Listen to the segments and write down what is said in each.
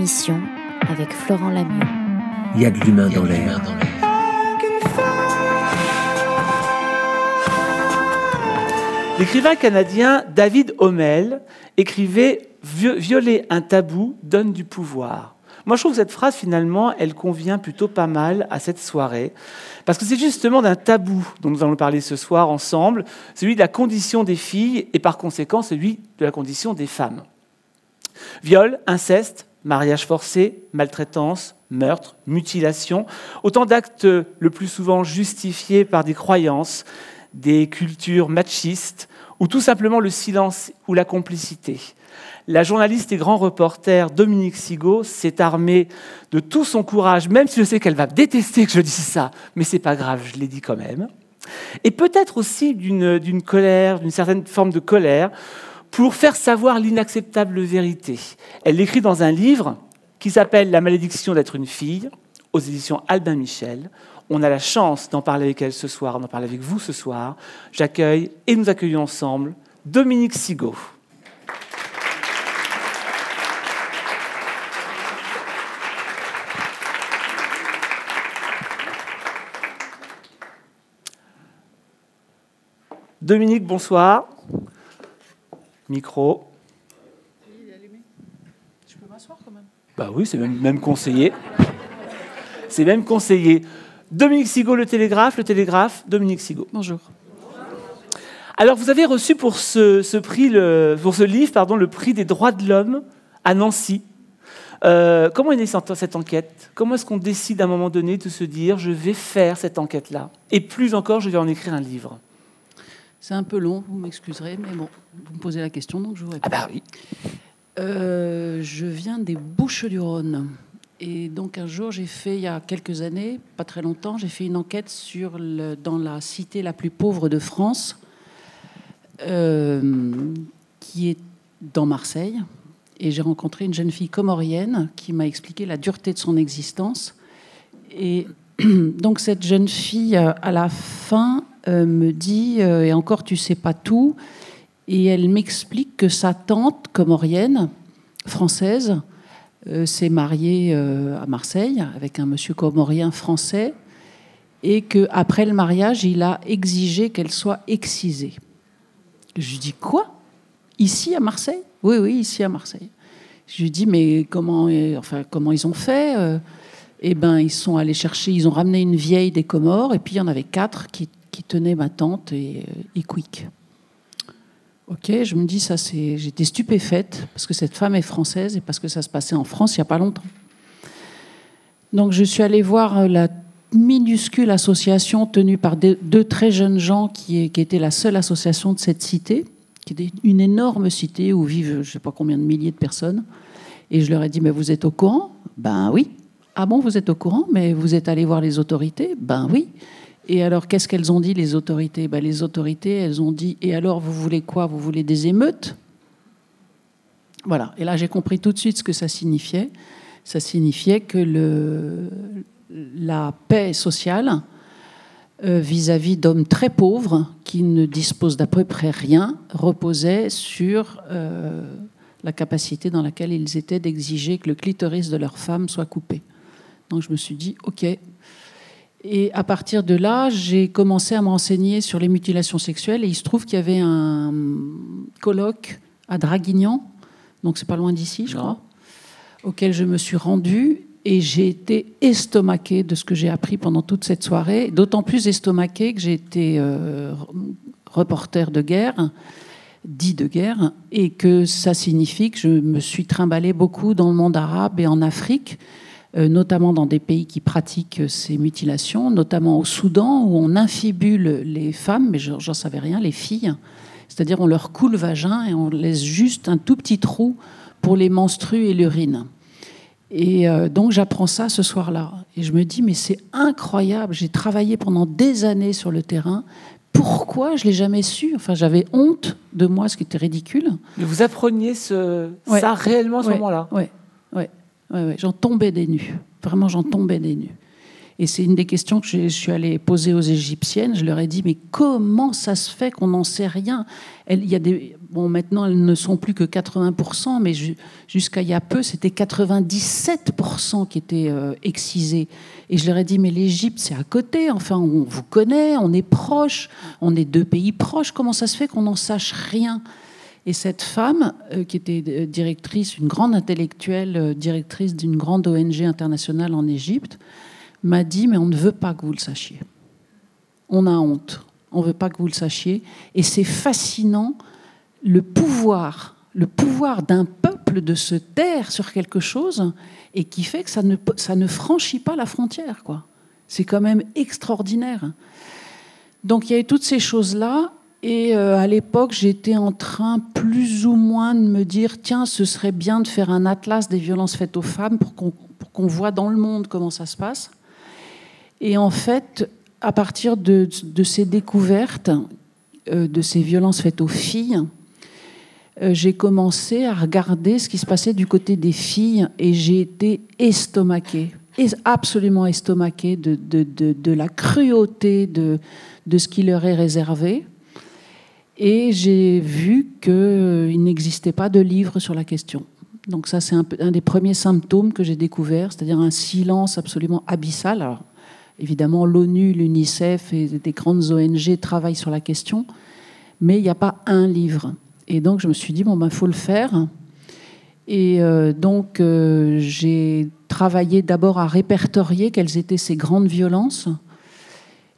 émission avec Florent Lamieux. Il y a de l'humain dans l'air. L'écrivain canadien David Hommel écrivait Violer un tabou donne du pouvoir. Moi, je trouve que cette phrase, finalement, elle convient plutôt pas mal à cette soirée, parce que c'est justement d'un tabou dont nous allons parler ce soir ensemble, celui de la condition des filles et par conséquent celui de la condition des femmes. Viol, inceste, mariage forcé, maltraitance, meurtre, mutilation, autant d'actes le plus souvent justifiés par des croyances, des cultures machistes, ou tout simplement le silence ou la complicité. La journaliste et grand reporter Dominique Sigaud s'est armée de tout son courage, même si je sais qu'elle va détester que je dise ça, mais c'est pas grave, je l'ai dit quand même. Et peut-être aussi d'une colère, d'une certaine forme de colère, pour faire savoir l'inacceptable vérité. Elle l'écrit dans un livre qui s'appelle La malédiction d'être une fille, aux éditions Albin Michel. On a la chance d'en parler avec elle ce soir, d'en parler avec vous ce soir. J'accueille et nous accueillons ensemble Dominique Sigaud. Dominique, bonsoir. Micro. Je peux m'asseoir quand même Bah oui, c'est même, même conseillé. C'est même conseillé. Dominique Sigaud, le Télégraphe, le Télégraphe, Dominique Sigaud. Bonjour. Alors, vous avez reçu pour ce, prix, le, pour ce livre, pardon, le prix des droits de l'homme à Nancy. Euh, comment est née cette enquête? Comment est-ce qu'on décide à un moment donné de se dire je vais faire cette enquête-là? Et plus encore, je vais en écrire un livre c'est un peu long, vous m'excuserez, mais bon, vous me posez la question, donc je vous réponds. Ah bah oui. Euh, je viens des Bouches-du-Rhône. Et donc un jour, j'ai fait, il y a quelques années, pas très longtemps, j'ai fait une enquête sur le, dans la cité la plus pauvre de France, euh, qui est dans Marseille. Et j'ai rencontré une jeune fille comorienne qui m'a expliqué la dureté de son existence. Et donc cette jeune fille, à la fin, euh, me dit, euh, et encore tu sais pas tout, et elle m'explique que sa tante comorienne, française, euh, s'est mariée à Marseille avec un monsieur comorien français, et qu'après le mariage, il a exigé qu'elle soit excisée. Je dis quoi? Ici à Marseille? Oui, oui, ici à Marseille. Je lui dis mais comment, enfin, comment ils ont fait Eh ben, ils sont allés chercher, ils ont ramené une vieille des Comores, et puis il y en avait quatre qui qui tenait ma tante et, euh, et Quick. Ok, je me dis ça, j'étais stupéfaite parce que cette femme est française et parce que ça se passait en France il n'y a pas longtemps. Donc je suis allée voir euh, la minuscule association tenue par deux, très jeunes gens qui, qui était la seule association de cette cité, qui était une énorme cité où vivent je ne sais pas combien de milliers de personnes. Et je leur ai dit, mais vous êtes au courant? Ben oui. Ah bon, vous êtes au courant, mais vous êtes allé voir les autorités? Ben oui. Et alors, qu'est-ce qu'elles ont dit, les autorités? Ben, Les autorités, elles ont dit Et alors, vous voulez quoi? Vous voulez des émeutes? Voilà. Et là, j'ai compris tout de suite ce que ça signifiait. Ça signifiait que le, la paix sociale euh, vis-à-vis d'hommes très pauvres qui ne disposent d'à peu près rien reposait sur euh, la capacité dans laquelle ils étaient d'exiger que le clitoris de leur femme soit coupé. Donc je me suis dit, OK, et à partir de là, j'ai commencé à m'enseigner sur les mutilations sexuelles. Et il se trouve qu'il y avait un colloque à Draguignan, donc c'est pas loin d'ici, je crois, auquel je me suis rendue. Et j'ai été estomaquée de ce que j'ai appris pendant toute cette soirée, d'autant plus estomaquée que j'ai été euh, reporter de guerre, dit de guerre, et que ça signifie que je me suis trimballée beaucoup dans le monde arabe et en Afrique notamment dans des pays qui pratiquent ces mutilations, notamment au Soudan, où on infibule les femmes, mais j'en savais rien, les filles. C'est-à-dire on leur coule le vagin et on laisse juste un tout petit trou pour les menstrues et l'urine. Et euh, donc j'apprends ça ce soir-là. Et je me dis, mais c'est incroyable, j'ai travaillé pendant des années sur le terrain. Pourquoi je ne l'ai jamais su? Enfin, j'avais honte de moi, ce qui était ridicule. Mais vous appreniez ce... ça réellement à ce moment-là? Oui, ouais. Ouais, j'en tombais des nues. Vraiment, j'en tombais des nues. Et c'est une des questions que je suis allée poser aux Égyptiennes. Je leur ai dit, mais comment ça se fait qu'on n'en sait rien? Il y a des, Bon, maintenant, elles ne sont plus que 80%, mais jusqu'à il y a peu, c'était 97% qui étaient euh, excisés. Et je leur ai dit, mais l'Égypte, c'est à côté. Enfin, on vous connaît, on est proche, on est deux pays proches. Comment ça se fait qu'on n'en sache rien? Et cette femme, euh, qui était euh, directrice, une grande intellectuelle, directrice d'une grande ONG internationale en Égypte, m'a dit, mais on ne veut pas que vous le sachiez. On a honte. On ne veut pas que vous le sachiez. Et c'est fascinant le pouvoir, le pouvoir d'un peuple de se taire sur quelque chose et qui fait que ça ne, franchit pas la frontière. quoi. C'est quand même extraordinaire. Donc il y avait toutes ces choses-là. Et euh, à l'époque, j'étais en train plus ou moins de me dire, tiens, ce serait bien de faire un atlas des violences faites aux femmes pour qu'on voit dans le monde comment ça se passe. Et en fait, à partir de, ces découvertes, euh, de ces violences faites aux filles, euh, j'ai commencé à regarder ce qui se passait du côté des filles et j'ai été estomaquée, absolument estomaquée de, la cruauté de ce qui leur est réservé. Et j'ai vu qu'il n'existait pas de livre sur la question. Donc ça, c'est un, un, des premiers symptômes que j'ai découvert, c'est-à-dire un silence absolument abyssal. Alors, évidemment, l'ONU, l'UNICEF et des grandes ONG travaillent sur la question, mais il n'y a pas un livre. Et donc, je me suis dit, bon, ben, faut le faire. Et euh, donc, euh, j'ai travaillé d'abord à répertorier quelles étaient ces grandes violences.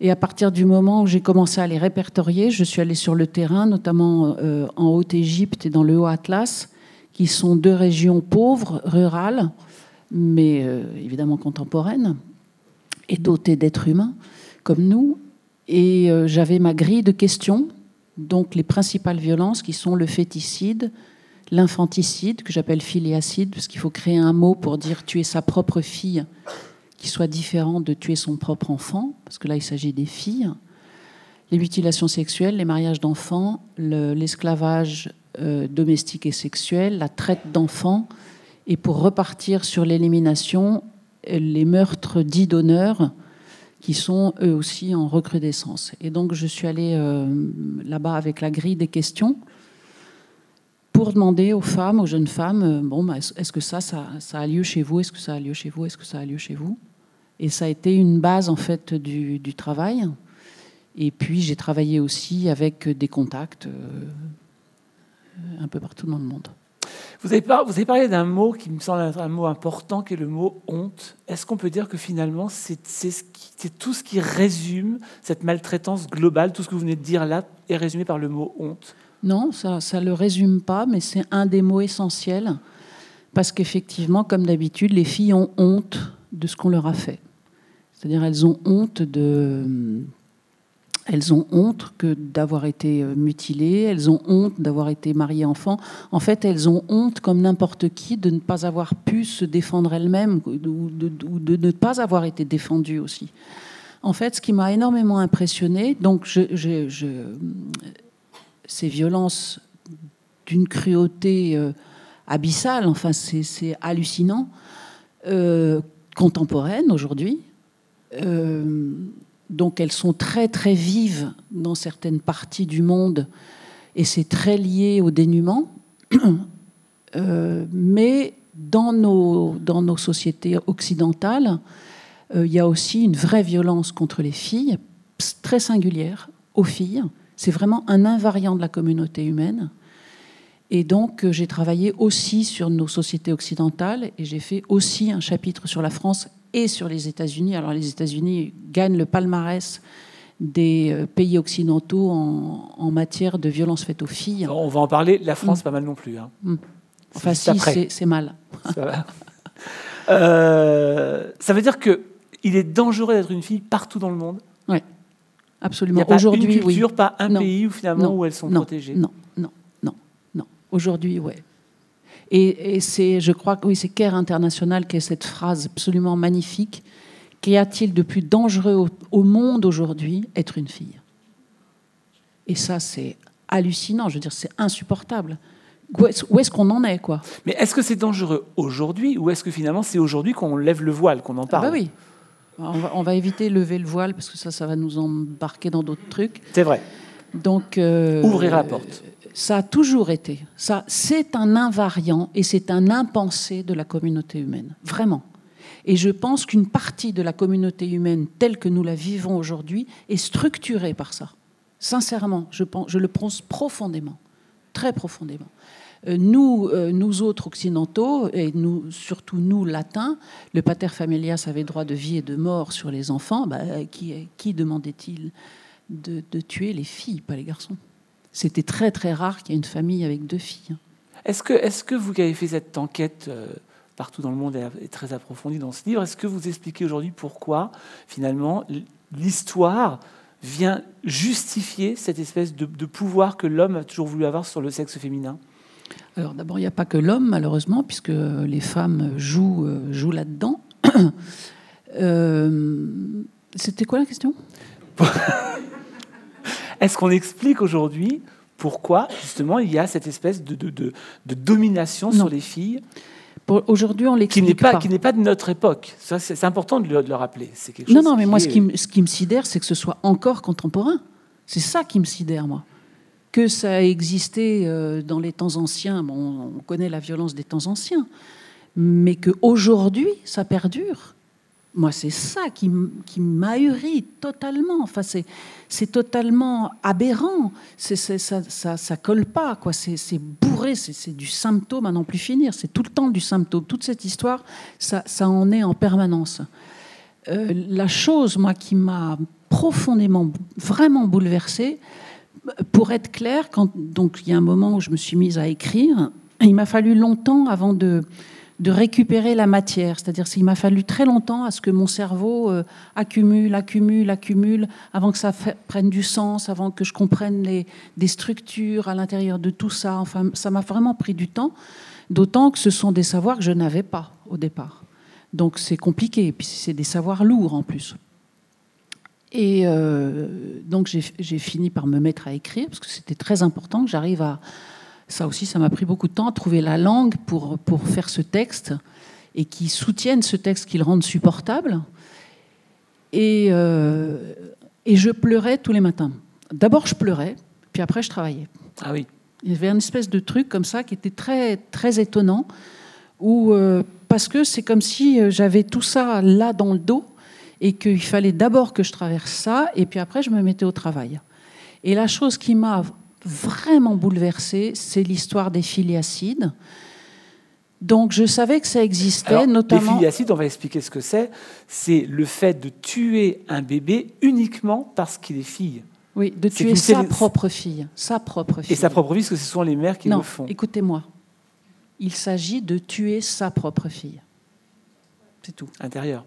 Et à partir du moment où j'ai commencé à les répertorier, je suis allée sur le terrain, notamment euh, en Haute-Égypte et dans le Haut-Atlas, qui sont deux régions pauvres, rurales, mais évidemment contemporaines, et dotées d'êtres humains comme nous. Et j'avais ma grille de questions donc les principales violences qui sont le féticide, l'infanticide, que j'appelle filiacide, parce qu'il faut créer un mot pour dire tuer sa propre fille qui soit différent de tuer son propre enfant, parce que là il s'agit des filles, les mutilations sexuelles, les mariages d'enfants, l'esclavage euh, domestique et sexuel, la traite d'enfants, et pour repartir sur l'élimination, les meurtres dits d'honneur, qui sont eux aussi en recrudescence. Et donc je suis allée euh, là-bas avec la grille des questions pour demander aux femmes, aux jeunes femmes, euh, bon, bah, est-ce que ça, ça, a lieu chez vous? Est-ce que ça a lieu chez vous? Est-ce que ça a lieu chez vous? Et ça a été une base en fait du, travail. Et puis j'ai travaillé aussi avec des contacts euh, un peu partout dans le monde. Vous avez, parlé d'un mot qui me semble être un mot important, qui est le mot honte. Est-ce qu'on peut dire que finalement, c'est tout ce qui résume cette maltraitance globale, tout ce que vous venez de dire là, est résumé par le mot honte Non, ça ne le résume pas, mais c'est un des mots essentiels. Parce qu'effectivement, comme d'habitude, les filles ont honte de ce qu'on leur a fait. C'est-à-dire, elles ont honte de elles ont honte que d'avoir été euh, mutilées, elles ont honte d'avoir été mariées enfants. En fait, elles ont honte, comme n'importe qui, de ne pas avoir pu se défendre elles-mêmes ou de, ne pas avoir été défendues aussi. En fait, ce qui m'a énormément impressionnée, donc ces violences d'une cruauté euh, abyssale, enfin c'est hallucinant, euh, contemporaine aujourd'hui. Donc elles sont très très vives dans certaines parties du monde et c'est très lié au dénuement. Euh, mais dans nos, dans nos sociétés occidentales, euh, il y a aussi une vraie violence contre les filles, très singulière, aux filles. C'est vraiment un invariant de la communauté humaine. Et donc, euh, j'ai travaillé aussi sur nos sociétés occidentales et j'ai fait aussi un chapitre sur la France et sur les États-Unis. Alors les États-Unis gagnent le palmarès des euh, pays occidentaux en, matière de violence faite aux filles. On va en parler. La France, mm. pas mal non plus. Hein. Mm. Enfin, si, c'est mal. Ça, euh, ça veut dire que il est dangereux d'être une fille partout dans le monde? Oui, absolument. Il n'y a pas une culture, pas un pays où finalement où elles sont protégées? Non, non, non, non. Aujourd'hui, ouais. Et, c'est, je crois que oui, c'est Care International qui a cette phrase absolument magnifique. Qu'y a-t-il de plus dangereux au, monde aujourd'hui Être une fille? Et ça, c'est hallucinant. Je veux dire, c'est insupportable. Où est-ce, qu'on en est, quoi? Mais est-ce que c'est dangereux aujourd'hui ou est-ce que finalement c'est aujourd'hui qu'on lève le voile, qu'on en parle? Ah bah oui. On va, on va éviter lever le voile parce que ça, ça va nous embarquer dans d'autres trucs. C'est vrai. Donc, euh, Ouvrir la porte. Ça a toujours été. Ça, c'est un invariant et c'est un impensé de la communauté humaine, vraiment. Et je pense qu'une partie de la communauté humaine telle que nous la vivons aujourd'hui est structurée par ça. Sincèrement, je, pense, je le pense profondément, très profondément. Euh, nous, euh, nous autres occidentaux, et surtout nous latins, le pater familias avait droit de vie et de mort sur les enfants. Bah, qui, demandait-il de, de tuer les filles, pas les garçons? C'était très très rare qu'il y ait une famille avec deux filles. Est-ce que, est que vous qui avez fait cette enquête euh, partout dans le monde est très approfondie dans ce livre, est-ce que vous expliquez aujourd'hui pourquoi finalement l'histoire vient justifier cette espèce de, de pouvoir que l'homme a toujours voulu avoir sur le sexe féminin? Alors d'abord, il n'y a pas que l'homme, malheureusement, puisque les femmes jouent, euh, jouent là-dedans. Euh, C'était quoi la question? Est-ce qu'on explique aujourd'hui pourquoi, justement, il y a cette espèce de, de, de, de domination Non. sur les filles Aujourd'hui, on qui n'est l'explique pas, pas. qui n'est pas de notre époque? Ça, C'est important de le, de le rappeler. C'est quelque Non, chose non, mais moi, ce qui, me- ce qui me sidère, c'est que ce soit encore contemporain. C'est ça qui me sidère, moi. Que ça a existé euh, dans les temps anciens, bon, on connaît la violence des temps anciens, mais qu'aujourd'hui, ça perdure. Moi, c'est ça qui, qui m'ahurit totalement. Enfin, c'est, totalement aberrant. Ça, ça, ça colle pas, quoi. C'est, bourré, c'est, c'est du symptôme à n'en plus finir. C'est tout le temps du symptôme. Toute cette histoire, ça, ça en est en permanence. Euh, la chose, moi, qui m'a profondément, vraiment bouleversée, pour être clair, quand, donc il y a un moment où je me suis mise à écrire, il m'a fallu longtemps avant de, de récupérer la matière. C'est-à-dire qu'il m'a fallu très longtemps à ce que mon cerveau euh, accumule, accumule, accumule, avant que ça prenne du sens, avant que je comprenne les, des structures à l'intérieur de tout ça. Enfin, ça m'a vraiment pris du temps, d'autant que ce sont des savoirs que je n'avais pas au départ. Donc c'est compliqué, et puis c'est des savoirs lourds en plus. Et euh, donc j'ai fini par me mettre à écrire, parce que c'était très important que j'arrive à... Ça aussi, ça m'a pris beaucoup de temps à trouver la langue pour, pour faire ce texte, et qui soutienne ce texte, qui le rende supportable. Et, euh, et je pleurais tous les matins. D'abord, je pleurais, puis après, je travaillais. Ah oui. Il y avait une espèce de truc comme ça qui était très, très étonnant, où, euh, parce que c'est comme si euh, j'avais tout ça là dans le dos, et qu'il fallait d'abord que je traverse ça, et puis après je me mettais au travail. Et la chose qui m'a vraiment bouleversée, c'est l'histoire des filiacides. Donc je savais que ça existait, Alors, notamment... Les filiacides, on va expliquer ce que c'est. C'est le fait de tuer un bébé uniquement parce qu'il est fille. Oui, de tuer sa propre fille. Sa propre fille. Et sa propre vie, parce que ce sont les mères qui non, le font. écoutez-moi. Il s'agit de tuer sa propre fille. C'est tout. Intérieur.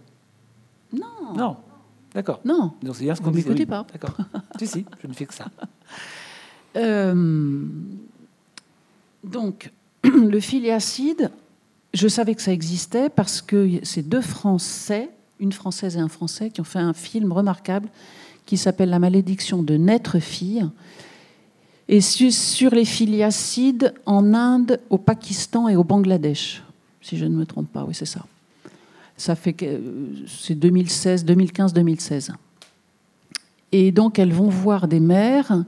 Non. Non. D'accord. Non. Donc c'est bien ce qu'on dit. m'écoutez oui. pas. D'accord. si, si, je ne fais que ça. Euh, donc, le filiacide, je savais que ça existait parce que c'est deux Français, une Française et un Français, qui ont fait un film remarquable qui s'appelle La malédiction de naître fille. Et su- sur les filiacides en Inde, au Pakistan et au Bangladesh, si je ne me trompe pas, oui, c'est ça. Ça fait euh, c'est 2016, 2015, 2016. Et donc, elles vont voir des mères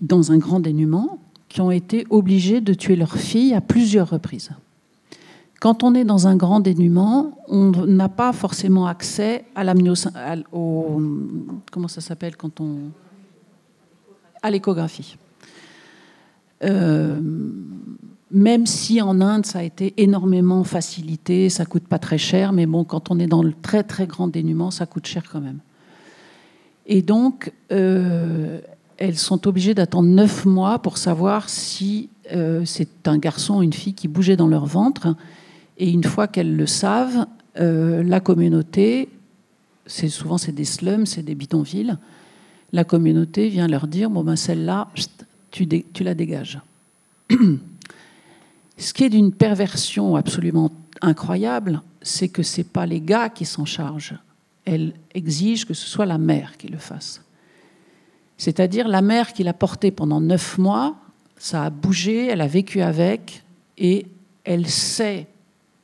dans un grand dénuement, qui ont été obligées de tuer leur fille à plusieurs reprises. Quand on est dans un grand dénuement, on n'a pas forcément accès à comment ça s'appelle quand on à l'échographie. Euh, même si en Inde ça a été énormément facilité, ça coûte pas très cher, mais bon, quand on est dans le très très grand dénuement, ça coûte cher quand même. Et donc, euh, elles sont obligées d'attendre neuf mois pour savoir si euh, c'est un garçon ou une fille qui bougeait dans leur ventre. Et une fois qu'elles le savent, euh, la communauté, c'est souvent c'est des slums, c'est des bidonvilles, la communauté vient leur dire bon ben celle-là, tu, tu la dégages. Ce qui est d'une perversion absolument incroyable, c'est que c'est pas les gars qui s'en chargent. Elle exige que ce soit la mère qui le fasse. C'est-à-dire la mère qui l'a porté pendant neuf mois, ça a bougé, elle a vécu avec, et elle sait,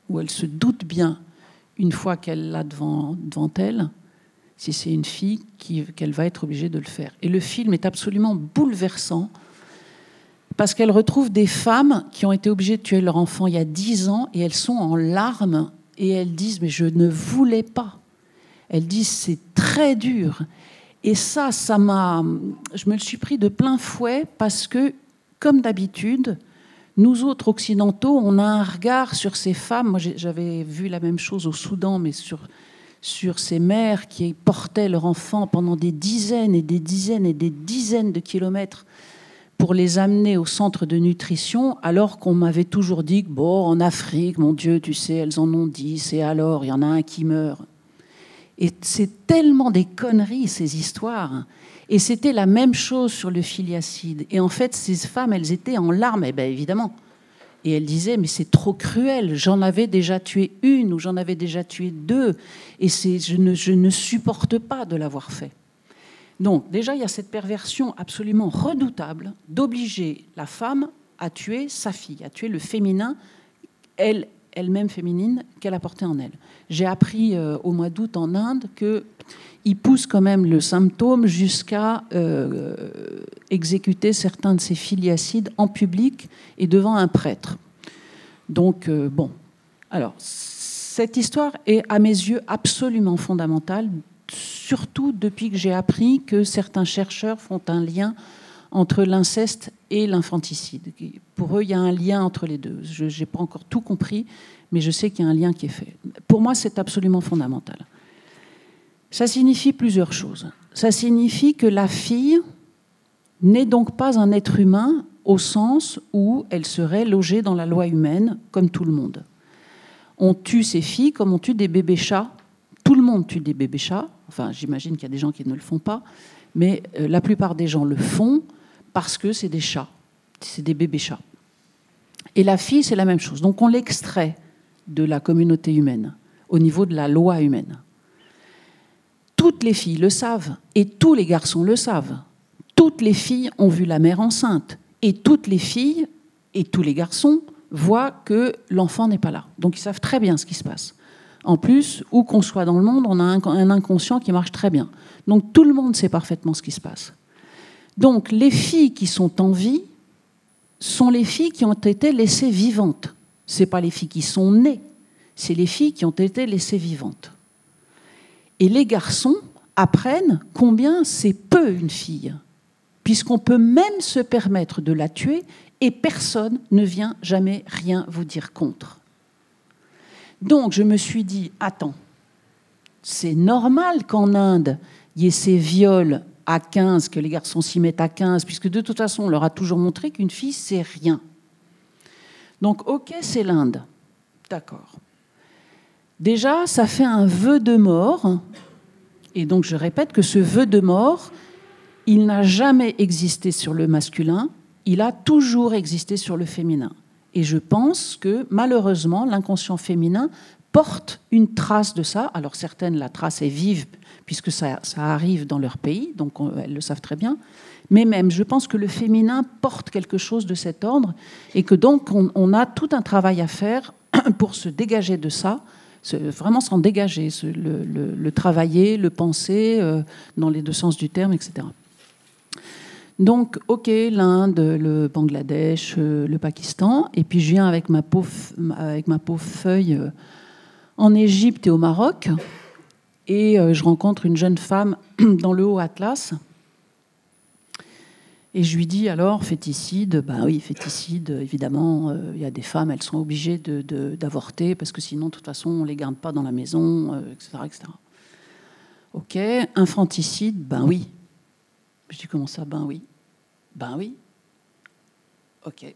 ou elle se doute bien, une fois qu'elle l'a devant, devant elle, si c'est une fille, qu'elle va être obligée de le faire. Et le film est absolument bouleversant parce qu'elle retrouve des femmes qui ont été obligées de tuer leur enfant il y a dix ans et elles sont en larmes et elles disent mais je ne voulais pas. Elles disent c'est très dur. Et ça, ça m'a, je me le suis pris de plein fouet parce que, comme d'habitude, nous autres occidentaux, on a un regard sur ces femmes. Moi, j'avais vu la même chose au Soudan, mais sur, sur ces mères qui portaient leurs enfants pendant des dizaines et des dizaines et des dizaines de kilomètres pour les amener au centre de nutrition, alors qu'on m'avait toujours dit que, bon, en Afrique, mon Dieu, tu sais, elles en ont dit, c'est alors, il y en a un qui meurt. Et c'est tellement des conneries, ces histoires. Et c'était la même chose sur le filiacide. Et en fait, ces femmes, elles étaient en larmes, eh bien évidemment. Et elles disaient, mais c'est trop cruel, j'en avais déjà tué une ou j'en avais déjà tué deux, et je ne, je ne supporte pas de l'avoir fait. Donc déjà, il y a cette perversion absolument redoutable d'obliger la femme à tuer sa fille, à tuer le féminin, elle, elle-même féminine, qu'elle a porté en elle. J'ai appris euh, au mois d'août en Inde que il pousse quand même le symptôme jusqu'à euh, exécuter certains de ses filiacides en public et devant un prêtre. Donc, euh, bon. Alors, cette histoire est, à mes yeux, absolument fondamentale, surtout depuis que j'ai appris que certains chercheurs font un lien entre l'inceste et l'infanticide. Pour eux, il y a un lien entre les deux. Je n'ai pas encore tout compris, mais je sais qu'il y a un lien qui est fait. Pour moi, c'est absolument fondamental. Ça signifie plusieurs choses. Ça signifie que la fille n'est donc pas un être humain au sens où elle serait logée dans la loi humaine comme tout le monde. On tue ces filles comme on tue des bébés chats. Tout le monde tue des bébés chats. Enfin, j'imagine qu'il y a des gens qui ne le font pas, mais euh, la plupart des gens le font parce que c'est des chats, c'est des bébés chats. Et la fille, c'est la même chose. Donc on l'extrait de la communauté humaine au niveau de la loi humaine. Toutes les filles le savent et tous les garçons le savent. Toutes les filles ont vu la mère enceinte et toutes les filles et tous les garçons voient que l'enfant n'est pas là. Donc ils savent très bien ce qui se passe. En plus, où qu'on soit dans le monde, on a un inconscient qui marche très bien. Donc tout le monde sait parfaitement ce qui se passe. Donc les filles qui sont en vie sont les filles qui ont été laissées vivantes. Ce pas les filles qui sont nées, c'est les filles qui ont été laissées vivantes. Et les garçons apprennent combien c'est peu une fille, puisqu'on peut même se permettre de la tuer et personne ne vient jamais rien vous dire contre. Donc je me suis dit, attends, c'est normal qu'en Inde, il y ait ces viols à 15, que les garçons s'y mettent à 15, puisque de toute façon, on leur a toujours montré qu'une fille, c'est rien. Donc, ok, c'est l'Inde. D'accord. Déjà, ça fait un vœu de mort. Et donc, je répète que ce vœu de mort, il n'a jamais existé sur le masculin, il a toujours existé sur le féminin. Et je pense que malheureusement, l'inconscient féminin porte une trace de ça. Alors certaines, la trace est vive puisque ça, arrive dans leur pays, donc elles le savent très bien. Mais même, je pense que le féminin porte quelque chose de cet ordre et que donc on a tout un travail à faire pour se dégager de ça vraiment s'en dégager, le, travailler, le penser euh, dans les deux sens du terme, etc. Donc, ok, l'Inde, le Bangladesh, euh, le Pakistan, et puis je viens avec ma pauvre, feuille euh, en Égypte et au Maroc, et je rencontre une jeune femme dans le Haut Atlas et je lui dis alors, féticide, ben oui, féticide, évidemment, euh, il y a des femmes, elles sont obligées d'avorter parce que sinon, de toute façon, on ne les garde pas dans la maison, etc., euh, etc. Ok, infanticide, ben oui. Je dis comment ça, ben oui? Ben oui. Ok.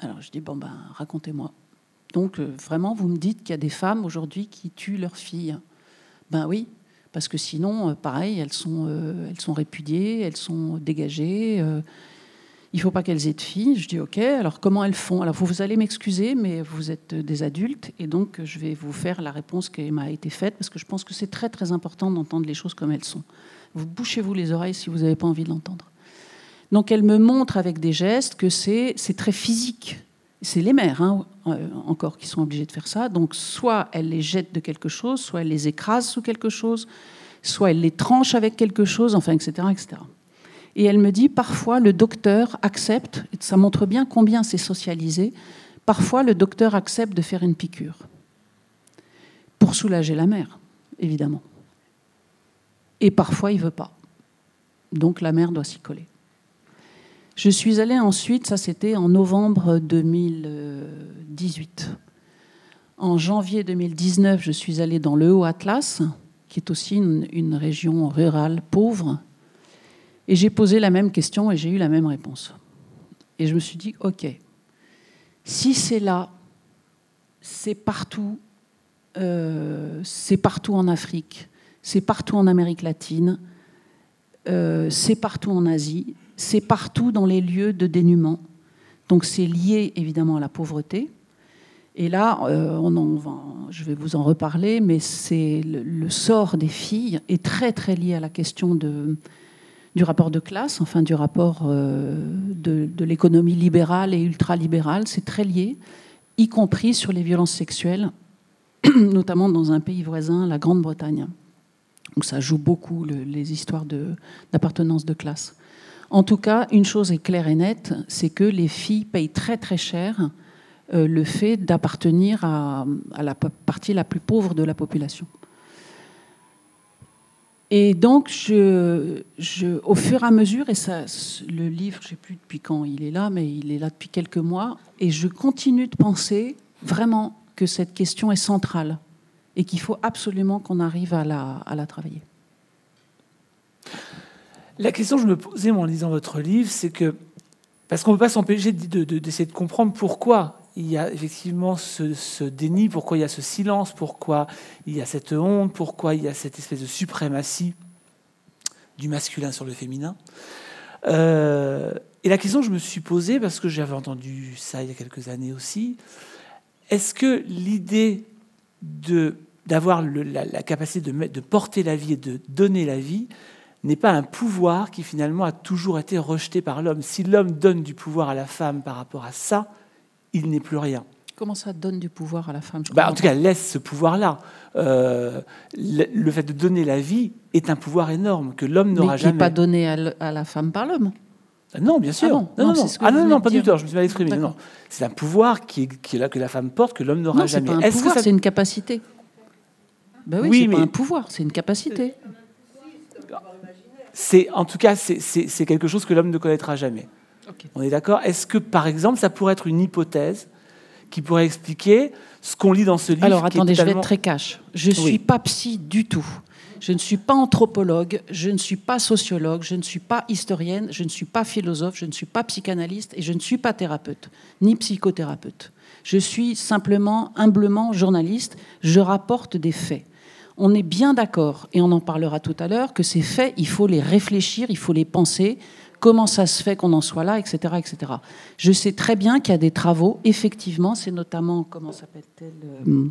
Alors je dis, bon ben, racontez-moi. Donc euh, vraiment, vous me dites qu'il y a des femmes aujourd'hui qui tuent leurs filles. Ben oui parce que sinon, euh, pareil, elles sont, euh, elles sont répudiées, elles sont dégagées. Euh, il ne faut pas qu'elles aient de filles. Je dis OK, alors comment elles font? Alors vous, vous allez m'excuser, mais vous êtes des adultes, et donc je vais vous faire la réponse qui m'a été faite, parce que je pense que c'est très très important d'entendre les choses comme elles sont. Vous bouchez-vous les oreilles si vous n'avez pas envie de l'entendre. Donc elle me montre avec des gestes que c'est très physique. C'est les mères, hein, euh, encore, qui sont obligées de faire ça. Donc, soit elles les jettent de quelque chose, soit elles les écrasent sous quelque chose, soit elles les tranchent avec quelque chose, enfin, etc., etc. Et elle me dit, parfois, le docteur accepte, ça montre bien combien c'est socialisé, parfois, le docteur accepte de faire une piqûre pour soulager la mère, évidemment. Et parfois, il veut pas. Donc, la mère doit s'y coller. Je suis allée ensuite, ça c'était en novembre 2018. En janvier 2019, je suis allée dans le Haut-Atlas, qui est aussi une, région rurale pauvre. Et j'ai posé la même question et j'ai eu la même réponse. Et je me suis dit, OK, si c'est là, c'est partout, euh, c'est partout en Afrique, c'est partout en Amérique latine, euh, c'est partout en Asie, c'est partout dans les lieux de dénuement. Donc c'est lié évidemment à la pauvreté. Et là, euh, je vais vous en reparler, mais c'est le, sort des filles est très très lié à la question du rapport de classe, enfin du rapport euh, de, l'économie libérale et ultralibérale. C'est très lié, y compris sur les violences sexuelles, notamment dans un pays voisin, la Grande-Bretagne. Donc ça joue beaucoup le, les histoires d'appartenance de classe. En tout cas, une chose est claire et nette, c'est que les filles payent très très cher euh, le fait d'appartenir à, la partie la plus pauvre de la population. Et donc, au fur et à mesure, et ça, le livre, je ne sais plus depuis quand il est là, mais il est là depuis quelques mois, et je continue de penser vraiment que cette question est centrale et qu'il faut absolument qu'on arrive à la travailler. La question que je me posais en lisant votre livre, c'est que, parce qu'on ne peut pas s'empêcher d'essayer de, comprendre pourquoi il y a effectivement ce, déni, pourquoi il y a ce silence, pourquoi il y a cette honte, pourquoi il y a cette espèce de suprématie du masculin sur le féminin. Euh, et la question que je me suis posée, parce que j'avais entendu ça il y a quelques années aussi, est-ce que l'idée d'avoir la, capacité de porter la vie et de donner la vie n'est pas un pouvoir qui finalement a toujours été rejeté par l'homme. Si l'homme donne du pouvoir à la femme par rapport à ça, il n'est plus rien. Comment ça donne du pouvoir à la femme? Bah, En tout cas, laisse ce pouvoir-là. Euh, le, le, fait de donner la vie est un pouvoir énorme que l'homme n'aura jamais. Mais qui n'est pas donné à, à, la femme par l'homme. Ah non, bien sûr. Ah bon non, non, non, ah non, non pas du tout. Je me suis mal exprimé. Non, c'est un pouvoir qui est, qui est, là que la femme porte que l'homme n'aura jamais. Un pouvoir, ça... c'est une capacité. Ben oui, oui c'est mais... pas un pouvoir, c'est une capacité. C'est en tout cas c'est quelque chose que l'homme ne connaîtra jamais. Okay. On est d'accord? Est-ce que, par exemple, ça pourrait être une hypothèse qui pourrait expliquer ce qu'on lit dans ce livre Alors, attendez, totalement... je vais être très cash. Je ne oui. suis pas psy du tout. Je ne suis pas anthropologue, je ne suis pas sociologue, je ne suis pas historienne, je ne suis pas philosophe, je ne suis pas psychanalyste et je ne suis pas thérapeute, ni psychothérapeute. Je suis simplement, humblement journaliste, je rapporte des faits. On est bien d'accord, et on en parlera tout à l'heure, que ces faits, il faut les réfléchir, il faut les penser, comment ça se fait qu'on en soit là, etc., etc. Je sais très bien qu'il y a des travaux, effectivement, c'est notamment, comment s'appelle-t-elle euh,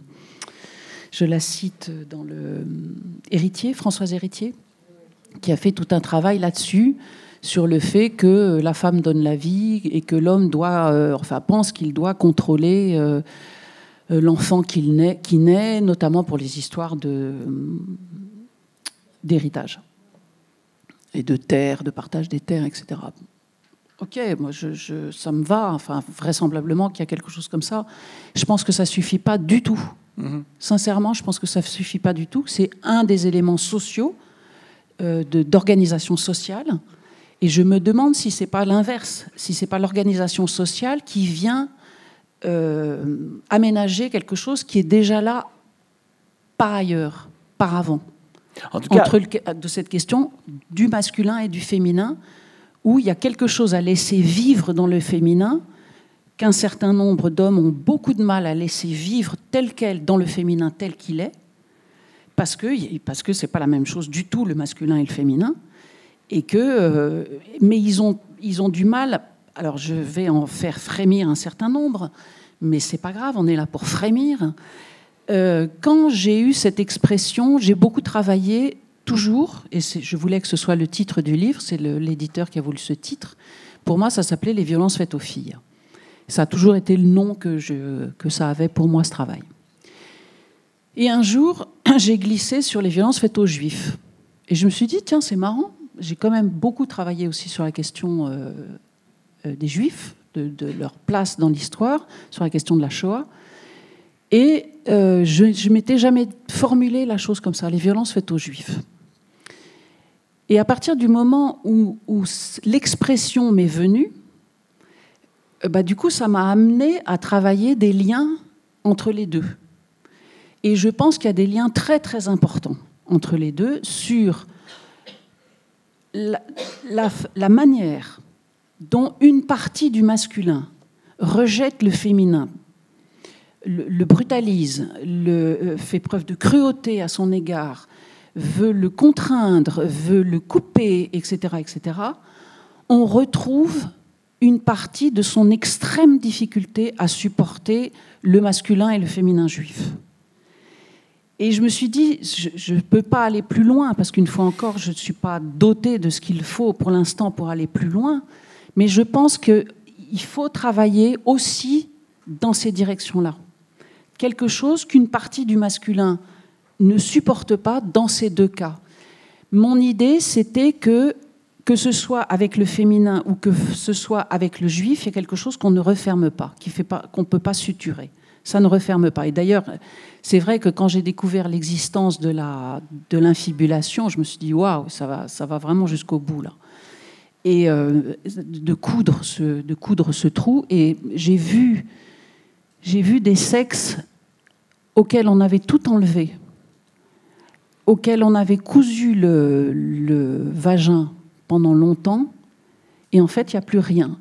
Je la cite dans le euh, Héritier, Françoise Héritier, qui a fait tout un travail là-dessus sur le fait que la femme donne la vie et que l'homme doit, euh, enfin, pense qu'il doit contrôler euh, l'enfant qui naît, qui naît, notamment pour les histoires de, d'héritage et de terre, de partage des terres, etc. Ok, moi, je, je, ça me va. Enfin, vraisemblablement qu'il y a quelque chose comme ça. Je pense que ça suffit pas du tout. Mmh. Sincèrement, je pense que ça suffit pas du tout. C'est un des éléments sociaux euh, d'organisation sociale. Et je me demande si c'est pas l'inverse, si c'est pas l'organisation sociale qui vient euh, aménager quelque chose qui est déjà là par ailleurs, par avant. En tout cas, entre le, de cette question du masculin et du féminin, où il y a quelque chose à laisser vivre dans le féminin qu'un certain nombre d'hommes ont beaucoup de mal à laisser vivre tel quel dans le féminin tel qu'il est, parce que parce que c'est pas la même chose du tout le masculin et le féminin, et que euh, mais ils ont ils ont du mal. Alors je vais en faire frémir un certain nombre, mais c'est pas grave, on est là pour frémir. Euh, quand j'ai eu cette expression, j'ai beaucoup travaillé toujours, et je voulais que ce soit le titre du livre, c'est l'éditeur qui a voulu ce titre. Pour moi, ça s'appelait Les violences faites aux filles. Ça a toujours été le nom que, ça avait pour moi, ce travail. Et un jour, j'ai glissé sur les violences faites aux juifs. Et je me suis dit, tiens, c'est marrant, j'ai quand même beaucoup travaillé aussi sur la question euh, des juifs, de, leur place dans l'histoire, sur la question de la Shoah. Et euh, je ne m'étais jamais formulé la chose comme ça, les violences faites aux juifs. Et à partir du moment où, l'expression m'est venue, bah, du coup, ça m'a amené à travailler des liens entre les deux. Et je pense qu'il y a des liens très très importants entre les deux sur la, manière dont une partie du masculin rejette le féminin, le, brutalise, le, euh, fait preuve de cruauté à son égard, veut le contraindre, veut le couper, etc., etc., on retrouve une partie de son extrême difficulté à supporter le masculin et le féminin juif. Et je me suis dit, je ne peux pas aller plus loin, parce qu'une fois encore, je ne suis pas dotée de ce qu'il faut pour l'instant pour aller plus loin, mais je pense qu'il faut travailler aussi dans ces directions-là. Quelque chose qu'une partie du masculin ne supporte pas dans ces deux cas. Mon idée, c'était que, que ce soit avec le féminin ou que ce soit avec le juif, il y a quelque chose qu'on ne referme pas, qu'on ne peut pas suturer. Ça ne referme pas. Et d'ailleurs, c'est vrai que quand j'ai découvert l'existence de l'infibulation, je me suis dit, waouh, ça va, ça va vraiment jusqu'au bout là. Et euh, de, coudre ce, trou. Et j'ai vu, des sexes auxquels on avait tout enlevé, auxquels on avait cousu le, vagin pendant longtemps, et en fait, il n'y a plus rien.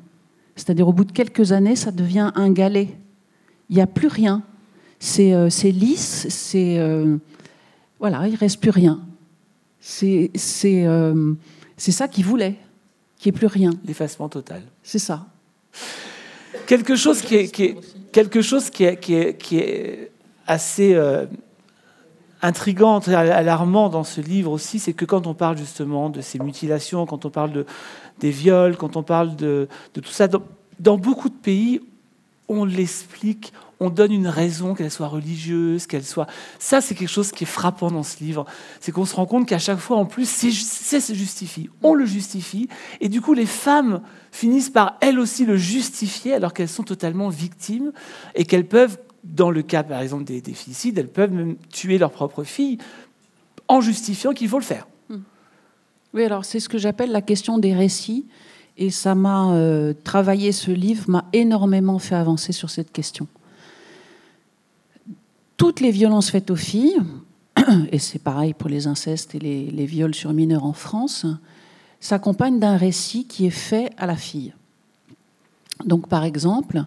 C'est-à-dire, au bout de quelques années, ça devient un galet. Il n'y a plus rien. Euh, c'est lisse, c'est. Euh, voilà, il ne reste plus rien. C'est euh, ça qu'il voulait, qu'il n'y ait plus rien. L'effacement total. C'est ça. Quelque chose qui est, qui quelque chose qui est, qui est, qui est assez intrigant, alarmant dans ce livre aussi, c'est que quand on parle justement de ces mutilations, quand on parle de, des viols, quand on parle de, de tout ça, dans beaucoup de pays, on l'explique, on donne une raison, qu'elle soit religieuse, qu'elle soit... Ça, c'est quelque chose qui est frappant dans ce livre. C'est qu'on se rend compte qu'à chaque fois, en plus, c'est se justifie. On le justifie. Et du coup, les femmes finissent par, elles aussi, le justifier alors qu'elles sont totalement victimes et qu'elles peuvent, dans le cas, par exemple, des, des filicides, elles peuvent même tuer leur propre fille en justifiant qu'il faut le faire. Oui, alors c'est ce que j'appelle la question des récits. Et ça m'a euh, travaillé, ce livre m'a énormément fait avancer sur cette question. Toutes les violences faites aux filles, et c'est pareil pour les incestes et les, viols sur mineurs en France, s'accompagnent d'un récit qui est fait à la fille. Donc par exemple,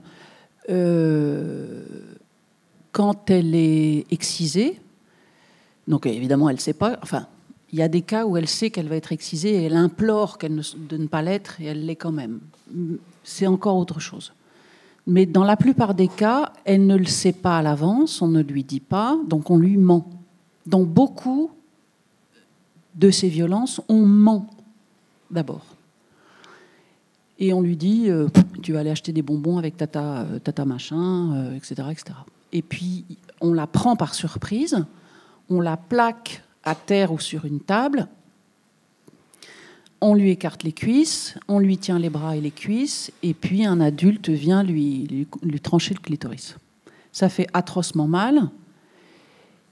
euh, quand elle est excisée, donc évidemment elle ne sait pas, enfin il y a des cas où elle sait qu'elle va être excisée et elle implore de ne pas l'être et elle l'est quand même. C'est encore autre chose. Mais dans la plupart des cas, elle ne le sait pas à l'avance, on ne lui dit pas, donc on lui ment. Dans beaucoup de ces violences, on ment d'abord. Et on lui dit, euh, tu vas aller acheter des bonbons avec tata, euh, tata machin, etc., euh, etc. Et puis, on la prend par surprise, on la plaque à terre ou sur une table, on lui écarte les cuisses, on lui tient les bras et les cuisses, et puis un adulte vient lui, lui, trancher le clitoris. Ça fait atrocement mal.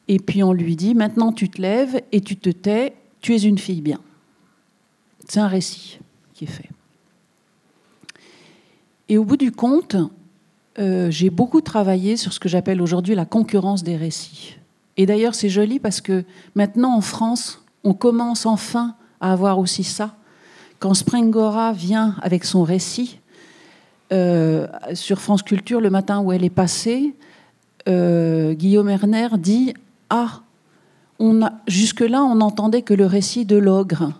Et puis on lui dit, maintenant tu te lèves et tu te tais, tu es une fille bien. C'est un récit qui est fait. Et au bout du compte, euh, j'ai beaucoup travaillé sur ce que j'appelle aujourd'hui la concurrence des récits. Et d'ailleurs, c'est joli parce que maintenant en France, on commence enfin à avoir aussi ça. Quand Springora vient avec son récit euh, sur France Culture le matin où elle est passée, euh, Guillaume Erner dit Ah, jusque-là, on n'entendait que le récit de l'ogre.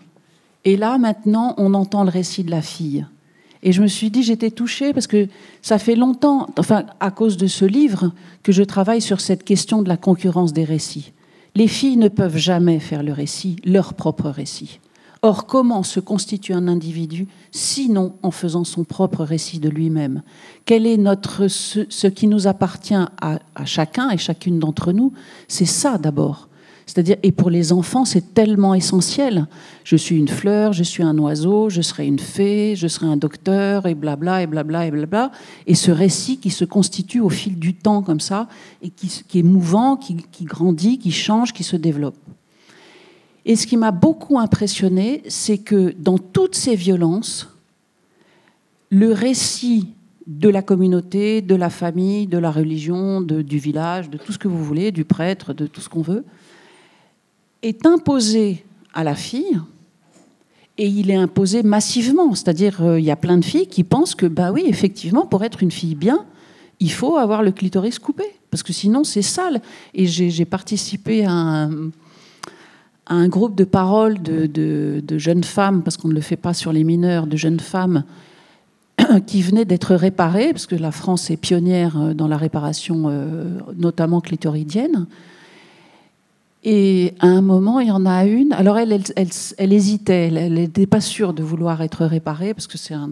Et là, maintenant, on entend le récit de la fille. Et je me suis dit, j'étais touchée parce que ça fait longtemps, enfin, à cause de ce livre, que je travaille sur cette question de la concurrence des récits. Les filles ne peuvent jamais faire le récit, leur propre récit. Or, comment se constitue un individu sinon en faisant son propre récit de lui-même? Quel est notre, ce, qui nous appartient à, chacun et chacune d'entre nous? C'est ça d'abord. C'est-à-dire, et pour les enfants, c'est tellement essentiel. Je suis une fleur, je suis un oiseau, je serai une fée, je serai un docteur, et blabla, et blabla, et blabla. Et ce récit qui se constitue au fil du temps comme ça, et qui, est mouvant, qui grandit, qui change, qui se développe. Et ce qui m'a beaucoup impressionné, c'est que dans toutes ces violences, le récit de la communauté, de la famille, de la religion, du village, de tout ce que vous voulez, du prêtre, de tout ce qu'on veut, est imposé à la fille et il est imposé massivement. C'est-à-dire, euh, il y a plein de filles qui pensent que, bah oui, effectivement, pour être une fille bien, il faut avoir le clitoris coupé, parce que sinon c'est sale. Et j'ai participé à un, un, groupe de paroles de, jeunes femmes, parce qu'on ne le fait pas sur les mineurs, de jeunes femmes qui venaient d'être réparées, parce que la France est pionnière euh, dans la réparation, euh, notamment clitoridienne. Et à un moment, il y en a une. Alors, elle, elle, hésitait. Elle n'était pas sûre de vouloir être réparée parce que c'est un,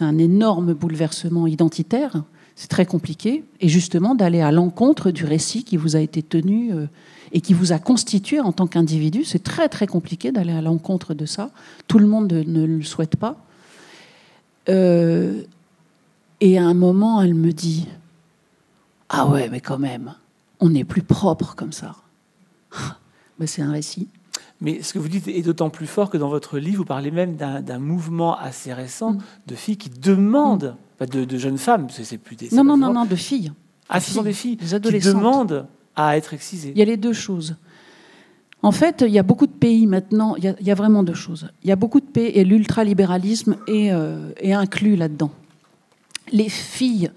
un énorme bouleversement identitaire. C'est très compliqué. Et justement, d'aller à l'encontre du récit qui vous a été tenu euh, et qui vous a constitué en tant qu'individu, c'est très, très compliqué d'aller à l'encontre de ça. Tout le monde ne le souhaite pas. Euh, et à un moment, elle me dit Ah ouais, mais quand même, on est plus propre comme ça. Ben, c'est un récit. Mais ce que vous dites est d'autant plus fort que dans votre livre, vous parlez même d'un mouvement assez récent mm. de filles qui demandent, mm. de, jeunes femmes, c'est plus des... Non, non, non, non, de filles. Ah, ce sont des filles des qui demandent à être excisées. Il y a les deux choses. En fait, il y a beaucoup de pays maintenant, il y a, vraiment deux choses. Il y a beaucoup de pays, et l'ultralibéralisme est, euh, est, inclus là-dedans. Les filles,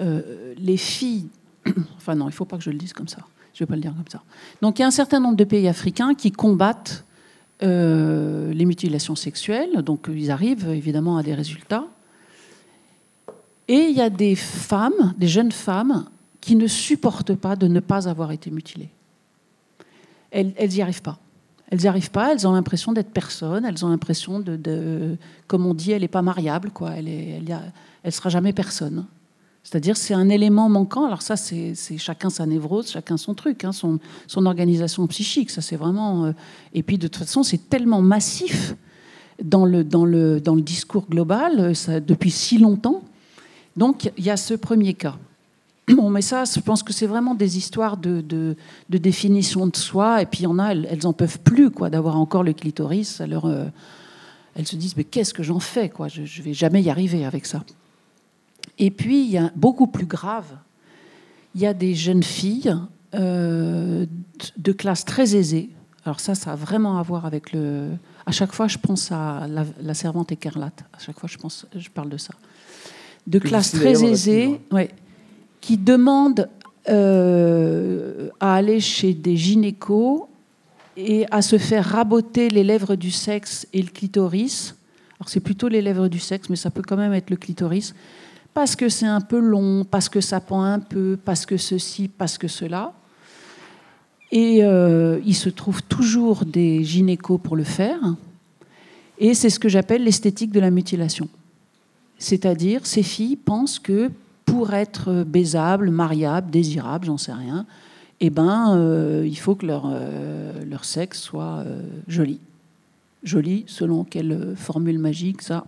euh, les filles, enfin non, il ne faut pas que je le dise comme ça. Je ne vais pas le dire comme ça. Donc il y a un certain nombre de pays africains qui combattent euh, les mutilations sexuelles. Donc ils arrivent évidemment à des résultats. Et il y a des femmes, des jeunes femmes, qui ne supportent pas de ne pas avoir été mutilées. Elles n'y arrivent pas. Elles n'y arrivent pas, elles ont l'impression d'être personne, elles ont l'impression de, Comme on dit, elle n'est pas mariable, quoi. Elle ne elle sera jamais personne. C'est-à-dire c'est un élément manquant. Alors ça, c'est chacun sa névrose, chacun son truc, hein, son, organisation psychique. Ça, c'est vraiment. Euh, et puis de toute façon, c'est tellement massif dans le, dans le, dans le discours global euh, depuis si longtemps. Donc il y a ce premier cas. Bon, mais ça, je pense que c'est vraiment des histoires de, de, définition de soi. Et puis il y en a, elles, elles en peuvent plus quoi, d'avoir encore le clitoris. Alors, euh, elles se disent mais qu'est-ce que j'en fais quoi Je ne vais jamais y arriver avec ça. Et puis, il y a beaucoup plus grave, il y a des jeunes filles euh, de classe très aisée. Alors ça, ça a vraiment à voir avec le... À chaque fois, je pense à la, servante écarlate. À chaque fois, je, pense, je parle de ça. De classe très aisée, ouais, qui demandent euh, à aller chez des gynécos et à se faire raboter les lèvres du sexe et le clitoris. Alors c'est plutôt les lèvres du sexe, mais ça peut quand même être le clitoris parce que c'est un peu long, parce que ça pend un peu, parce que ceci, parce que cela. Et euh, il se trouve toujours des gynécos pour le faire. Et c'est ce que j'appelle l'esthétique de la mutilation. C'est-à-dire, ces filles pensent que pour être baisables, mariables, désirables, j'en sais rien, eh ben, euh, il faut que leur, euh, leur sexe soit joli. Joli, selon quelle formule magique, ça.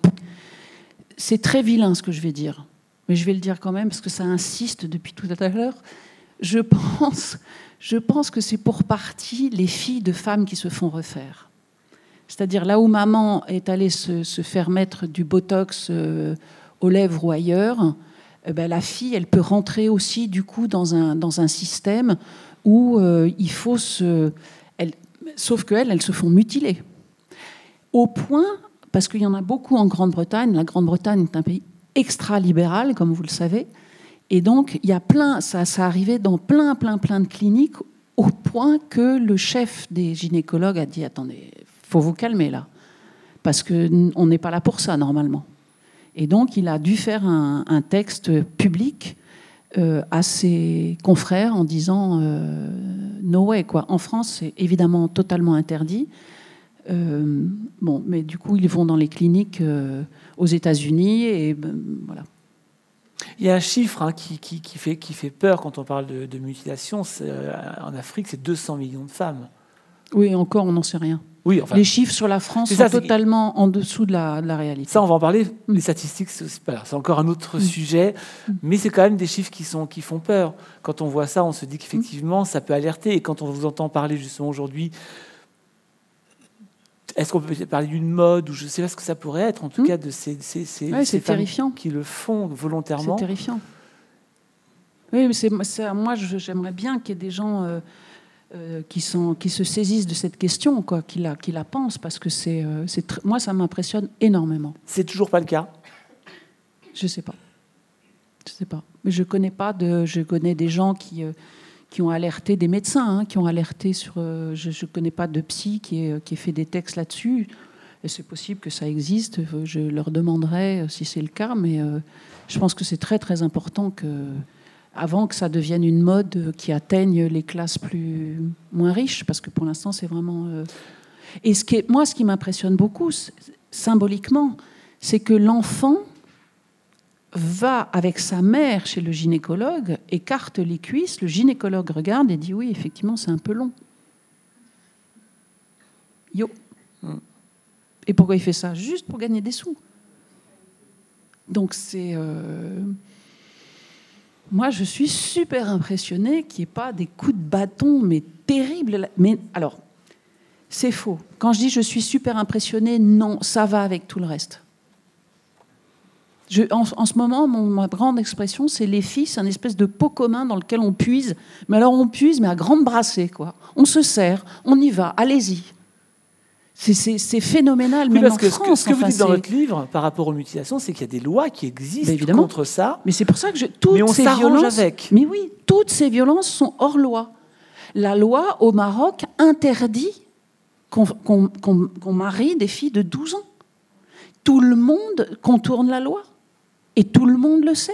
C'est très vilain ce que je vais dire mais je vais le dire quand même parce que ça insiste depuis tout à l'heure. Je pense, je pense que c'est pour partie les filles de femmes qui se font refaire. C'est-à-dire là où maman est allée se, faire mettre du botox euh, aux lèvres ou ailleurs, eh ben, la fille, elle peut rentrer aussi du coup dans un, dans un système où euh, il faut se... Sauf qu'elles, elles se font mutiler. Au point, parce qu'il y en a beaucoup en Grande-Bretagne, la Grande-Bretagne est un pays extra-libérale, comme vous le savez. Et donc, il y a plein, ça, ça arrivait dans plein, plein, plein de cliniques, au point que le chef des gynécologues a dit Attendez, faut vous calmer là, parce qu'on n'est pas là pour ça normalement. Et donc, il a dû faire un, texte public euh, à ses confrères en disant euh, No way, quoi. En France, c'est évidemment totalement interdit. Euh, bon, mais du coup, ils vont dans les cliniques euh, aux États-Unis et ben, voilà. Il y a un chiffre hein, qui, qui, qui, fait, qui fait peur quand on parle de, de mutilation. En Afrique, c'est 200 millions de femmes. Oui, encore, on n'en sait rien. Oui, enfin, les chiffres sur la France C'est sont c'est- totalement en dessous de la, de la réalité. ça, on va en parler. Mm. Les statistiques, c'est c'est c'est encore un autre Mm. sujet, mais c'est quand même des chiffres qui, sont, qui font peur. Quand on voit ça, on se dit qu'effectivement, ça peut alerter. Et quand on vous entend parler justement aujourd'hui, est-ce qu'on peut parler d'une mode ou je sais pas ce que ça pourrait être, en tout Mm. cas de ces, ces, ces, Ouais, ces c'est terrifiant. qui le font C'est volontairement. terrifiant. Oui, mais c'est, c'est- moi, j'aimerais bien qu'il y ait des gens euh, euh, qui, sont, qui se saisissent de cette question, quoi, qui, la, qui la pensent, parce que c'est, euh, c'est moi, ça m'impressionne énormément. C'est toujours pas le cas? Je sais pas. Je sais pas. Mais je connais pas de. Je connais des gens qui, euh, qui ont alerté des médecins, hein, qui ont alerté sur. je ne connais pas de psy qui ait, qui ait fait des textes là-dessus. Et c'est possible que ça existe. Je leur demanderai si c'est le cas, mais je pense que c'est très très important que, avant que ça devienne une mode qui atteigne les classes plus moins riches, parce que pour l'instant c'est vraiment. euh, Et ce qui est- moi, ce qui m'impressionne beaucoup, symboliquement, c'est que l'enfant va avec sa mère chez le gynécologue, écarte les cuisses, le gynécologue regarde et dit oui, effectivement, c'est un peu long. Yo. Et pourquoi il fait ça? Juste pour gagner des sous. Donc c'est... euh, Moi, je suis super impressionnée qu'il n'y ait pas des coups de bâton, mais terribles. Mais alors, c'est faux. Quand je dis je suis super impressionnée, non, ça va avec tout le reste. Je- en, ce moment, ma grande expression, c'est les filles, c'est un espèce de pot commun dans lequel on puise. Mais alors on puise, mais à grande brassée, quoi. On se sert, on y va, allez-y. C'est- phénoménal, Oui, même parce en que ce que, France. ce que vous dites dans votre livre par rapport aux mutilations, c'est qu'il y a des lois qui existent évidemment. contre ça. Mais c'est pour ça que je, toutes Mais on ces violences, avec. Mais oui, toutes ces violences sont hors loi. La loi au Maroc interdit qu'on marie des filles de 12 ans. Tout le monde contourne la loi. Et tout le monde le sait.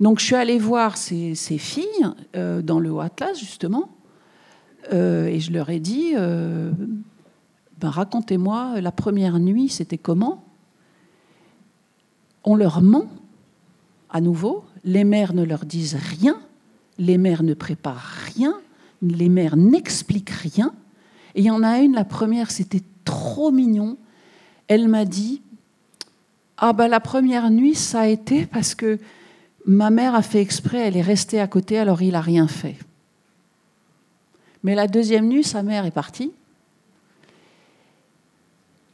Donc je suis allée voir ces, ces filles euh, dans le Haut Atlas, justement, euh, et je leur ai dit, euh, ben, racontez-moi, la première nuit, c'était comment? On leur ment, à nouveau, les mères ne leur disent rien, les mères ne préparent rien, les mères n'expliquent rien. Et il y en a une, la première, c'était trop mignon. Elle m'a dit, ah ben la première nuit, ça a été parce que ma mère a fait exprès, elle est restée à côté, alors il n'a rien fait. Mais la deuxième nuit, sa mère est partie.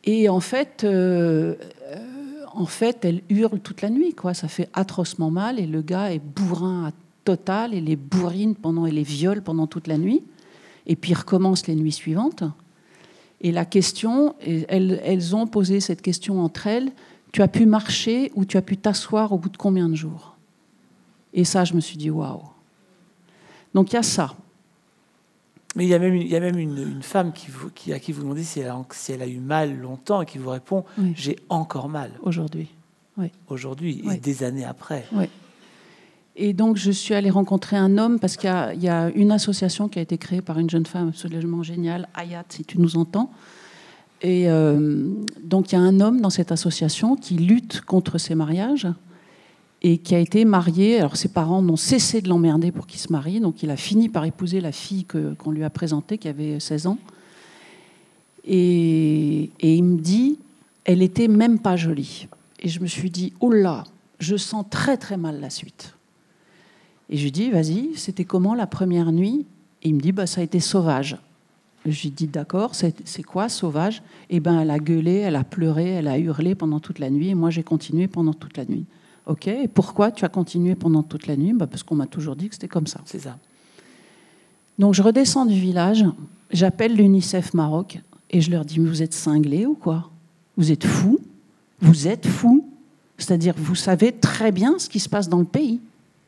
Et en fait, euh, euh, en fait, elle hurle toute la nuit, quoi. Ça fait atrocement mal, et le gars est bourrin à total, et les bourrine pendant, et les viole pendant toute la nuit. Et puis il recommence les nuits suivantes. Et la question, elles, elles ont posé cette question entre elles tu as pu marcher ou tu as pu t'asseoir au bout de combien de jours? Et ça, je me suis dit waouh. Donc il y a ça. Mais il y a même une, il y a même une, une femme qui vous, qui, à qui vous demandez si elle, a, si elle a eu mal longtemps et qui vous répond Oui. J'ai encore mal aujourd'hui. aujourd'hui Oui. et des années après. Et donc, je suis allée rencontrer un homme parce qu'il y y, a une association qui a été créée par une jeune femme absolument géniale, Ayat, si tu nous entends. Et euh, donc, il y a un homme dans cette association qui lutte contre ces mariages et qui a été marié. Alors, ses parents n'ont cessé de l'emmerder pour qu'il se marie. Donc, il a fini par épouser la fille qu'on lui a présentée, qui avait 16 ans. Et, il me dit, elle était même pas jolie. Et je me suis dit, oh là, je sens très très mal la suite. Et je lui dis, vas-y, c'était comment la première nuit? Et il me dit, bah, ça a été sauvage. Je lui dis, d'accord, c'est quoi sauvage? Eh ben, elle a gueulé, elle a pleuré, elle a hurlé pendant toute la nuit, et moi j'ai continué pendant toute la nuit. Ok, et pourquoi tu as continué pendant toute la nuit? Bah, Parce qu'on m'a toujours dit que c'était comme ça. C'est ça. Donc je redescends du village, j'appelle l'UNICEF Maroc et je leur dis Mais vous êtes cinglés ou quoi? Vous êtes fous? Vous êtes fous? C'est-à-dire vous savez très bien ce qui se passe dans le pays.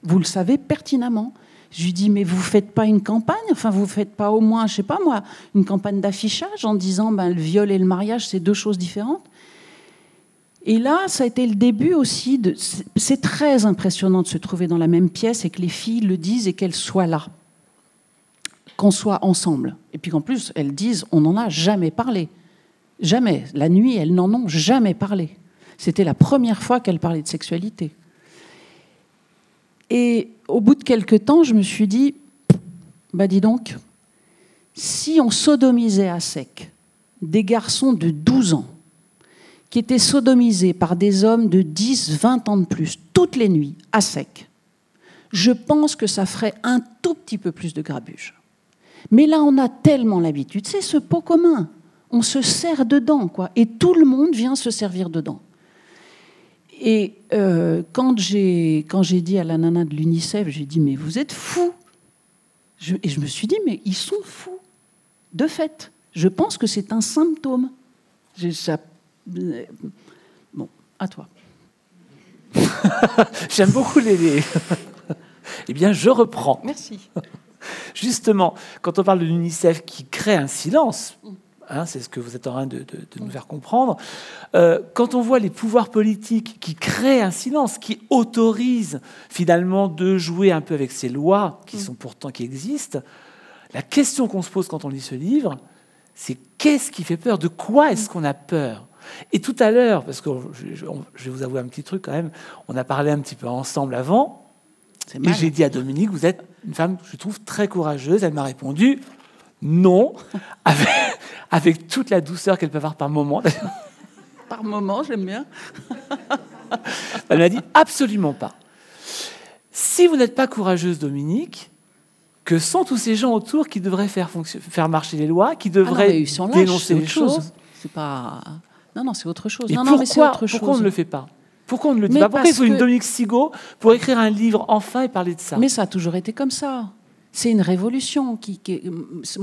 Vous le savez pertinemment. Je lui dis mais vous faites pas une campagne? Enfin vous faites pas au moins je sais pas moi une campagne d'affichage en disant ben le viol et le mariage c'est deux choses différentes? Et là, ça a été le début aussi de. c'est- très impressionnant de se trouver dans la même pièce et que les filles le disent et qu'elles soient là. qu'on soit ensemble. Et puis qu'en plus, elles disent, on n'en a jamais parlé. Jamais. La nuit, elles n'en ont jamais parlé. C'était la première fois qu'elles parlaient de sexualité. Et au bout de quelques temps, je me suis dit, bah dis donc, si on sodomisait à sec des garçons de 12 ans, qui étaient sodomisés par des hommes de 10, 20 ans de plus, toutes les nuits, à sec, je pense que ça ferait un tout petit peu plus de grabuge. Mais là, on a tellement l'habitude, c'est ce pot commun. On se sert dedans, quoi. Et tout le monde vient se servir dedans. Et euh, quand j'ai dit à la nana de l'UNICEF, j'ai dit, mais vous êtes fous. et je me suis dit, mais ils sont fous. De fait, je pense que c'est un symptôme. Bon, à toi. J'aime beaucoup les. eh bien, je reprends. Merci. Justement, quand on parle de l'UNICEF qui crée un silence, hein, c'est ce que vous êtes en train de, nous faire comprendre, euh, quand on voit les pouvoirs politiques qui créent un silence, qui autorisent finalement de jouer un peu avec ces lois qui sont pourtant qui existent, la question qu'on se pose quand on lit ce livre, c'est qu'est-ce qui fait peur? De quoi est-ce qu'on a peur? Et tout à l'heure, parce que je, vais vous avouer un petit truc quand même, on a parlé un petit peu ensemble avant, et j'ai dit à Dominique, vous êtes une femme, je trouve, très courageuse. Elle m'a répondu non, avec, toute la douceur qu'elle peut avoir par moment. Par moment, j'aime bien. Elle m'a dit absolument pas. Si vous n'êtes pas courageuse, Dominique, que sont tous ces gens autour qui devraient faire, faire marcher les lois, qui devraient ah dénoncer les choses C'est pas. Non, non, c'est autre chose. Et non, pourquoi, non, mais autre chose. pourquoi on ne le fait pas? Pourquoi on ne le dit pas? Pourquoi il faut une Dominique Sigaud pour écrire un livre enfin et parler de ça? Mais ça a toujours été comme ça. C'est une révolution. Qui,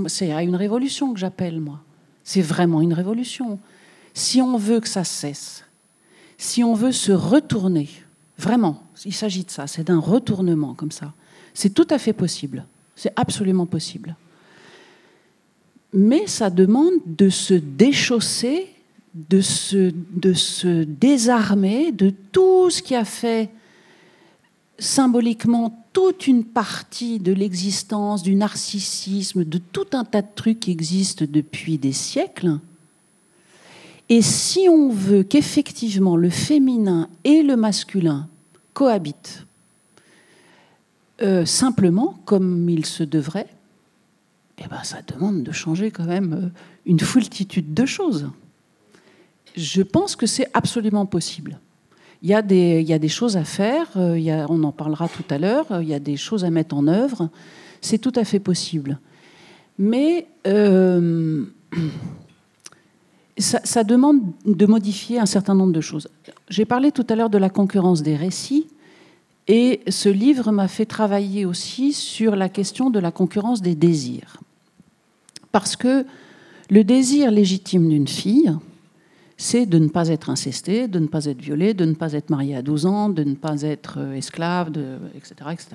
c'est une révolution que j'appelle, moi. C'est vraiment une révolution. Si on veut que ça cesse, si on veut se retourner, vraiment, il s'agit de ça, c'est d'un retournement comme ça. C'est tout à fait possible. C'est absolument possible. Mais ça demande de se déchausser de se, désarmer de tout ce qui a fait symboliquement toute une partie de l'existence, du narcissisme, de tout un tas de trucs qui existent depuis des siècles. Et si on veut qu'effectivement le féminin et le masculin cohabitent euh, simplement comme il se devrait, eh ben, ça demande de changer quand même euh, une foultitude de choses je pense que c'est absolument possible. Il y, a des, choses à faire, euh, on en parlera tout à l'heure, il y a des choses à mettre en œuvre, c'est tout à fait possible. Mais euh, ça, demande de modifier un certain nombre de choses. J'ai parlé tout à l'heure de la concurrence des récits, et ce livre m'a fait travailler aussi sur la question de la concurrence des désirs. Parce que le désir légitime d'une fille, c'est de ne pas être incesté, de ne pas être violé, de ne pas être marié à 12 ans, de ne pas être euh, esclave, etc., etc.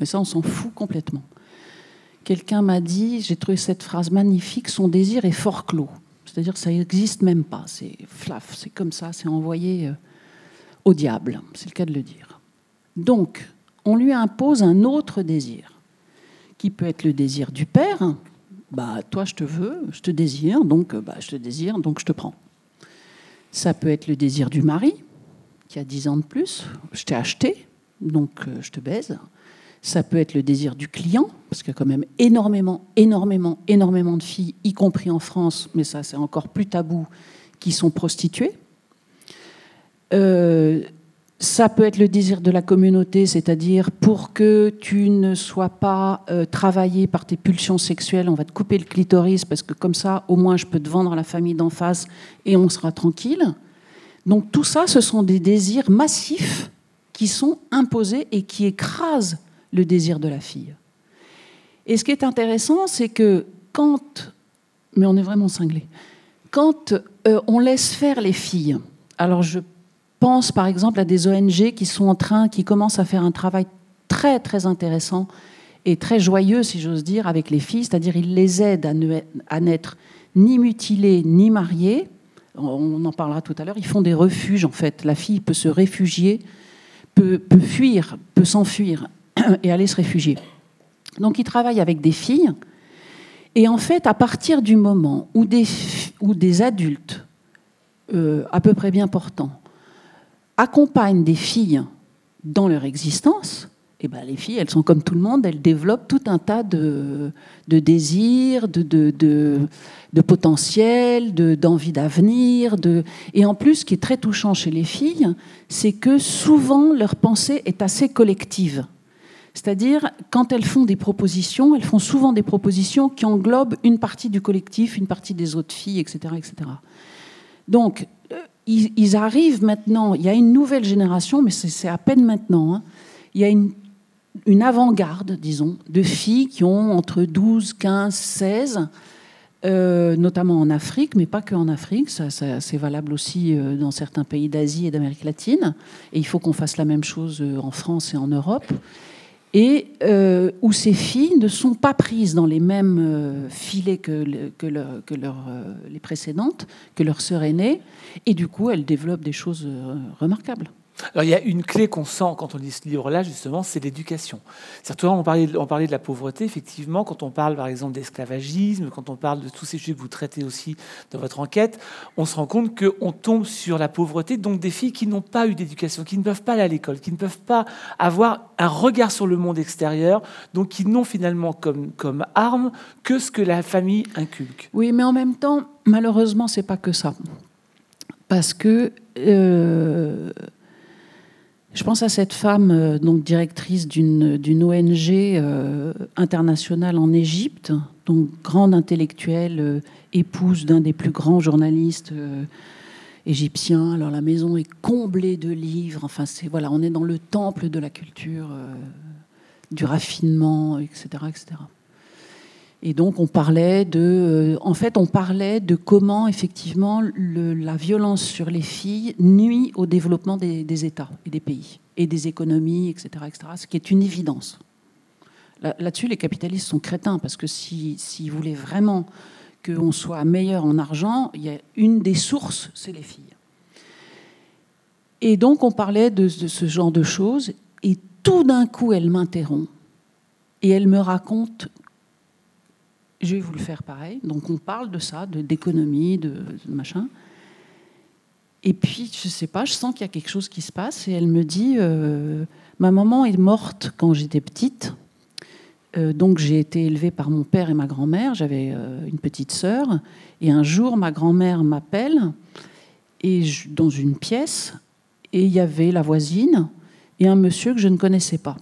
Mais ça, on s'en fout complètement. Quelqu'un m'a dit, j'ai trouvé cette phrase magnifique, son désir est fort clos. C'est-à-dire que ça n'existe même pas. C'est flaf, c'est comme ça, c'est envoyé euh, au diable, c'est le cas de le dire. Donc, on lui impose un autre désir, qui peut être le désir du père. Bah, toi, je te veux, je te désire, donc bah, je te désire, donc je te prends. Ça peut être le désir du mari, qui a 10 ans de plus. Je t'ai acheté, donc euh, je te baise. Ça peut être le désir du client, parce qu'il y a quand même énormément, énormément, énormément de filles, y compris en France, mais ça c'est encore plus tabou, qui sont prostituées. Euh, ça peut être le désir de la communauté, c'est-à-dire pour que tu ne sois pas euh, travaillé par tes pulsions sexuelles, on va te couper le clitoris parce que comme ça, au moins, je peux te vendre à la famille d'en face et on sera tranquille. Donc tout ça, ce sont des désirs massifs qui sont imposés et qui écrasent le désir de la fille. Et ce qui est intéressant, c'est que quand, mais on est vraiment cinglé, quand euh, on laisse faire les filles, alors je pense par exemple à des ONG qui sont en train, qui commencent à faire un travail très très intéressant et très joyeux, si j'ose dire, avec les filles, c'est-à-dire ils les aident à, n'être ni mutilées ni mariées. On en parlera tout à l'heure. Ils font des refuges en fait. La fille peut se réfugier, peut, fuir, peut s'enfuir et aller se réfugier. Donc ils travaillent avec des filles Et en fait, à partir du moment où des, où des adultes, euh, à peu près bien portants, accompagnent des filles dans leur existence, eh ben, les filles, elles sont comme tout le monde, elles développent tout un tas de, de désirs, de, de, de, de potentiel, d'envie d'avenir. De... Et en plus, ce qui est très touchant chez les filles, c'est que souvent leur pensée est assez collective. C'est-à-dire, quand elles font des propositions, elles font souvent des propositions qui englobent une partie du collectif, une partie des autres filles, etc. etc. Donc, ils, arrivent maintenant, il y a une nouvelle génération, mais c'est à peine maintenant, hein. il y a une, avant-garde, disons, de filles qui ont entre 12, 15, 16, notamment en Afrique, mais pas que en Afrique, c'est valable aussi euh, dans certains pays d'Asie et d'Amérique latine, et il faut qu'on fasse la même chose euh, en France et en Europe et euh, où ces filles ne sont pas prises dans les mêmes euh, filets que, que euh, les précédentes, que leurs sœurs aînées, et du coup elles développent des choses remarquables. Alors, il y a une clé qu'on sent quand on lit ce livre-là, justement, c'est l'éducation. Surtout, on parlait, on parlait de la pauvreté, effectivement, quand on parle, par exemple, d'esclavagisme, quand on parle de tous ces sujets que vous traitez aussi dans votre enquête, on se rend compte qu'on tombe sur la pauvreté, donc des filles qui n'ont pas eu d'éducation, qui ne peuvent pas aller à l'école, qui ne peuvent pas avoir un regard sur le monde extérieur, donc qui n'ont finalement comme, comme arme que ce que la famille inculque. Oui, mais en même temps, malheureusement, c'est pas que ça. Parce que... Euh je pense à cette femme, euh, donc directrice d'une ONG euh, internationale en Égypte, donc grande intellectuelle, euh, épouse d'un des plus grands journalistes égyptiens. Alors la maison est comblée de livres. Enfin, c'est voilà, on est dans le temple de la culture, du raffinement, etc., etc. Et donc on parlait de, euh, en fait, on parlait de comment effectivement la violence sur les filles nuit au développement des, États et des pays et des économies, etc., etc. Ce qui est une évidence. Là-dessus, les capitalistes sont crétins parce que s'ils si, voulaient vraiment qu'on soit meilleur en argent, il y a une des sources, c'est les filles. Et donc on parlait de ce genre de choses et tout d'un coup, elle m'interrompt et elle me raconte vous le faire pareil. Donc on parle de ça, d'économie, de, de, machin. Et puis, je ne sais pas, je sens qu'il y a quelque chose qui se passe. Et elle me dit, euh, ma maman est morte quand j'étais petite. Euh, donc j'ai été élevée par mon père et ma grand-mère. J'avais euh, une petite sœur. Et un jour, ma grand-mère m'appelle et dans une pièce. Et il y avait la voisine et un monsieur que je ne connaissais pas.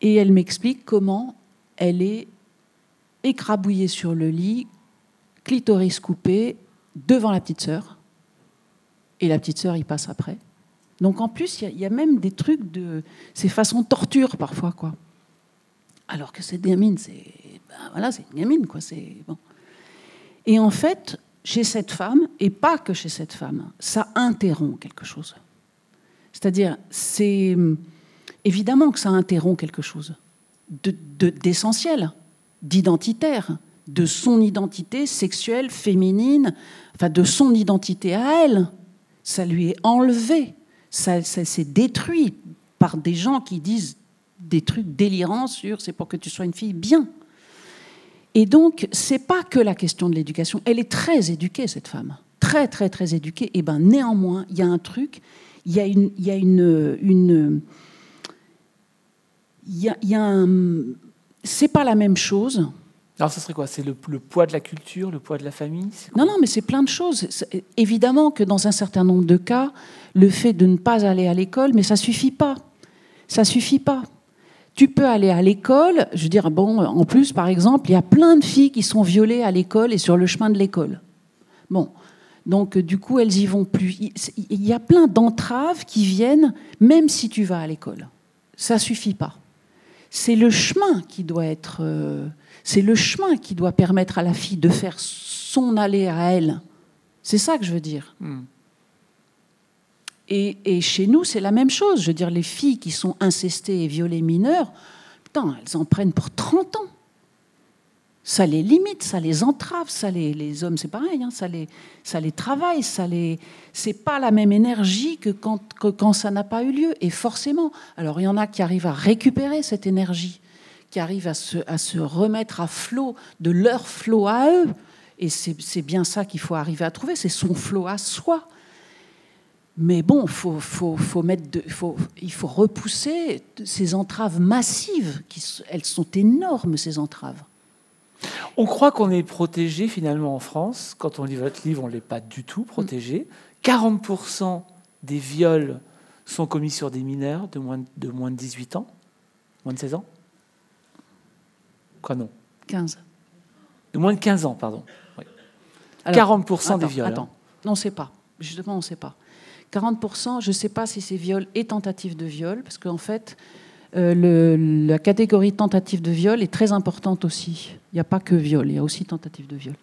Et elle m'explique comment elle est écrabouillée sur le lit, clitoris coupé, devant la petite sœur. Et la petite sœur y passe après. Donc en plus, il y, a même des trucs de ces façons torture parfois, quoi. Alors que cette gamine, c'est ben voilà, c'est une gamine, quoi. C'est bon. Et en fait, chez cette femme, et pas que chez cette femme, ça interrompt quelque chose. C'est-à-dire, c'est évidemment que ça interrompt quelque chose d'essentiel, d'identitaire, de son identité sexuelle, féminine, enfin de son identité à elle. Ça lui est enlevé, ça, s'est détruit par des gens qui disent des trucs délirants sur c'est pour que tu sois une fille bien. Et donc, c'est pas que la question de l'éducation. Elle est très éduquée, cette femme. Très, très, très éduquée. Et ben néanmoins, il y a un truc, il y a une, y a une il y a, un... c'est pas la même chose. Alors, ce serait quoi? C'est le, poids de la culture, le poids de la famille? Non, non, mais c'est plein de choses. Évidemment que dans un certain nombre de cas, le fait de ne pas aller à l'école, mais ça suffit pas. Ça suffit pas. Tu peux aller à l'école, je veux dire, bon, en plus, par exemple, il y a plein de filles qui sont violées à l'école et sur le chemin de l'école. Bon, donc du coup, elles y vont plus. Il y a plein d'entraves qui viennent, même si tu vas à l'école. Ça suffit pas c'est le chemin qui doit être, euh, c'est le chemin qui doit permettre à la fille de faire son aller à elle. C'est ça que je veux dire. Hmm. Et, chez nous, c'est la même chose. Je veux dire, les filles qui sont incestées et violées mineures, putain, elles en prennent pour 30 ans ça les limite, ça les entrave, ça les, hommes c'est pareil, hein, ça, les, ça les travaille, ça les, c'est pas la même énergie que quand, ça n'a pas eu lieu. Et forcément, alors il y en a qui arrivent à récupérer cette énergie, qui arrivent à se, à se remettre à flot de leur flot à eux. Et c'est bien ça qu'il faut arriver à trouver, c'est son flot à soi. Mais bon, faut, faut, faut mettre faut, il faut repousser ces entraves massives. Qui, elles sont énormes, ces entraves. On croit qu'on est protégé finalement en France. Quand on lit votre livre, on ne l'est pas du tout protégé. 40% des viols sont commis sur des mineurs de moins de, moins de 18 ans, moins de 16 ans. Quoi non? 15. De moins de 15 ans, pardon. 40% des viols. Attends, hein. on ne sait pas. Justement, on ne sait pas. 40%, je ne sais pas si c'est viol et tentative de viol, parce qu'en fait, euh, la catégorie tentative de viol est très importante aussi. Il n'y a pas que viol, il y a aussi tentative de viol.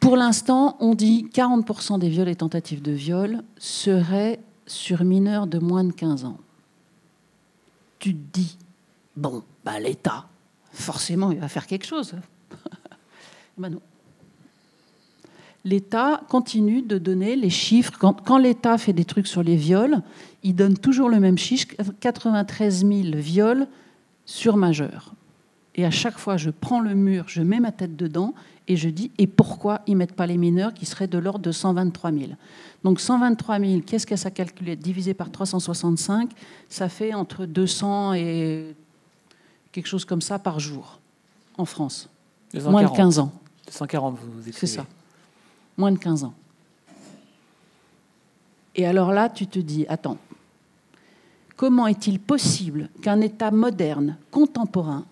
Pour l'instant, on dit 40% des viols et tentatives de viol seraient sur mineurs de moins de 15 ans. Tu te dis, bon, bah, l'État, forcément, il va faire quelque chose. ben non l'État continue de donner les chiffres. Quand, l'État fait des trucs sur les viols, il donne toujours le même chiffre 93 000 viols sur majeurs. Et à chaque fois, je prends le mur, je mets ma tête dedans et je dis et pourquoi ils ne mettent pas les mineurs qui seraient de l'ordre de 123 000 Donc 123 000, qu'est-ce que ça calcule Divisé par 365, ça fait entre 200 et quelque chose comme ça par jour en France. Moins de 15 ans. 240, vous écrivez. C'est ça moins de 15 ans. Et alors là, tu te dis, attends, comment est-il possible qu'un État moderne, contemporain,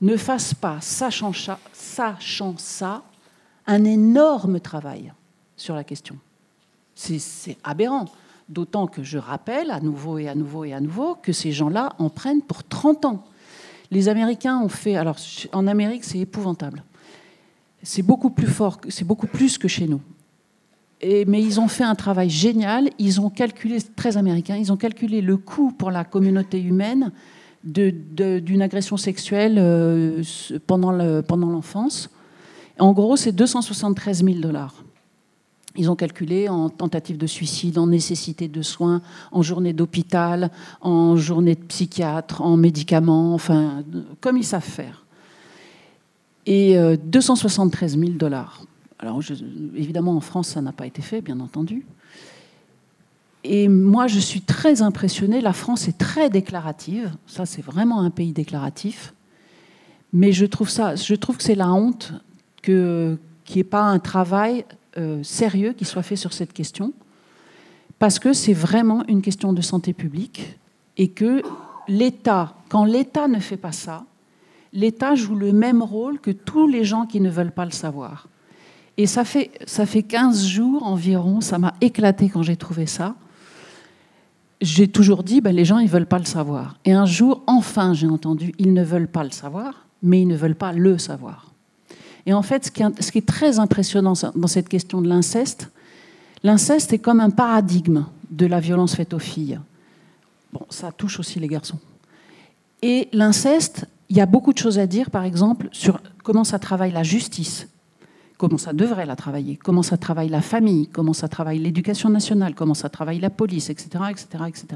ne fasse pas, sachant ça, un énorme travail sur la question? C'est aberrant. D'autant que je rappelle à nouveau et à nouveau et à nouveau que ces gens-là en prennent pour 30 ans. Les Américains ont fait. Alors, en Amérique, c'est épouvantable c'est beaucoup plus fort, c'est beaucoup plus que chez nous. Mais ils ont fait un travail génial. Ils ont calculé, très américain, ils ont calculé le coût pour la communauté humaine d'une agression sexuelle euh, pendant l'enfance. en gros, c'est 273 000 dollars. Ils ont calculé en tentative de suicide, en nécessité de soins, en journée d'hôpital, en journée de psychiatre, en médicaments, enfin, comme ils savent faire et 273 euh, 000 dollars. Alors, évidemment, en France, ça n'a pas été fait, bien entendu. Et moi, je suis très impressionnée. La France est très déclarative. Ça, c'est vraiment un pays déclaratif. Mais je trouve, ça, je que c'est la honte qu'il n'y ait pas un travail euh, sérieux qui soit fait sur cette question. Parce que c'est vraiment une question de santé publique. Et que l'État, quand l'État ne fait pas ça, l'État joue le même rôle que tous les gens qui ne veulent pas le savoir. Et ça fait, ça fait 15 jours environ, ça m'a éclaté quand j'ai trouvé ça. J'ai toujours dit, ben, les gens, ils ne veulent pas le savoir. Et un jour, enfin, j'ai entendu, ils ne veulent pas le savoir, mais ils ne veulent pas le savoir. Et en fait, ce qui est, ce qui est très impressionnant dans cette question de l'inceste, l'inceste est comme un paradigme de la violence faite aux filles. Bon, ça touche aussi les garçons. Et l'inceste, il y a beaucoup de choses à dire, par exemple, sur comment ça travaille la justice, comment ça devrait la travailler, comment ça travaille la famille, comment ça travaille l'éducation nationale, comment ça travaille la police, etc., etc., etc.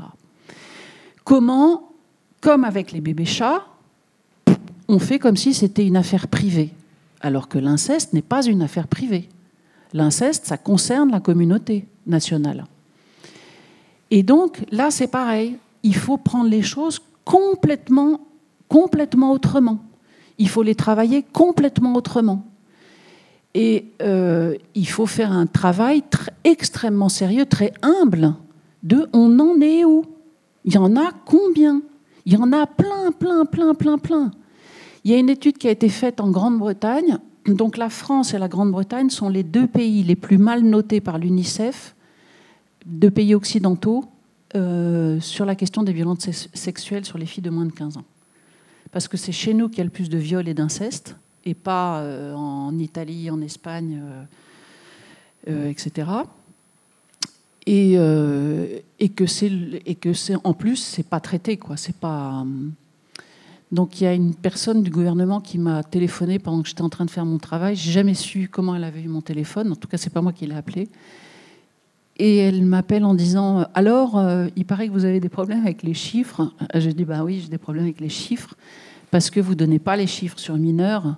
Comment, comme avec les bébés chats, on fait comme si c'était une affaire privée, alors que l'inceste n'est pas une affaire privée. L'inceste, ça concerne la communauté nationale. Et donc, là, c'est pareil. Il faut prendre les choses complètement complètement autrement. Il faut les travailler complètement autrement. Et euh, il faut faire un travail extrêmement sérieux, très humble, de on en est où? Il y en a combien? Il y en a plein, plein, plein, plein, plein. Il y a une étude qui a été faite en Grande-Bretagne. Donc la France et la Grande-Bretagne sont les deux pays les plus mal notés par l'UNICEF, deux pays occidentaux, euh, sur la question des violences sexuelles sur les filles de moins de 15 ans parce que c'est chez nous qu'il y a le plus de viols et d'inceste, et pas euh, en Italie, en Espagne, euh, euh, etc. Et, que c'est et que c'est en plus c'est pas traité quoi. C'est pas donc il y a une personne du gouvernement qui m'a téléphoné pendant que j'étais en train de faire mon travail. J'ai jamais su comment elle avait eu mon téléphone. En tout cas, c'est pas moi qui l'ai appelé. et elle m'appelle en disant Alors, il paraît que vous avez des problèmes avec les chiffres. Je dis Bah oui, j'ai des problèmes avec les chiffres, parce que vous ne donnez pas les chiffres sur mineurs.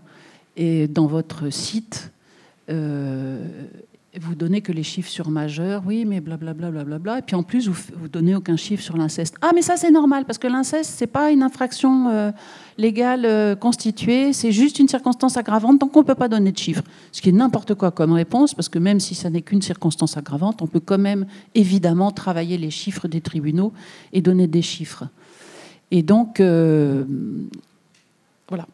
Et dans votre site, euh, vous donnez que les chiffres sur majeurs, oui, mais blablabla, blablabla. Et puis en plus, vous, vous donnez aucun chiffre sur l'inceste. Ah, mais ça, c'est normal, parce que l'inceste, c'est pas une infraction euh, légale euh, constituée, c'est juste une circonstance aggravante, donc on ne peut pas donner de chiffres. Ce qui est n'importe quoi comme réponse, parce que même si ça n'est qu'une circonstance aggravante, on peut quand même évidemment travailler les chiffres des tribunaux et donner des chiffres. Et donc, voilà.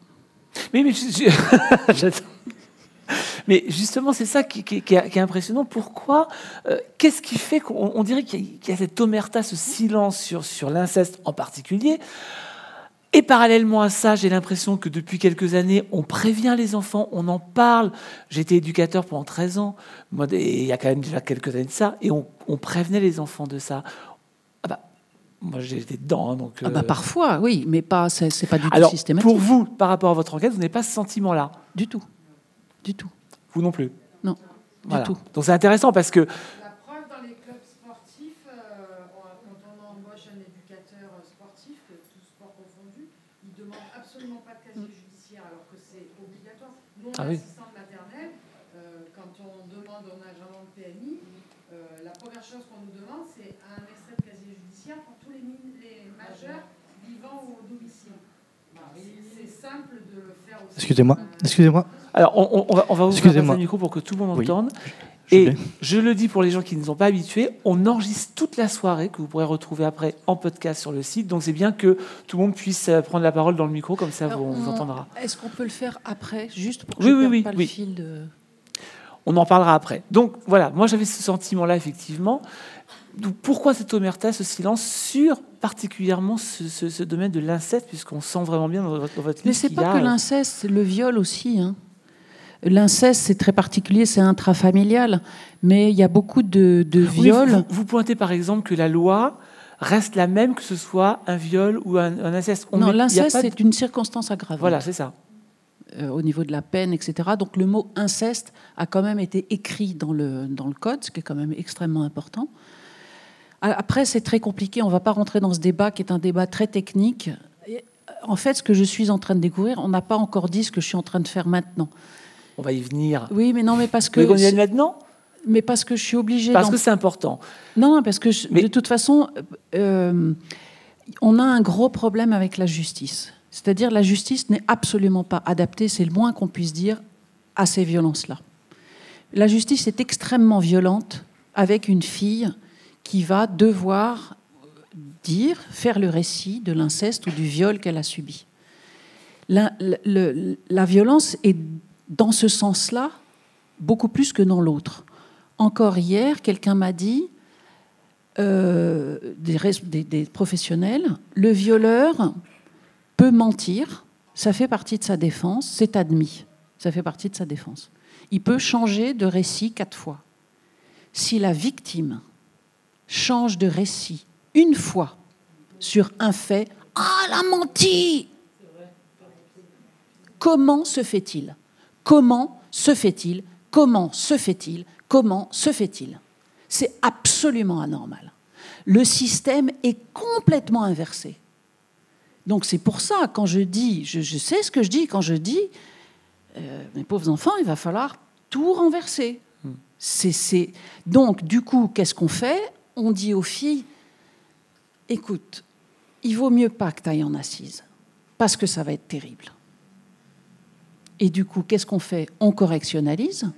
Mais, justement, c'est ça qui, est, impressionnant. Pourquoi euh, Qu'est-ce qui fait qu'on dirait qu'il y, a cette omerta, ce silence sur, l'inceste en particulier? Et parallèlement à ça, j'ai l'impression que depuis quelques années, on prévient les enfants, on en parle. Été éducateur pendant 13 ans, il y a quand même déjà quelques années de ça, et on, prévenait les enfants de ça. Moi, j'ai été dedans. Hein, donc, ah bah, euh, parfois, oui, mais pas, c'est, pas du tout Alors, systématique. Pour vous, par rapport à votre enquête, vous n'avez pas ce sentiment-là Du tout. Du tout. Vous non plus Non, du tout. Donc c'est intéressant parce que... La preuve dans les clubs sportifs, euh, quand on embauche un éducateur sportif, tout sport confondu, il ne demande absolument pas de casier mm. judiciaire alors que c'est obligatoire. Nous, ah assistant maternelle, euh, quand on demande un agent de PMI, euh, la première chose qu'on nous demande, c'est un extrait de casier judiciaire pour tous les, les majeurs vivant au domicile. C'est simple de le faire aussi. Excusez-moi, excusez-moi. Alors, on, va, on va ouvrir le micro pour que tout le monde entende. Et je le dis pour les gens qui ne sont pas habitués, on enregistre toute la soirée que vous pourrez retrouver après en podcast sur le site. Donc c'est bien que tout le monde puisse euh, prendre la parole dans le micro, comme ça on vous entendra. Est-ce qu'on peut le faire après, juste pour que oui, je oui, oui, pas le fil de... On en parlera après. Donc voilà, moi j'avais ce sentiment-là, effectivement. Pourquoi cette omerta, ce silence sur particulièrement ce, domaine de l'inceste, puisqu'on sent vraiment bien dans votre, dans votre Mais c'est pas que l'inceste, c'est le viol aussi. Hein. L'inceste, c'est très particulier, c'est intrafamilial, mais il y a beaucoup de, viols. vous, pointez par exemple que la loi reste la même que ce soit un viol ou un, inceste. non, l'inceste, c'est une circonstance aggravante. Voilà, c'est ça. Euh, au niveau de la peine, etc. Donc le mot inceste a quand même été écrit dans le, dans le code, ce qui est quand même extrêmement important. Après, c'est très compliqué, on ne va pas rentrer dans ce débat qui est un débat très technique. En fait, ce que je suis en train de découvrir, on n'a pas encore dit ce que je suis en train de faire maintenant. On va y venir. Oui, mais non, mais parce que. Mais on y maintenant? Mais parce que je suis obligée. Parce que c'est important. Non, parce que de toute façon, euh, on a un gros problème avec la justice. C'est-à-dire la justice n'est absolument pas adaptée, c'est le moins qu'on puisse dire, à ces violences-là. La justice est extrêmement violente avec une fille qui va devoir dire, faire le récit de l'inceste ou du viol qu'elle a subi. La, violence est dans ce sens-là, beaucoup plus que dans l'autre. Encore hier, quelqu'un m'a dit, euh, des, professionnels, le violeur peut mentir, ça fait partie de sa défense, c'est admis, ça fait partie de sa défense. Il peut changer de récit quatre fois. Si la victime change de récit une fois sur un fait, ah, elle a menti Comment se fait-il? Comment se fait-il? Comment se fait-il? Comment se fait-il? C'est absolument anormal. Le système est complètement inversé. Donc c'est pour ça, quand je dis, je, sais ce que je dis, quand je dis, euh, mes pauvres enfants, il va falloir tout renverser. Hmm. C'est, Donc du coup, qu'est-ce qu'on fait? On dit aux filles, écoute, il vaut mieux pas que tu ailles en assise, parce que ça va être terrible. Et du coup, qu'est-ce qu'on fait? On correctionnalise.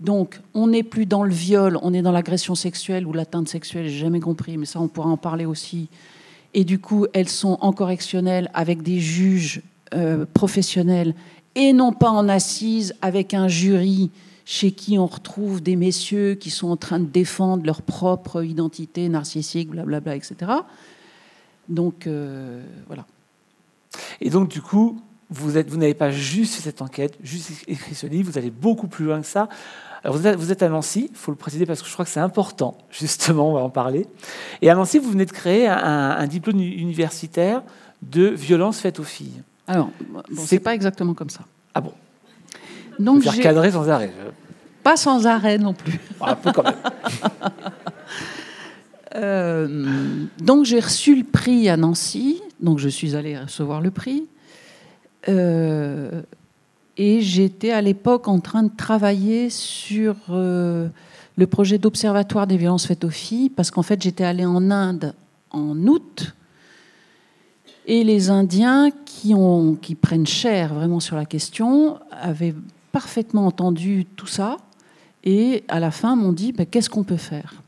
Donc, on n'est plus dans le viol, on est dans l'agression sexuelle ou l'atteinte sexuelle, j'ai jamais compris, mais ça, on pourra en parler aussi. Et du coup, elles sont en correctionnel avec des juges euh, professionnels et non pas en assise avec un jury chez qui on retrouve des messieurs qui sont en train de défendre leur propre identité narcissique, blablabla, etc. Donc, euh, voilà. Et donc, du coup, vous, êtes, vous n'avez pas juste fait cette enquête, juste écrit ce livre, vous allez beaucoup plus loin que ça. Alors vous, êtes, vous êtes à Nancy, il faut le préciser parce que je crois que c'est important, justement, on va en parler. Et à Nancy, vous venez de créer un, diplôme universitaire de violence faite aux filles. Alors, c'est pas exactement comme ça. Ah bon? Donc, j'ai cadrer sans arrêt. Pas sans arrêt non plus. Un peu quand même. Euh, donc j'ai reçu le prix à Nancy, donc je suis allée recevoir le prix. Euh, et j'étais à l'époque en train de travailler sur euh, le projet d'observatoire des violences faites aux filles, parce qu'en fait j'étais allée en Inde en août, et les Indiens qui, ont, qui prennent cher vraiment sur la question avaient parfaitement entendu tout ça, et à la fin m'ont dit ben, qu'est-ce qu'on peut faire?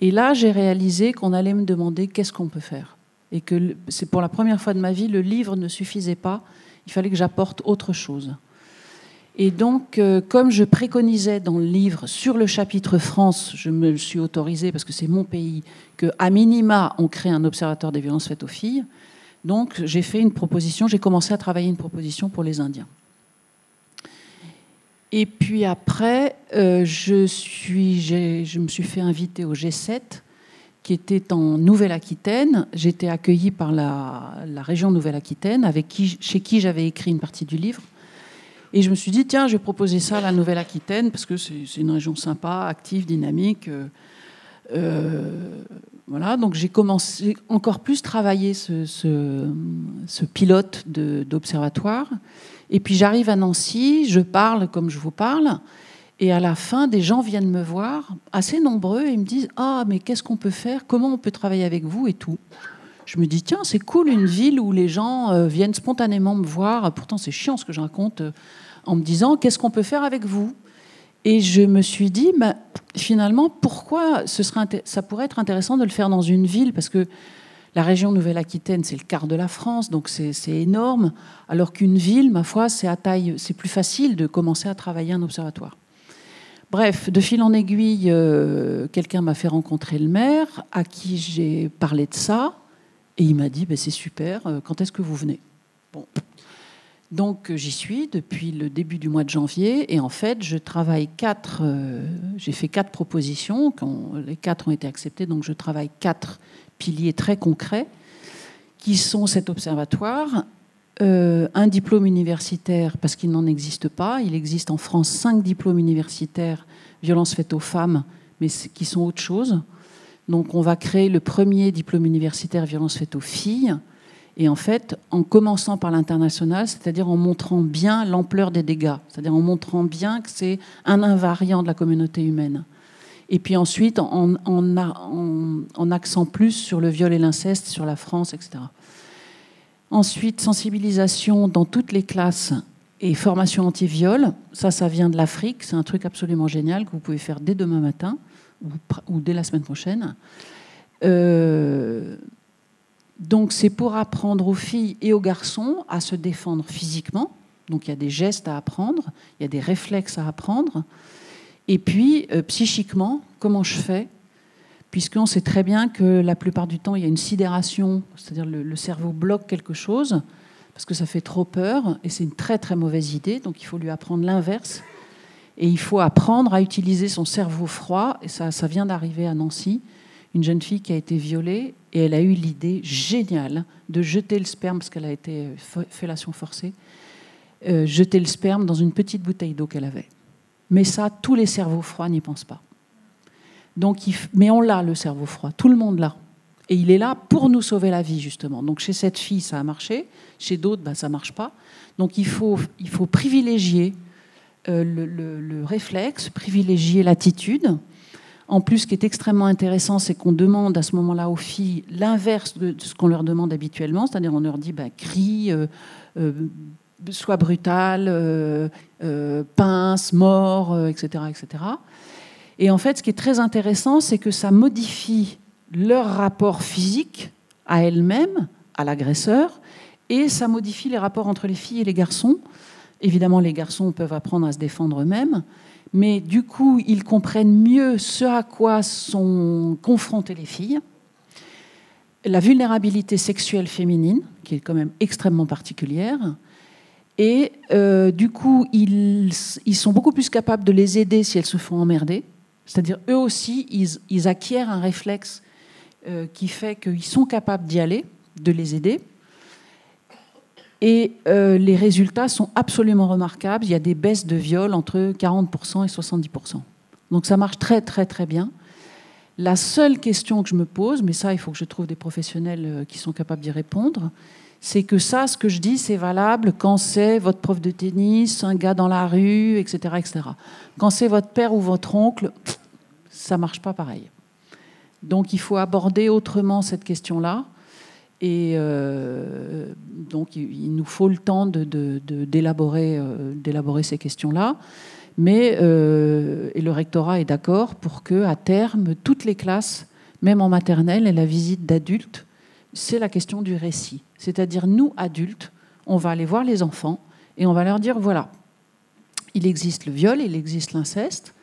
Et là, j'ai réalisé qu'on allait me demander qu'est-ce qu'on peut faire. Et que c'est pour la première fois de ma vie, le livre ne suffisait pas. Il fallait que j'apporte autre chose. Et donc, euh, comme je préconisais dans le livre sur le chapitre France, je me suis autorisée, parce que c'est mon pays, qu'à minima, on crée un observatoire des violences faites aux filles. Donc, j'ai fait une proposition, j'ai commencé à travailler une proposition pour les Indiens. Et puis après, euh, je, me suis fait inviter au G7, qui était en Nouvelle-Aquitaine. J'étais accueillie par la, région Nouvelle-Aquitaine, qui, chez qui j'avais écrit une partie du livre. Et je me suis dit, tiens, je vais proposer ça à la Nouvelle-Aquitaine, parce que c'est une région sympa, active, dynamique. Euh, euh, voilà, donc j'ai commencé encore plus travailler ce pilote d'observatoire. Et puis j'arrive à Nancy, je parle comme je vous parle, et à la fin, des gens viennent me voir, assez nombreux, et me disent Ah, mais qu'est-ce qu'on peut faire? Comment on peut travailler avec vous et tout. Je me dis Tiens, c'est cool une ville où les gens euh, viennent spontanément me voir. Pourtant, c'est chiant ce que je raconte, euh, en me disant Qu'est-ce qu'on peut faire avec vous? Et je me suis dit bah, Finalement, pourquoi ce serait, ça pourrait être intéressant de le faire dans une ville? Parce que la région Nouvelle-Aquitaine, c'est le quart de la France, donc c'est énorme. Alors qu'une ville, ma foi, c'est à taille, c'est plus facile de commencer à travailler un observatoire. Bref, de fil en aiguille, euh, quelqu'un m'a fait rencontrer le maire, à qui j'ai parlé de ça, et il m'a dit ben, c'est super, euh, quand est-ce que vous venez? Bon. Donc j'y suis depuis le début du mois de janvier, et en fait, je travaille quatre. Euh, j'ai fait quatre propositions, les quatre ont été acceptées, donc je travaille quatre piliers très concrets qui sont cet observatoire, euh, un diplôme universitaire, parce qu'il n'en existe pas. Il existe en France cinq diplômes universitaires violences faites aux femmes, mais qui sont autre chose. Donc on va créer le premier diplôme universitaire violences faites aux filles. Et en fait, en commençant par l'international, c'est-à-dire en montrant bien l'ampleur des dégâts, c'est-à-dire en montrant bien que c'est un invariant de la communauté humaine. Et puis ensuite, en, en, accent plus sur le viol et l'inceste, sur la France, etc. Ensuite, sensibilisation dans toutes les classes et formation anti-viol. Ça, ça vient de l'Afrique. C'est un truc absolument génial que vous pouvez faire dès demain matin ou, dès la semaine prochaine. Euh, donc, c'est pour apprendre aux filles et aux garçons à se défendre physiquement. Donc, il y a des gestes à apprendre, il y a des réflexes à apprendre. Et puis, euh, psychiquement, comment je fais? Puisqu'on sait très bien que la plupart du temps, il y a une sidération, c'est-à-dire le, le cerveau bloque quelque chose, parce que ça fait trop peur, et c'est une très très mauvaise idée, donc il faut lui apprendre l'inverse. Et il faut apprendre à utiliser son cerveau froid, et ça, ça vient d'arriver à Nancy, une jeune fille qui a été violée, et elle a eu l'idée géniale de jeter le sperme, parce qu'elle a été fellation forcée, euh, jeter le sperme dans une petite bouteille d'eau qu'elle avait. Mais ça, tous les cerveaux froids n'y pensent pas. Donc, mais on l'a, le cerveau froid. Tout le monde l'a. Et il est là pour nous sauver la vie, justement. Donc, chez cette fille, ça a marché. Chez d'autres, bah, ça ne marche pas. Donc, il faut, il faut privilégier euh, le, réflexe, privilégier l'attitude. En plus, ce qui est extrêmement intéressant, c'est qu'on demande à ce moment-là aux filles l'inverse de, ce qu'on leur demande habituellement, c'est-à-dire on leur dit bah, crie, euh, euh, soit brutal, euh, euh, pince, mort, etc., euh, etc. Et en fait, ce qui est très intéressant, c'est que ça modifie leur rapport physique à elles-mêmes, à l'agresseur, et ça modifie les rapports entre les filles et les garçons. Évidemment, les garçons peuvent apprendre à se défendre eux-mêmes, mais du coup, ils comprennent mieux ce à quoi sont confrontées les filles. La vulnérabilité sexuelle féminine, qui est quand même extrêmement particulière, et euh, du coup, ils, sont beaucoup plus capables de les aider si elles se font emmerder. C'est-à-dire, eux aussi, ils, acquièrent un réflexe euh, qui fait qu'ils sont capables d'y aller, de les aider. Et euh, les résultats sont absolument remarquables. Il y a des baisses de viol entre 40% et 70%. Donc ça marche très très très bien. La seule question que je me pose, mais ça il faut que je trouve des professionnels qui sont capables d'y répondre, c'est que ça, ce que je dis, c'est valable quand c'est votre prof de tennis, un gars dans la rue, etc. etc. Quand c'est votre père ou votre oncle, ça marche pas pareil. Donc il faut aborder autrement cette question-là. Et euh, donc il nous faut le temps d'élaborer de, d'élaborer ces questions-là. Mais euh, et le rectorat est d'accord pour que, à terme, toutes les classes, même en maternelle, et la visite d'adultes, c'est la question du récit. C'est-à-dire, nous, adultes, on va aller voir les enfants et on va leur dire voilà, il existe le viol, il existe l'inceste,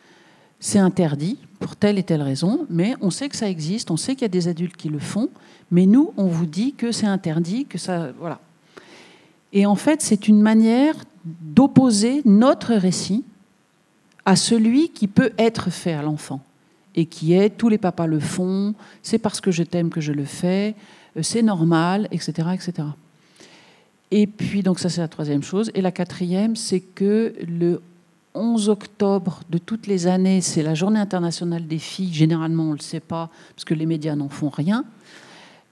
c'est interdit pour telle et telle raison, mais on sait que ça existe, on sait qu'il y a des adultes qui le font, mais nous, on vous dit que c'est interdit, que ça. Voilà. Et en fait, c'est une manière d'opposer notre récit à celui qui peut être fait à l'enfant et qui est tous les papas le font, c'est parce que je t'aime que je le fais, c'est normal, etc., etc. Et puis, donc ça c'est la troisième chose. Et la quatrième, c'est que le 11 octobre de toutes les années, c'est la journée internationale des filles. Généralement, on ne le sait pas, parce que les médias n'en font rien.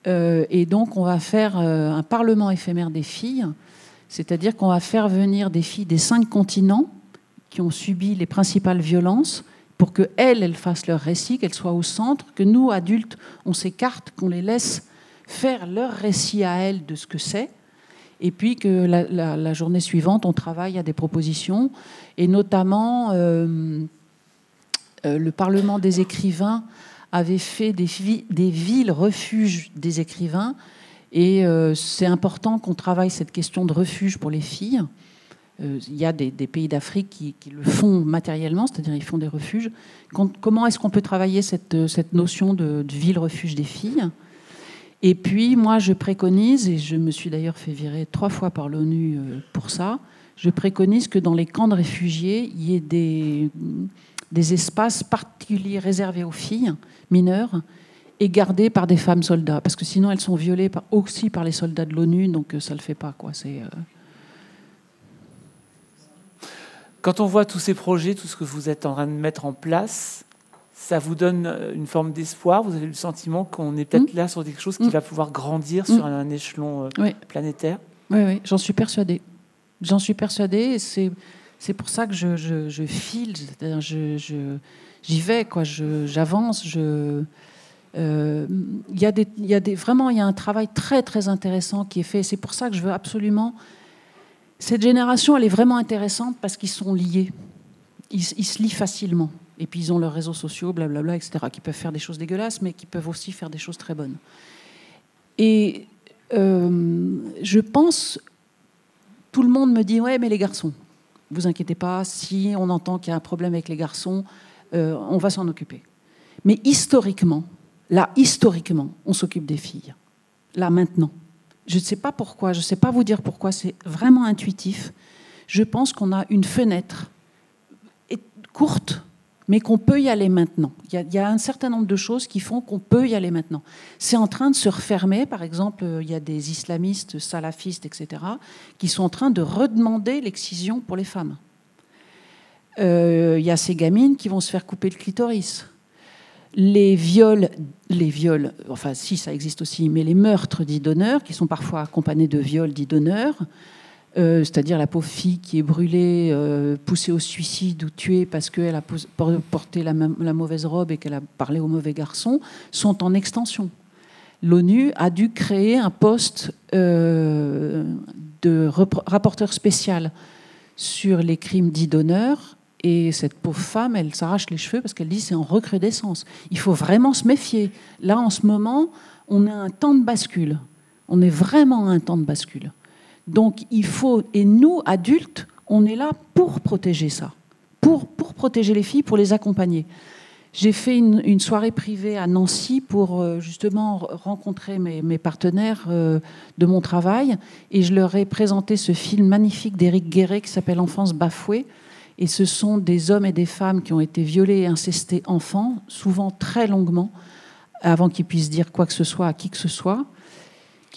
Euh, et donc, on va faire euh, un parlement éphémère des filles, c'est-à-dire qu'on va faire venir des filles des cinq continents qui ont subi les principales violences pour qu'elles, elles fassent leur récit, qu'elles soient au centre, que nous, adultes, on s'écarte, qu'on les laisse faire leur récit à elles de ce que c'est, et puis que la, journée suivante, on travaille à des propositions, et notamment euh, euh, le Parlement des écrivains avait fait des, villes refuges des écrivains, et euh, c'est important qu'on travaille cette question de refuge pour les filles. Il y a des, pays d'Afrique qui, le font matériellement, c'est-à-dire ils font des refuges. comment est-ce qu'on peut travailler cette, notion de ville-refuge des filles? Et puis, moi, je préconise, et je me suis d'ailleurs fait virer trois fois par l'ONU euh, pour ça, je préconise que dans les camps de réfugiés, il y ait des, espaces particuliers réservés aux filles mineures et gardés par des femmes soldats. Parce que sinon, elles sont violées aussi par les soldats de l'ONU, donc euh, ça ne le fait pas. Quoi. C'est, euh, Quand on voit tous ces projets, tout ce que vous êtes en train de mettre en place, ça vous donne euh, une forme d'espoir Vous avez le sentiment qu'on est peut-être mm. là sur quelque chose qui mm. va pouvoir grandir sur mm. un échelon euh, planétaire Oui, oui, j'en suis persuadée. J'en suis persuadée c'est, c'est pour ça que je, je, je file, je, je, j'y vais, quoi, j'avance. Je, euh, il y a des, y a des, vraiment, il y a un travail très, très intéressant qui est fait. C'est pour ça que je veux absolument... Cette génération, elle est vraiment intéressante parce qu'ils sont liés. Ils, ils se lient facilement. Et puis ils ont leurs réseaux sociaux, blablabla, etc., qui peuvent faire des choses dégueulasses, mais qui peuvent aussi faire des choses très bonnes. Et euh, je pense, tout le monde me dit, ouais, mais les garçons, vous inquiétez pas, si on entend qu'il y a un problème avec les garçons, euh, on va s'en occuper. Mais historiquement, là, historiquement, on s'occupe des filles. Là, maintenant. Je ne sais pas pourquoi, je ne sais pas vous dire pourquoi, c'est vraiment intuitif. Je pense qu'on a une fenêtre courte mais qu'on peut y aller maintenant. Il y, a, un certain nombre de choses qui font qu'on peut y aller maintenant. C'est en train de se refermer. Par exemple, euh, il y a des islamistes, salafistes, etc., qui sont en train de redemander l'excision pour les femmes. Euh, il y a ces gamines qui vont se faire couper le clitoris. Les viols, les viols, enfin si ça existe aussi, mais les meurtres dits d'honneur, qui sont parfois accompagnés de viols dits d'honneur, euh, c'est-à-dire la pauvre fille qui est brûlée, euh, poussée au suicide ou tuée parce qu'elle a porté la, mauvaise robe et qu'elle a parlé au mauvais garçon, sont en extension. L'ONU a dû créer un poste euh, de rapporteur spécial sur les crimes dits d'honneur. Et cette pauvre femme, elle s'arrache les cheveux parce qu'elle dit c'est en recrudescence. Il faut vraiment se méfier. Là, en ce moment, on a un temps de bascule. On est vraiment à un temps de bascule. Donc il faut, et nous, adultes, on est là pour protéger ça, pour, pour protéger les filles, pour les accompagner. J'ai fait une, soirée privée à Nancy pour euh, justement rencontrer mes, partenaires euh, de mon travail et je leur ai présenté ce film magnifique d'Éric Guéret qui s'appelle Enfance bafouée. Et ce sont des hommes et des femmes qui ont été violés et incestés enfants, souvent très longuement, avant qu'ils puissent dire quoi que ce soit à qui que ce soit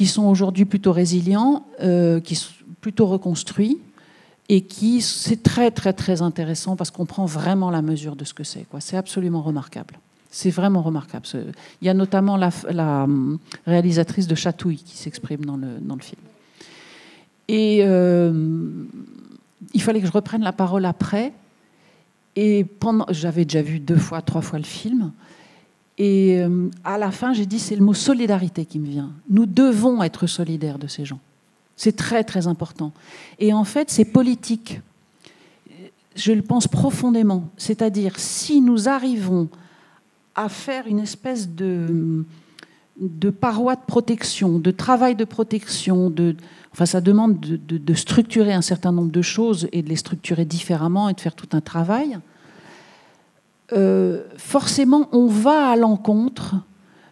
qui sont aujourd'hui plutôt résilients, euh, qui, plutôt reconstruit et qui c'est très très très intéressant parce qu'on prend vraiment la mesure de ce que c'est. C'est absolument remarquable. C'est vraiment remarquable. Il y a notamment la, hum, réalisatrice de Chatouille qui s'exprime dans le, dans le film. Et euh, il fallait que je reprenne la parole après. Et pendant, j'avais déjà vu deux fois, trois fois le film. Et euh, à la fin, j'ai dit c'est le mot solidarité qui me vient. Nous devons être solidaires de ces gens. C'est très très important. Et en fait, c'est politique. Je le pense profondément. C'est-à-dire, si nous arrivons à faire une espèce de, de paroi de protection, de travail de protection, de, enfin ça demande de, structurer un certain nombre de choses et de les structurer différemment et de faire tout un travail. Euh, forcément, on va à l'encontre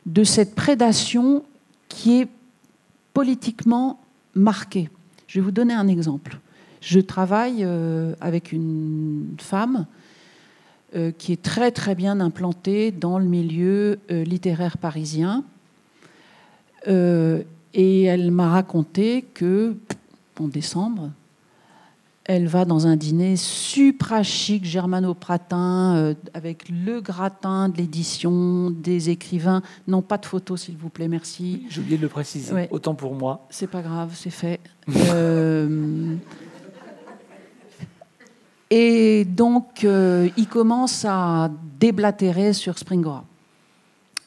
de cette prédation qui est politiquement marquée. Je vais vous donner un exemple. Je travaille euh, avec une femme euh, qui est très très bien implantée dans le milieu littéraire parisien. et elle m'a raconté que en décembre, elle va dans un dîner supra chic germano-pratin euh, avec le gratin de l'édition, des écrivains. Non, pas de photos, s'il vous plaît, merci. J'ai oublié de le préciser, autant pour moi. C'est pas grave, c'est fait. Euh, et donc, euh, il commence à déblatérer sur Springora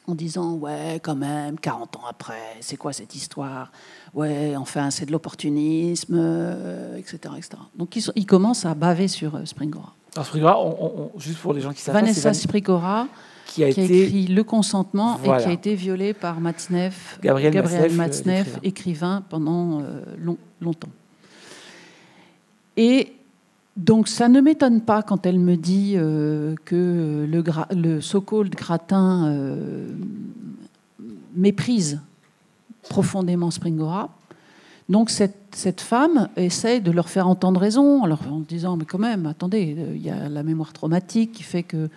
en disant Ouais, quand même, 40 ans après, c'est quoi cette histoire? Ouais, enfin, c'est de l'opportunisme, etc., euh, etc. Donc, ils, commencent à baver sur euh, Springora. Alors, Springora, juste pour les gens qui savent Vanessa pas, Springora, qui a, écrit Le consentement et qui a été violée par Matzneff, Gabriel, Gabriel Matzneff, écrivain. pendant longtemps. Et donc ça ne m'étonne pas quand elle me dit euh, que le, le so-called gratin euh, méprise profondément Springora. Donc cette, cette, femme essaye de leur faire entendre raison en leur disant mais quand même attendez il y a la mémoire traumatique qui fait que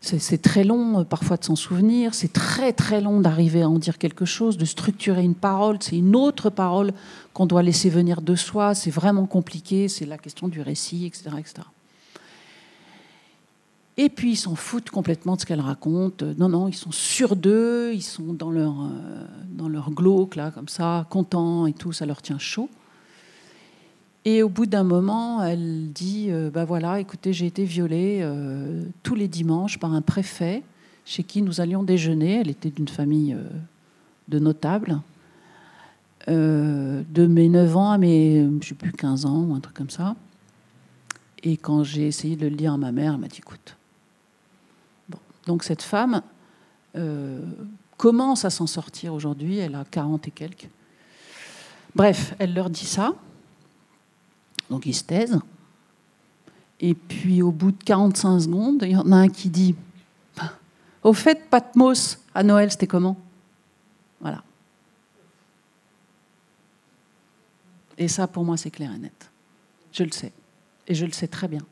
c'est très long euh, parfois de s'en souvenir, c'est très très long d'arriver à en dire quelque chose, de structurer une parole, c'est une autre parole qu'on doit laisser venir de soi, c'est vraiment compliqué, c'est la question du récit, etc. etc. Et puis ils s'en foutent complètement de ce qu'elle raconte. Non, non, ils sont sûrs d'eux, ils sont dans leur, euh, dans leur glauque, là, comme ça, contents et tout, ça leur tient chaud. Et au bout d'un moment, elle dit euh, bah voilà, écoutez, j'ai été violée euh, tous les dimanches par un préfet chez qui nous allions déjeuner. Elle était d'une famille euh, de notables. de mes 9 ans à mes, je sais plus, 15 ans ou un truc comme ça. Et quand j'ai essayé de le dire à ma mère, elle m'a dit écoute. Donc cette femme commence à s'en sortir aujourd'hui. Elle a 40 et quelques. Bref, elle leur dit ça. Donc ils se taisent. Et puis au bout de 45 secondes, il y en a un qui dit Au fait, Patmos, à Noël, c'était comment? Voilà. Et ça, pour moi, c'est clair et net. Je le sais. Et je le sais très bien.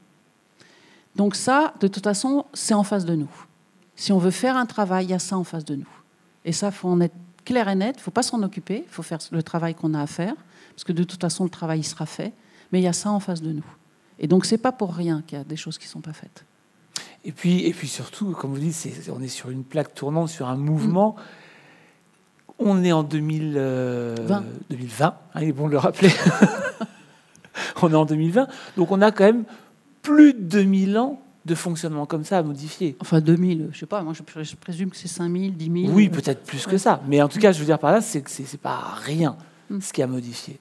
Donc ça, de toute façon, c'est en face de nous. Si on veut faire un travail, il y a ça en face de nous. Et ça, il faut en être clair et net. Il ne faut pas s'en occuper. Il faut faire le travail qu'on a à faire. Parce que de toute façon, le travail sera fait mais il y a ça en face de nous. Et donc, c'est pas pour rien qu'il y a des choses qui ne sont pas faites. Et puis, et puis surtout, comme vous dites, on est sur une plaque tournante, sur un mouvement. On est en 2020, 2020 euh, hein, il est bon de le rappeler. on est en 2020, donc on a quand même plus de 2000 ans de fonctionnement comme ça à modifier. Enfin, 2000, je sais pas, moi je, présume que c'est 5000, 10 000. Oui, peut-être plus que ça. Mais en tout cas, je veux dire par là, c'est que c'est pas rien mm. ce qui a modifié.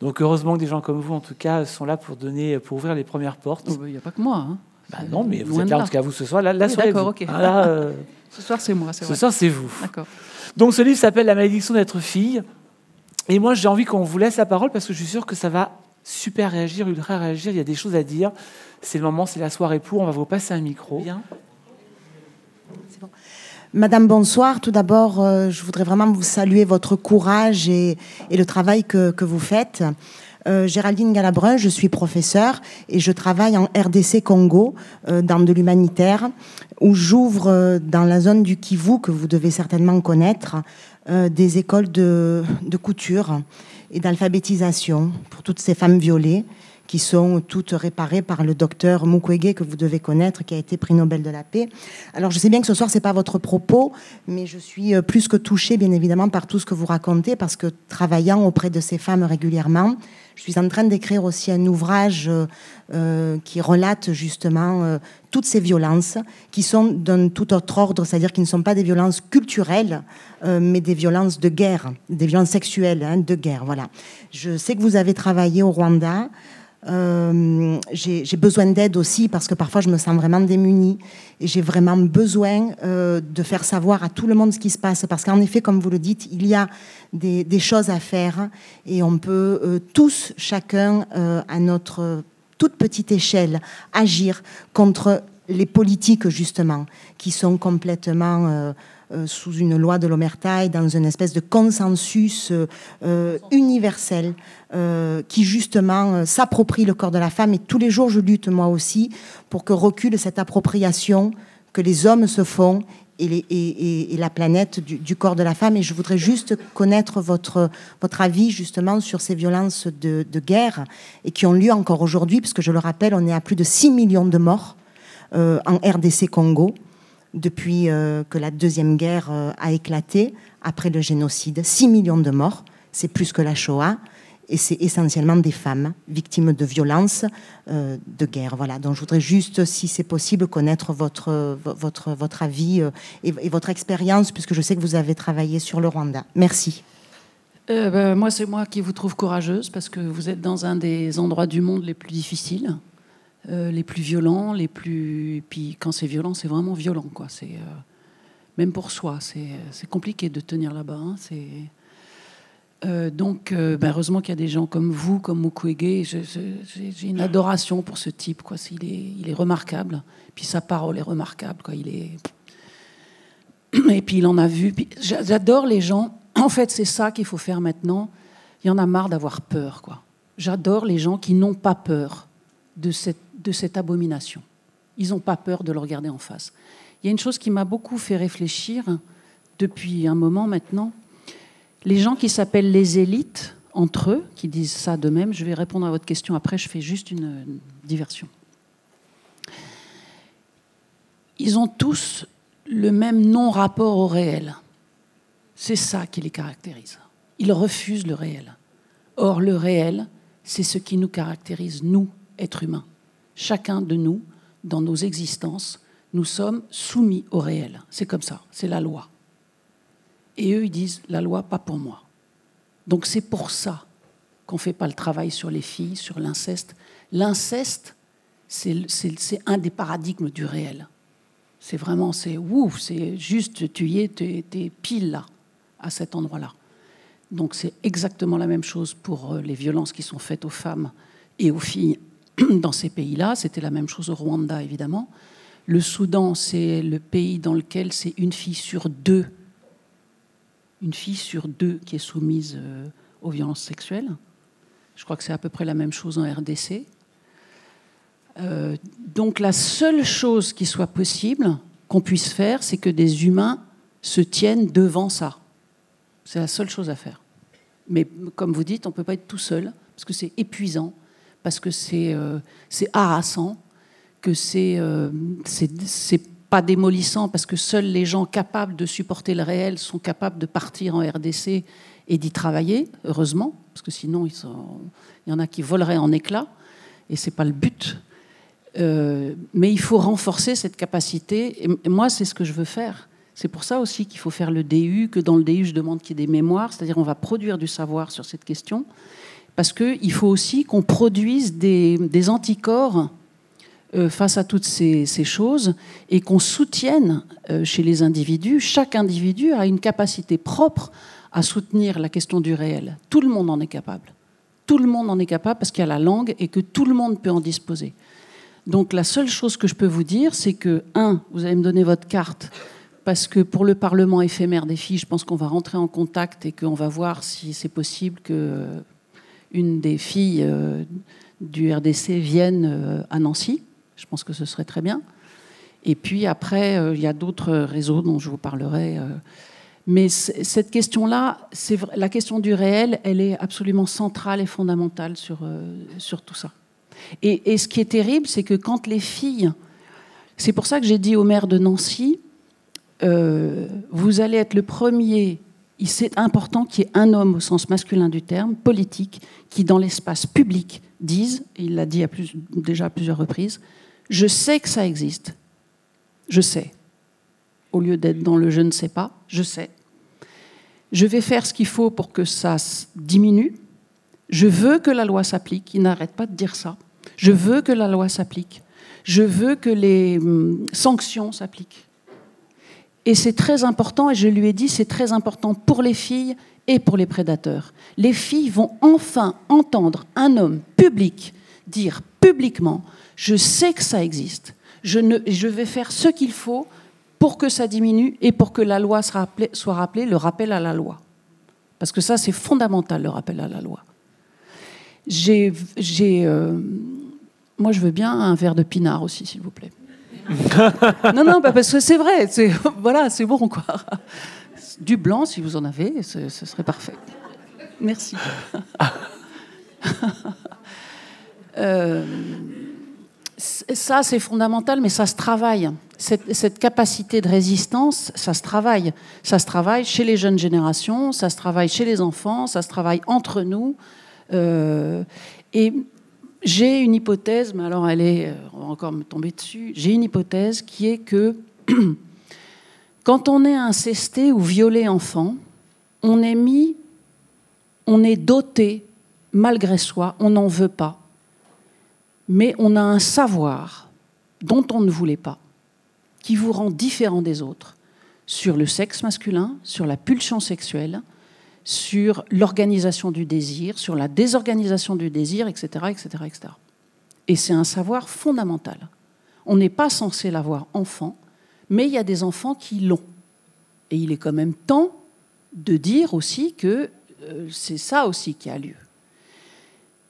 Donc heureusement que des gens comme vous, en tout cas, sont là pour donner, pour ouvrir les premières portes. Oh, bah, il n'y a pas que moi. Hein. Bah non, mais vous êtes là, en tout cas, vous, ce soir. Là, là D'accord, ok. Ah, euh, ce soir, c'est moi. Ce soir, c'est vous. D'accord. Donc, ce livre s'appelle La malédiction d'être fille. Et moi, j'ai envie qu'on vous laisse la parole parce que je suis sûr que ça va super réagir, ultra réagir. Il y a des choses à dire. C'est le moment, c'est la soirée pour. On va vous passer un micro. Bien. Madame, bonsoir. Tout d'abord, euh, je voudrais vraiment vous saluer votre courage et, le travail que, vous faites. Euh, Géraldine Galabrun, je suis professeure et je travaille en RDC Congo euh, dans de l'humanitaire où j'ouvre dans la zone du Kivu que vous devez certainement connaître des écoles de, de couture et d'alphabétisation pour toutes ces femmes violées qui sont toutes réparées par le docteur Mukwege que vous devez connaître, qui a été prix Nobel de la paix. Alors je sais bien que ce soir c'est pas votre propos, mais je suis euh, plus que touchée bien évidemment par tout ce que vous racontez parce que travaillant auprès de ces femmes régulièrement, je suis en train d'écrire aussi un ouvrage euh, euh, qui relate justement toutes ces violences qui sont d'un tout autre ordre, c'est-à-dire qui ne sont pas des violences culturelles, mais des violences de guerre, des violences sexuelles hein, de guerre. Voilà. Je sais que vous avez travaillé au Rwanda. Euh, j'ai besoin d'aide aussi parce que parfois je me sens vraiment démunie et j'ai vraiment besoin euh, de faire savoir à tout le monde ce qui se passe parce qu'en effet, comme vous le dites, il y a des, des choses à faire et on peut euh, tous, chacun à notre toute petite échelle, agir contre les politiques justement qui sont complètement sous une loi de l'Omerta et dans une espèce de consensus euh, euh, qui justement s'approprie le corps de la femme. Et tous les jours, je lutte moi aussi pour que recule cette appropriation que les hommes se font et, la planète du, corps de la femme. Et je voudrais juste connaître votre, avis justement sur ces violences de, guerre et qui ont lieu encore aujourd'hui, puisque je le rappelle, on est à plus de 6 millions de morts en RDC Congo depuis euh, que la Deuxième Guerre euh, a éclaté, après le génocide. 6 millions de morts, c'est plus que la Shoah. Et c'est essentiellement des femmes victimes de violences euh, de guerre. Voilà. Donc je voudrais juste, si c'est possible, connaître votre, votre, votre avis et, votre expérience, puisque je sais que vous avez travaillé sur le Rwanda. Merci. Ben, moi, c'est moi qui vous trouve courageuse, parce que vous êtes dans un des endroits du monde les plus difficiles. Euh, les plus violents, les plus. Et puis quand c'est violent, c'est vraiment violent, quoi. C'est euh, même pour soi, c'est compliqué de tenir là-bas. Hein. C'est euh, donc, ben, heureusement qu'il y a des gens comme vous, comme Mukwege. J'ai une adoration pour ce type, quoi. Il est, il est remarquable. Puis sa parole est remarquable, quoi. Il est. Et puis il en a vu. J'adore les gens. En fait, c'est ça qu'il faut faire maintenant. Il y en a marre d'avoir peur. J'adore les gens qui n'ont pas peur de cette de cette abomination. Ils n'ont pas peur de le regarder en face. Il y a une chose qui m'a beaucoup fait réfléchir depuis un moment maintenant. Les gens qui s'appellent les élites, entre eux, qui disent ça de même, je vais répondre à votre question après, je fais juste une, diversion. Ils ont tous le même non-rapport au réel. C'est ça qui les caractérise. Ils refusent le réel. Or, le réel, c'est ce qui nous caractérise, nous, êtres humains chacun de nous, dans nos existences, nous sommes soumis au réel. C'est comme ça, c'est la loi. Et eux, ils disent, la loi, pas pour moi. Donc c'est pour ça qu'on ne fait pas le travail sur les filles, sur l'inceste. L'inceste, c'est un des paradigmes du réel. C'est vraiment, c'est ouf, c'est juste, tu y es, tu es, pile là, à cet endroit-là. Donc c'est exactement la même chose pour euh, les violences qui sont faites aux femmes et aux filles dans ces pays-là. C'était la même chose au Rwanda, évidemment. Le Soudan, c'est le pays dans lequel c'est une fille sur deux, une fille sur deux qui est soumise euh, aux violences sexuelles. Je crois que c'est à peu près la même chose en RDC. Euh, donc la seule chose qui soit possible, qu'on puisse faire, c'est que des humains se tiennent devant ça. C'est la seule chose à faire. Mais comme vous dites, on ne peut pas être tout seul, parce que c'est épuisant parce que c'est euh, harassant, que c'est démolissant, parce que seuls les gens capables de supporter le réel sont capables de partir en RDC et d'y travailler, heureusement, parce que sinon, il y en a qui voleraient en éclats, et c'est pas le but. Euh, mais il faut renforcer cette capacité, et moi, c'est ce que je veux faire. C'est pour ça aussi qu'il faut faire le DU, que dans le DU, je demande qu'il y ait des mémoires, c'est-à-dire on va produire du savoir sur cette question, parce qu'il faut aussi qu'on produise des, anticorps face à toutes ces, choses et qu'on soutienne euh, chez les individus. Chaque individu a une capacité propre à soutenir la question du réel. Tout le monde en est capable. Tout le monde en est capable parce qu'il y a la langue et que tout le monde peut en disposer. Donc la seule chose que je peux vous dire, c'est que, un, vous allez me donner votre carte, parce que pour le Parlement éphémère des filles, je pense qu'on va rentrer en contact et qu'on va voir si c'est possible que une des filles euh, du RDC vienne euh, à Nancy. Je pense que ce serait très bien. Et puis après, euh, il y a d'autres réseaux dont je vous parlerai. Mais cette question-là, la question du réel, elle est absolument centrale et fondamentale sur, euh, sur tout ça. Et, ce qui est terrible, c'est que quand les filles, c'est pour ça que j'ai dit au maire de Nancy, euh, vous allez être le premier, c'est important qu'il y ait un homme au sens masculin du terme, politique, qui dans l'espace public dise, il l'a dit déjà à plusieurs reprises, je sais que ça existe, je sais. Au lieu d'être dans le je ne sais pas, je sais. Je vais faire ce qu'il faut pour que ça diminue. Je veux que la loi s'applique. Il n'arrête pas de dire ça. Je veux que la loi s'applique. Je veux que les hum, sanctions s'appliquent. Et c'est très important, et je lui ai dit, c'est très important pour les filles et pour les prédateurs. Les filles vont enfin entendre un homme public dire publiquement, je sais que ça existe, je, ne, je vais faire ce qu'il faut pour que ça diminue et pour que la loi soit rappelée, le rappel à la loi. Parce que ça, c'est fondamental, le rappel à la loi. J'ai, euh, moi, je veux bien un verre de pinard aussi, s'il vous plaît. non, non, bah, parce que c'est vrai. C'est, voilà, c'est bon, quoi. Du blanc, si vous en avez, ce, ce serait parfait. Merci. euh, ça, c'est fondamental, mais ça se travaille. Cette, capacité de résistance, ça se travaille. Ça se travaille chez les jeunes générations, ça se travaille chez les enfants, ça se travaille entre nous. Euh, et j'ai une hypothèse, mais alors elle est, on va encore me tomber dessus. J'ai une hypothèse qui est que quand on est incesté ou violé enfant, on est mis, on est doté malgré soi, on n'en veut pas mais on a un savoir dont on ne voulait pas, qui vous rend différent des autres sur le sexe masculin, sur la pulsion sexuelle, sur l'organisation du désir, sur la désorganisation du désir, etc. etc., etc. Et c'est un savoir fondamental. On n'est pas censé l'avoir enfant, mais il y a des enfants qui l'ont. Et il est quand même temps de dire aussi que euh, c'est ça aussi qui a lieu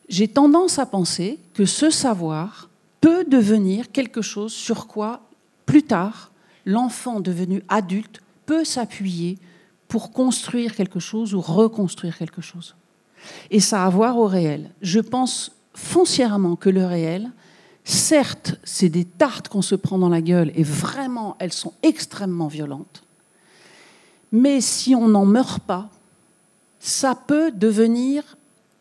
j'ai tendance à penser que ce savoir peut devenir quelque chose sur quoi, plus tard, l'enfant devenu adulte peut s'appuyer pour construire quelque chose ou reconstruire quelque chose. Et ça a à voir au réel. Je pense foncièrement que le réel, certes, c'est des tartes qu'on se prend dans la gueule et vraiment, elles sont extrêmement violentes. Mais si on n'en meurt pas, ça peut devenir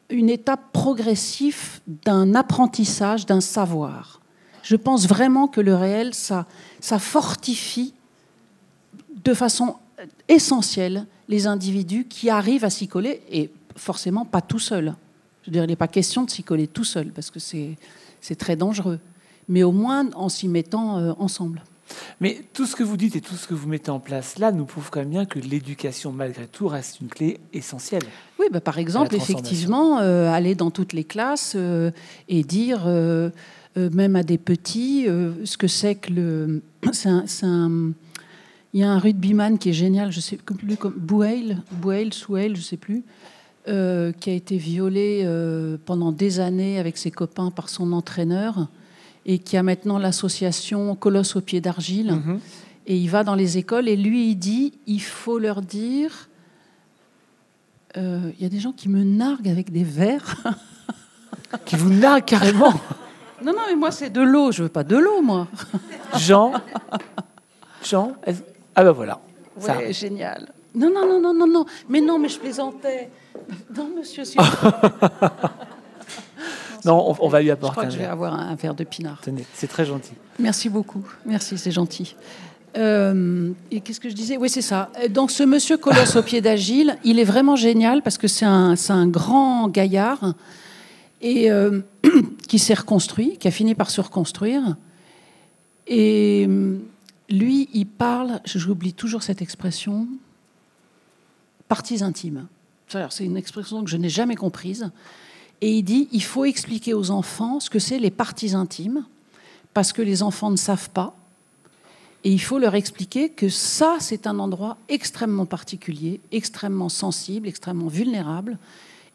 une étape progressive d'un apprentissage, d'un savoir. Je pense vraiment que le réel, ça, ça fortifie de façon essentielle les individus qui arrivent à s'y coller, et forcément pas tout seul. Je veux dire, il n'est pas question de s'y coller tout seul, parce que c'est très dangereux, mais au moins en s'y mettant euh, ensemble. Mais tout ce que vous dites et tout ce que vous mettez en place là nous prouve quand même bien que l'éducation, malgré tout, reste une clé essentielle. Oui, bah par exemple, effectivement, euh, aller dans toutes les classes euh, et dire, euh, même à des petits, ce que c'est que le. Il y a un rugbyman qui est génial, je sais plus comme Bouail, Bouail, Souail, je sais plus, qui a été violé pendant des années avec ses copains par son entraîneur et qui a maintenant l'association Colosse au pied d'argile. Mhm. Et il va dans les écoles et lui, il dit il faut leur dire. Euh, il y a des gens qui me narguent avec des verres. qui vous narguent carrément Non, non, mais moi, c'est de l'eau. Je veux pas de l'eau, moi. Jean Jean Ah ben voilà. Ouais, génial. Non, non, non, non, non, non. Mais non, mais je plaisantais. Non, monsieur, Non, on, va lui apporter. Je crois que je vais avoir un verre de pinard. c'est très gentil. Merci beaucoup. Merci, c'est gentil. Euh, et qu'est-ce que je disais? Oui, c'est ça. Donc, ce monsieur Colosse au pied d'Agile, il est vraiment génial parce que c'est un, un, grand gaillard et euh, qui s'est reconstruit, qui a fini par se reconstruire. Et euh, lui, il parle, j'oublie toujours cette expression, parties intimes. C'est une expression que je n'ai jamais comprise. Et il dit il faut expliquer aux enfants ce que c'est les parties intimes, parce que les enfants ne savent pas. Et il faut leur expliquer que ça, c'est un endroit extrêmement particulier, extrêmement sensible, extrêmement vulnérable,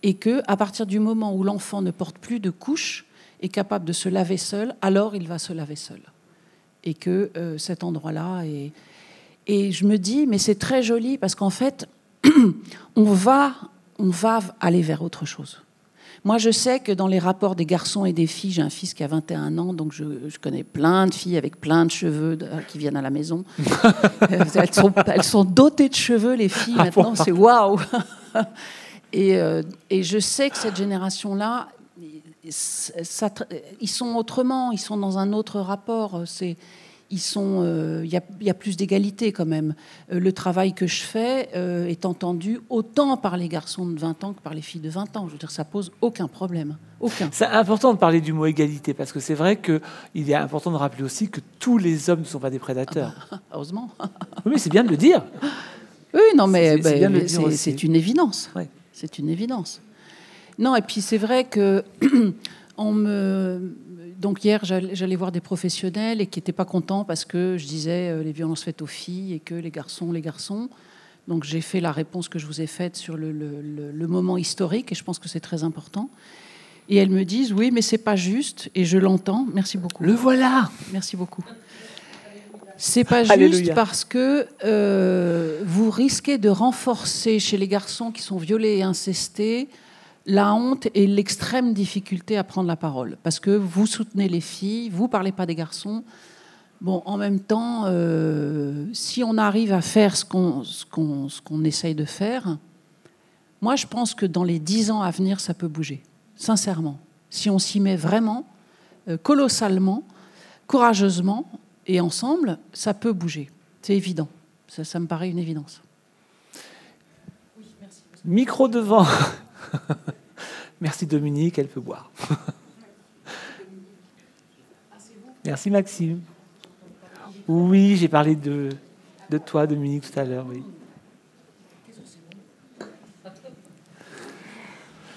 et que à partir du moment où l'enfant ne porte plus de couches, est capable de se laver seul, alors il va se laver seul. Et que euh, cet endroit-là est. Et je me dis, mais c'est très joli parce qu'en fait, on va, on va aller vers autre chose. Moi, je sais que dans les rapports des garçons et des filles, j'ai un fils qui a 21 ans, donc je, connais plein de filles avec plein de cheveux qui viennent à la maison. Euh, elles, sont, elles, sont, dotées de cheveux, les filles, ah, maintenant, c'est waouh et, euh, et, je sais que cette génération-là, ils sont autrement, ils sont dans un autre rapport. C'est ils sont, euh, il y, a plus d'égalité quand même. Euh, le travail que je fais euh, est entendu autant par les garçons de 20 ans que par les filles de 20 ans. Je veux dire, ça pose aucun problème. Aucun. C'est important de parler du mot égalité parce que c'est vrai qu'il est important de rappeler aussi que tous les hommes ne sont pas des prédateurs. Ah bah, heureusement. oui, c'est bien de le dire. Oui, non, mais c'est ben, une évidence. C'est une évidence. Non, et puis c'est vrai que on me donc hier, j'allais voir des professionnels et qui n'étaient pas contents parce que je disais euh, les violences faites aux filles et que les garçons, les garçons. Donc j'ai fait la réponse que je vous ai faite sur le, moment historique et je pense que c'est très important. Et elles me disent oui, mais c'est pas juste et je l'entends. Merci beaucoup. Le voilà. Merci beaucoup. C'est pas juste parce que euh, vous risquez de renforcer chez les garçons qui sont violés et incestés la honte et l'extrême difficulté à prendre la parole. Parce que vous soutenez les filles, vous parlez pas des garçons. Bon, en même temps, euh, si on arrive à faire ce qu'on qu'on essaye de faire, moi je pense que dans les dix ans à venir, ça peut bouger. Sincèrement. Si on s'y met vraiment, euh, colossalement, courageusement et ensemble, ça peut bouger. C'est évident. Ça me paraît une évidence. Micro devant. Merci Dominique, elle peut boire. Merci Maxime. Oui, j'ai parlé de, toi, Dominique, tout à l'heure, oui.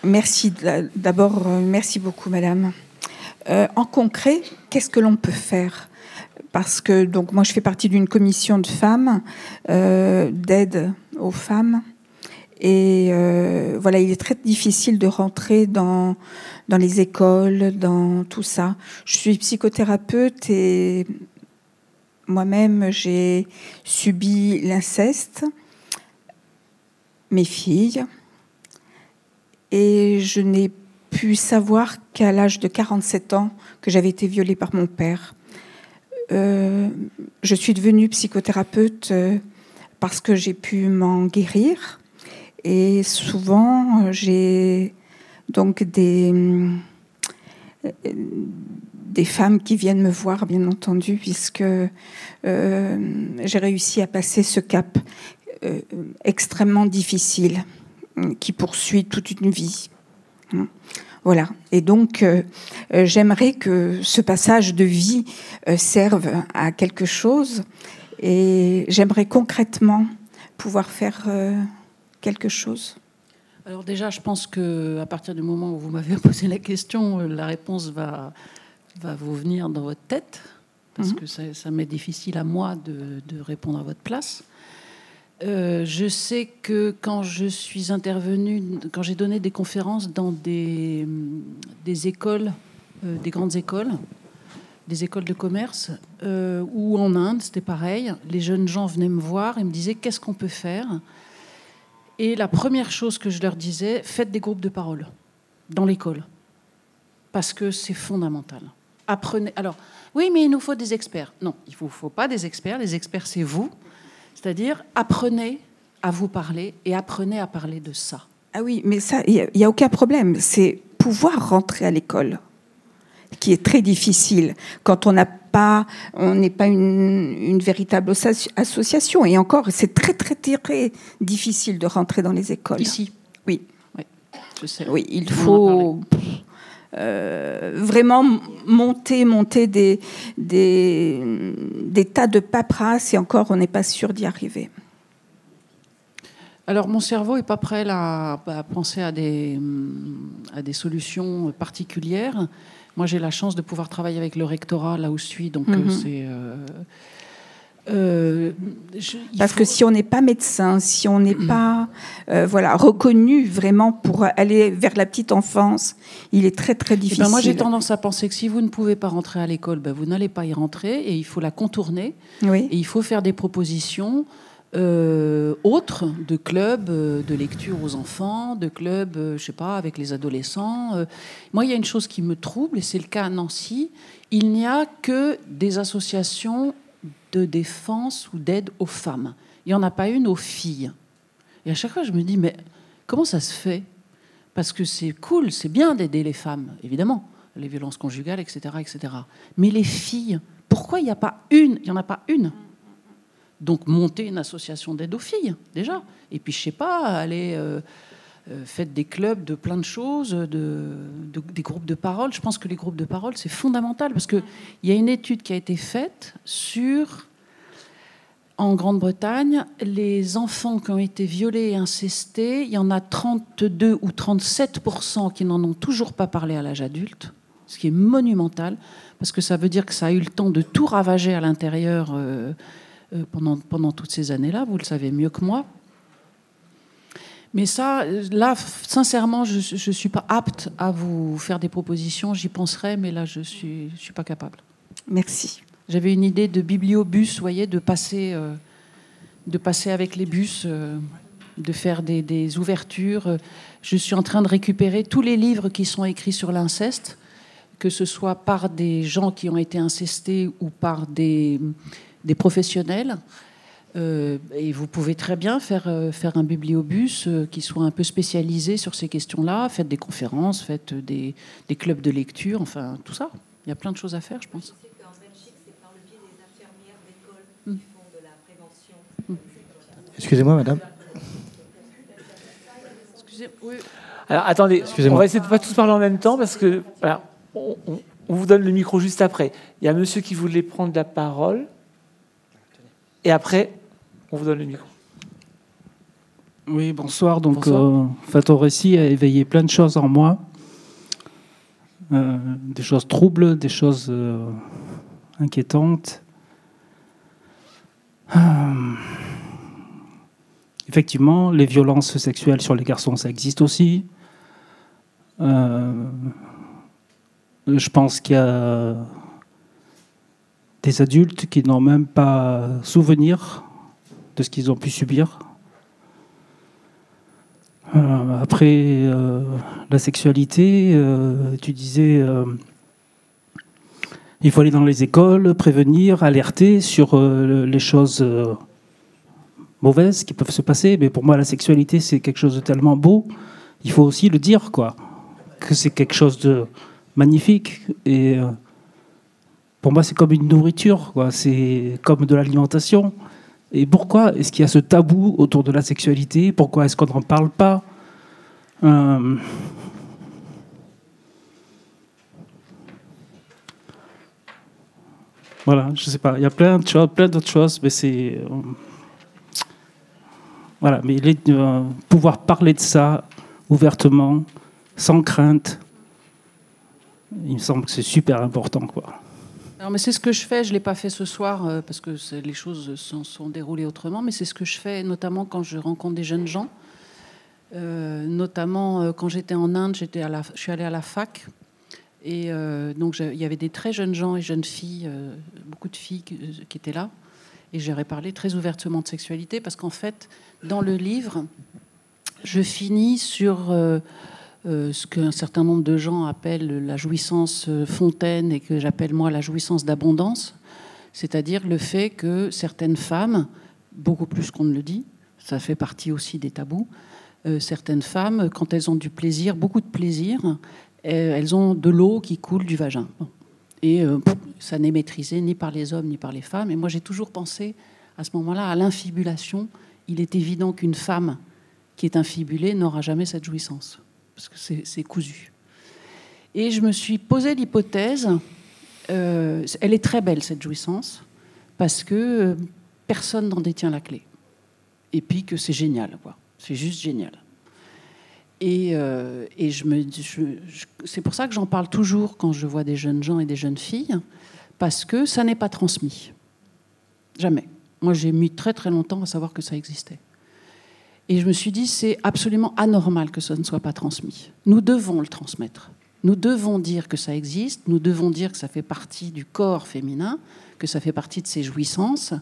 Merci. D'abord, euh, merci beaucoup, madame. Euh, en concret, qu'est-ce que l'on peut faire? Parce que donc moi, je fais partie d'une commission de femmes, euh, d'aide aux femmes. Et euh, voilà, il est très difficile de rentrer dans, dans les écoles, dans tout ça. Je suis psychothérapeute et moi-même, j'ai subi l'inceste, mes filles, et je n'ai pu savoir qu'à l'âge de 47 ans que j'avais été violée par mon père. Euh, je suis devenue psychothérapeute euh, parce que j'ai pu m'en guérir et souvent, j'ai donc des, des femmes qui viennent me voir, bien entendu, puisque euh, j'ai réussi à passer ce cap euh, extrêmement difficile qui poursuit toute une vie. Voilà. Et donc, euh, j'aimerais que ce passage de vie serve à quelque chose. Et j'aimerais concrètement pouvoir faire quelque chose? Alors déjà, je pense que à partir du moment où vous m'avez posé la question, euh, la réponse va, va vous venir dans votre tête, parce mhm. que ça, m'est difficile à moi de, répondre à votre place. Euh, je sais que quand je suis intervenue, quand j'ai donné des conférences dans des, des écoles, euh, des grandes écoles, des écoles de commerce, ou en Inde, c'était pareil, les jeunes gens venaient me voir et me disaient qu'est-ce qu'on peut faire? Et la première chose que je leur disais, faites des groupes de parole dans l'école. Parce que c'est fondamental. Apprenez. Alors, oui, mais il nous faut des experts. Non, il ne vous faut pas des experts. Les experts, c'est vous. C'est-à-dire, apprenez à vous parler et apprenez à parler de ça. Ah oui, mais ça, il n'y a, aucun problème. C'est pouvoir rentrer à l'école qui est très difficile quand on n'a pas, on n'est pas une, véritable association. Et encore, c'est très, très, très difficile de rentrer dans les écoles. Ici? Oui. Oui, je sais. Oui, il faut euh, vraiment monter, monter des, des, des tas de paperasse et encore, on n'est pas sûr d'y arriver. Alors mon cerveau n'est pas prêt à, à, penser à des, à des solutions particulières. Moi, j'ai la chance de pouvoir travailler avec le rectorat là où je suis, donc euh, mhm. c'est. Euh, euh, Parce que si on n'est pas médecin, si on n'est pas euh, voilà, reconnu vraiment pour aller vers la petite enfance, il est très très difficile. Eh ben moi j'ai tendance à penser que si vous ne pouvez pas rentrer à l'école, ben vous n'allez pas y rentrer et il faut la contourner. Oui. Et il faut faire des propositions euh, autres de clubs de lecture aux enfants, de clubs, je sais pas, avec les adolescents. Moi, il y a une chose qui me trouble, et c'est le cas à Nancy. Il n'y a que des associations de défense ou d'aide aux femmes. Il n'y en a pas une aux filles. Et à chaque fois, je me dis, mais comment ça se fait? Parce que c'est cool, c'est bien d'aider les femmes, évidemment, les violences conjugales, etc., etc. Mais les filles, pourquoi il n'y a pas une? Il n'y en a pas une. Donc monter une association d'aide aux filles, déjà. Et puis, je sais pas, aller... Euh, euh, faites des clubs de plein de choses, de, des groupes de parole. Je pense que les groupes de parole, c'est fondamental parce qu'il y a une étude qui a été faite sur, en Grande-Bretagne, les enfants qui ont été violés et incestés. Il y en a 32 ou 37 qui n'en ont toujours pas parlé à l'âge adulte, ce qui est monumental parce que ça veut dire que ça a eu le temps de tout ravager à l'intérieur euh, pendant, pendant toutes ces années-là. Vous le savez mieux que moi. Mais ça, là, sincèrement, je ne suis pas apte à vous faire des propositions. J'y penserai, mais là, je ne suis, je suis pas capable. Merci. J'avais une idée de bibliobus, vous voyez, de passer, euh, de passer avec les bus, euh, de faire des, des, ouvertures. Je suis en train de récupérer tous les livres qui sont écrits sur l'inceste, que ce soit par des gens qui ont été incestés ou par des, des professionnels. Euh, et vous pouvez très bien faire, euh, faire un bibliobus euh, qui soit un peu spécialisé sur ces questions-là. Faites des conférences, faites des, des, clubs de lecture, enfin tout ça. Il y a plein de choses à faire, je pense. Excusez-moi, madame. Excusez oui. Alors attendez, on va essayer de ne pas tous parler en même temps parce que voilà, on, on, on vous donne le micro juste après. Il y a monsieur qui voulait prendre la parole. Et après, on vous donne le micro. Oui, bonsoir. Donc, bonsoir. Euh, ton récit a éveillé plein de choses en moi. Euh, des choses troubles, des choses euh, inquiétantes. Effectivement, les violences sexuelles sur les garçons, ça existe aussi. Euh, je pense qu'il y a des adultes qui n'ont même pas souvenir de ce qu'ils ont pu subir. Euh, après, euh, la sexualité, euh, tu disais, il faut aller dans les écoles, prévenir, alerter sur les choses mauvaises qui peuvent se passer. Mais pour moi, la sexualité, c'est quelque chose de tellement beau, il faut aussi le dire, quoi. Que c'est quelque chose de magnifique. Et pour moi, c'est comme une nourriture. C'est comme de l'alimentation. Et pourquoi est-ce qu'il y a ce tabou autour de la sexualité? Pourquoi est-ce qu'on n'en parle pas? Euh... Voilà, je sais pas. Il y a plein de plein d'autres choses, mais c'est euh... voilà. Mais euh, pouvoir parler de ça ouvertement, sans crainte, il me semble que c'est super important, quoi. Alors, mais c'est ce que je fais. Je ne l'ai pas fait ce soir euh, parce que les choses sont, sont, déroulées autrement, mais c'est ce que je fais notamment quand je rencontre des jeunes gens. Euh, notamment euh, quand j'étais en Inde, j'étais je suis allée à la fac. Et donc, il y avait des très jeunes gens et jeunes filles, beaucoup de filles qui, qui étaient là. Et j'aurais parlé très ouvertement de sexualité parce qu'en fait, dans le livre, je finis sur euh, euh, ce qu'un certain nombre de gens appellent la jouissance fontaine et que j'appelle moi la jouissance d'abondance, c'est-à-dire le fait que certaines femmes, beaucoup plus qu'on ne le dit, ça fait partie aussi des tabous, euh, certaines femmes, quand elles ont du plaisir, beaucoup de plaisir, euh, elles ont de l'eau qui coule du vagin. Et euh, ça n'est maîtrisé ni par les hommes ni par les femmes. Et moi, j'ai toujours pensé à ce moment-là à l'infibulation. Il est évident qu'une femme qui est infibulée n'aura jamais cette jouissance parce que c'est cousu. Et je me suis posé l'hypothèse, euh, elle est très belle cette jouissance, parce que euh, personne n'en détient la clé. Et puis que c'est génial, quoi. C'est juste génial. Et, euh, et je me, c'est pour ça que j'en parle toujours quand je vois des jeunes gens et des jeunes filles, parce que ça n'est pas transmis. Jamais. Moi, j'ai mis très très longtemps à savoir que ça existait. Et je me suis dit, c'est absolument anormal que ça ne soit pas transmis. Nous devons le transmettre. Nous devons dire que ça existe, nous devons dire que ça fait partie du corps féminin, que ça fait partie de ses jouissances.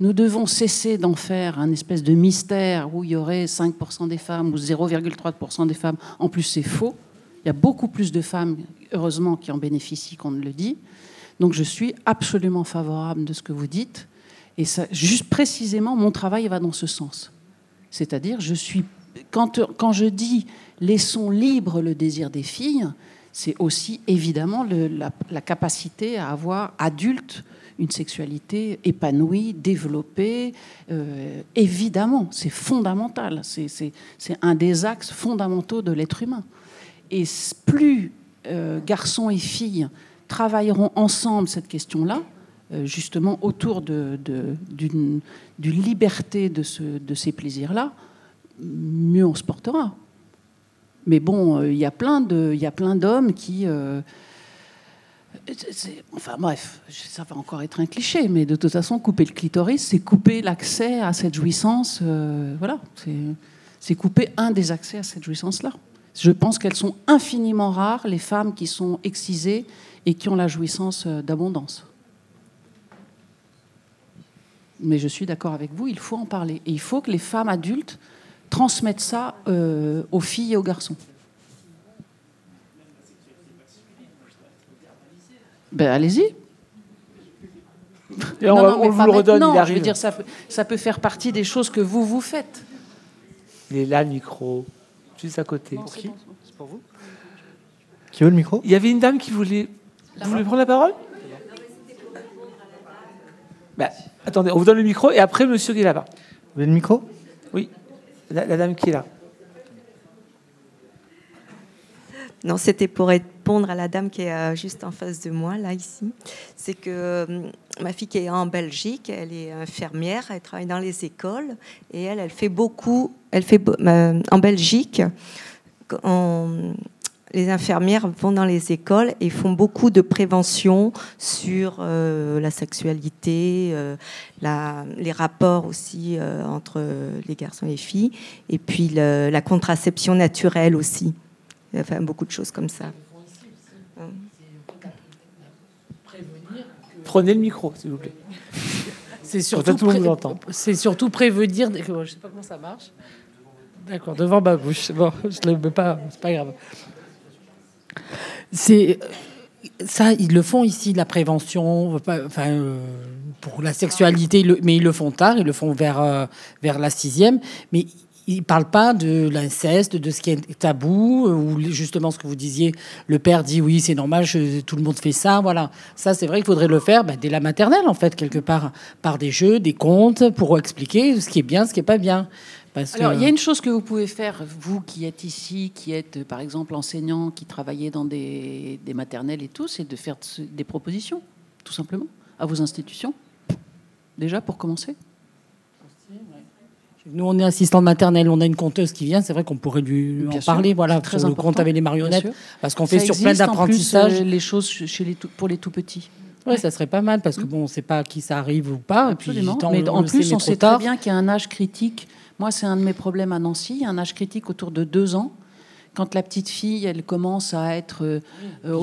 Nous devons cesser d'en faire un espèce de mystère où il y aurait 5% des femmes ou 0,3% des femmes. En plus, c'est faux. Il y a beaucoup plus de femmes, heureusement, qui en bénéficient qu'on ne le dit. Donc je suis absolument favorable de ce que vous dites. Et juste précisément, mon travail va dans ce sens. C'est-à-dire, je suis quand, je dis laissons libre le désir des filles, c'est aussi évidemment la, capacité à avoir adulte une sexualité épanouie, développée. Euh, évidemment, c'est fondamental. C'est un des axes fondamentaux de l'être humain. Et plus euh, garçons et filles travailleront ensemble cette question-là, justement autour d'une liberté de, de ces plaisirs-là, mieux on se portera. Mais bon, euh, il y a plein d'hommes qui... Enfin bref, ça va encore être un cliché, mais de toute façon, couper le clitoris, c'est couper l'accès à cette jouissance. voilà, c'est couper un des accès à cette jouissance-là. Je pense qu'elles sont infiniment rares, les femmes qui sont excisées et qui ont la jouissance euh, d'abondance. Mais je suis d'accord avec vous, il faut en parler. Et il faut que les femmes adultes transmettent ça euh, aux filles et aux garçons. Ben, allez-y. Et on, vous le redonne, il arrive. Je veux dire, ça, ça peut faire partie des choses que vous, vous faites. Il est là, le micro juste à côté. C'est pour vous Qui veut le micro? Il y avait une dame qui voulait. Vous voulez prendre la parole? Bah, Attendez, on vous donne le micro et après, monsieur qui est là-bas. Vous voulez le micro? Oui, la, dame qui est là. Non, c'était pour répondre à la dame qui est euh, juste en face de moi, là, ici. C'est que euh, ma fille qui est en Belgique, elle est infirmière, elle travaille dans les écoles et elle, elle fait beaucoup, elle fait euh, en Belgique, les infirmières vont dans les écoles et font beaucoup de prévention sur la sexualité, les rapports aussi entre les garçons et les filles, et puis la contraception naturelle aussi. Enfin, beaucoup de choses comme ça. Prenez le micro, s'il vous plaît. C'est surtout, c'est surtout prévenir. Je ne sais pas comment ça marche. D'accord, devant ma bouche. Bon, je ne le mets pas, c'est pas grave. C'est ça, ils le font ici, la prévention, enfin, pour la sexualité, mais ils le font tard, ils le font vers, euh, vers la sixième. Mais il ne parle pas de l'inceste, de ce qui est tabou, euh, ou justement ce que vous disiez, le père dit oui, c'est normal, tout le monde fait ça. Voilà. Ça, c'est vrai qu'il faudrait le faire bah, dès la maternelle, en fait, quelque part, par des jeux, des contes, pour expliquer ce qui est bien, ce qui n'est pas bien. Parce Alors, il y a une chose que vous pouvez faire, vous qui êtes ici, qui êtes par exemple enseignant, qui travaillez dans des, des maternelles et tout, c'est de faire des propositions, tout simplement, à vos institutions. Déjà, pour commencer nous, on est assistant maternelle, on a une conteuse qui vient. C'est vrai qu'on pourrait lui en parler. Voilà, très le compte avec les marionnettes, parce qu'on fait sur plein d'apprentissages. Euh, les choses chez les pour les tout petits. Oui, ça serait pas mal parce que bon, on ne sait pas à qui ça arrive ou pas. Absolument. mais en plus, on sait très bien qu'il y a un âge critique. Moi, c'est un de mes problèmes à Nancy. Il y a un âge critique autour de deux ans quand la petite fille, elle commence à être euh,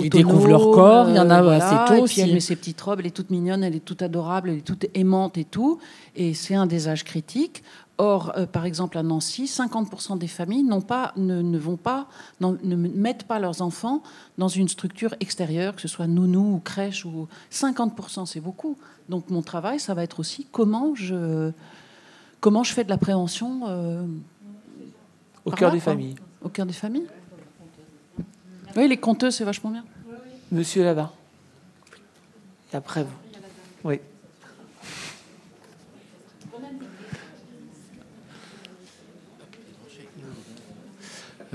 Ils découvrent leur corps, il y en a euh, assez tôt. Et puis elle met ses petites robes, elle est toute mignonne, elle est toute adorable, elle est toute aimante et tout. Et c'est un des âges critiques. Or, euh, par exemple, à Nancy, 50% des familles pas, ne, vont pas, ne mettent pas leurs enfants dans une structure extérieure, que ce soit nounou ou crèche. Ou 50%, c'est beaucoup. Donc, mon travail, ça va être aussi comment je, comment je fais de la prévention euh, au cœur des familles. Au cœur des familles. Oui, les conteuses, c'est vachement bien. Monsieur là-bas. Et après vous. Oui.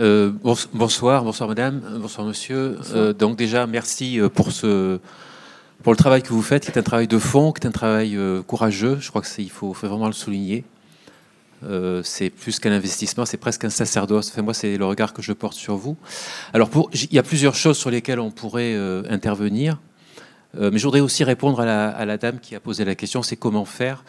Euh, bonsoir, bonsoir madame, bonsoir monsieur. Euh, donc déjà, merci pour, ce, pour le travail que vous faites, qui est un travail de fond, qui est un travail courageux. Je crois qu'il faut, faut, vraiment le souligner. C'est plus qu'un investissement, c'est presque un sacerdoce. Enfin, moi, c'est le regard que je porte sur vous. Alors, il y a plusieurs choses sur lesquelles on pourrait intervenir. Euh, mais je voudrais aussi répondre à la, dame qui a posé la question, c'est comment faire.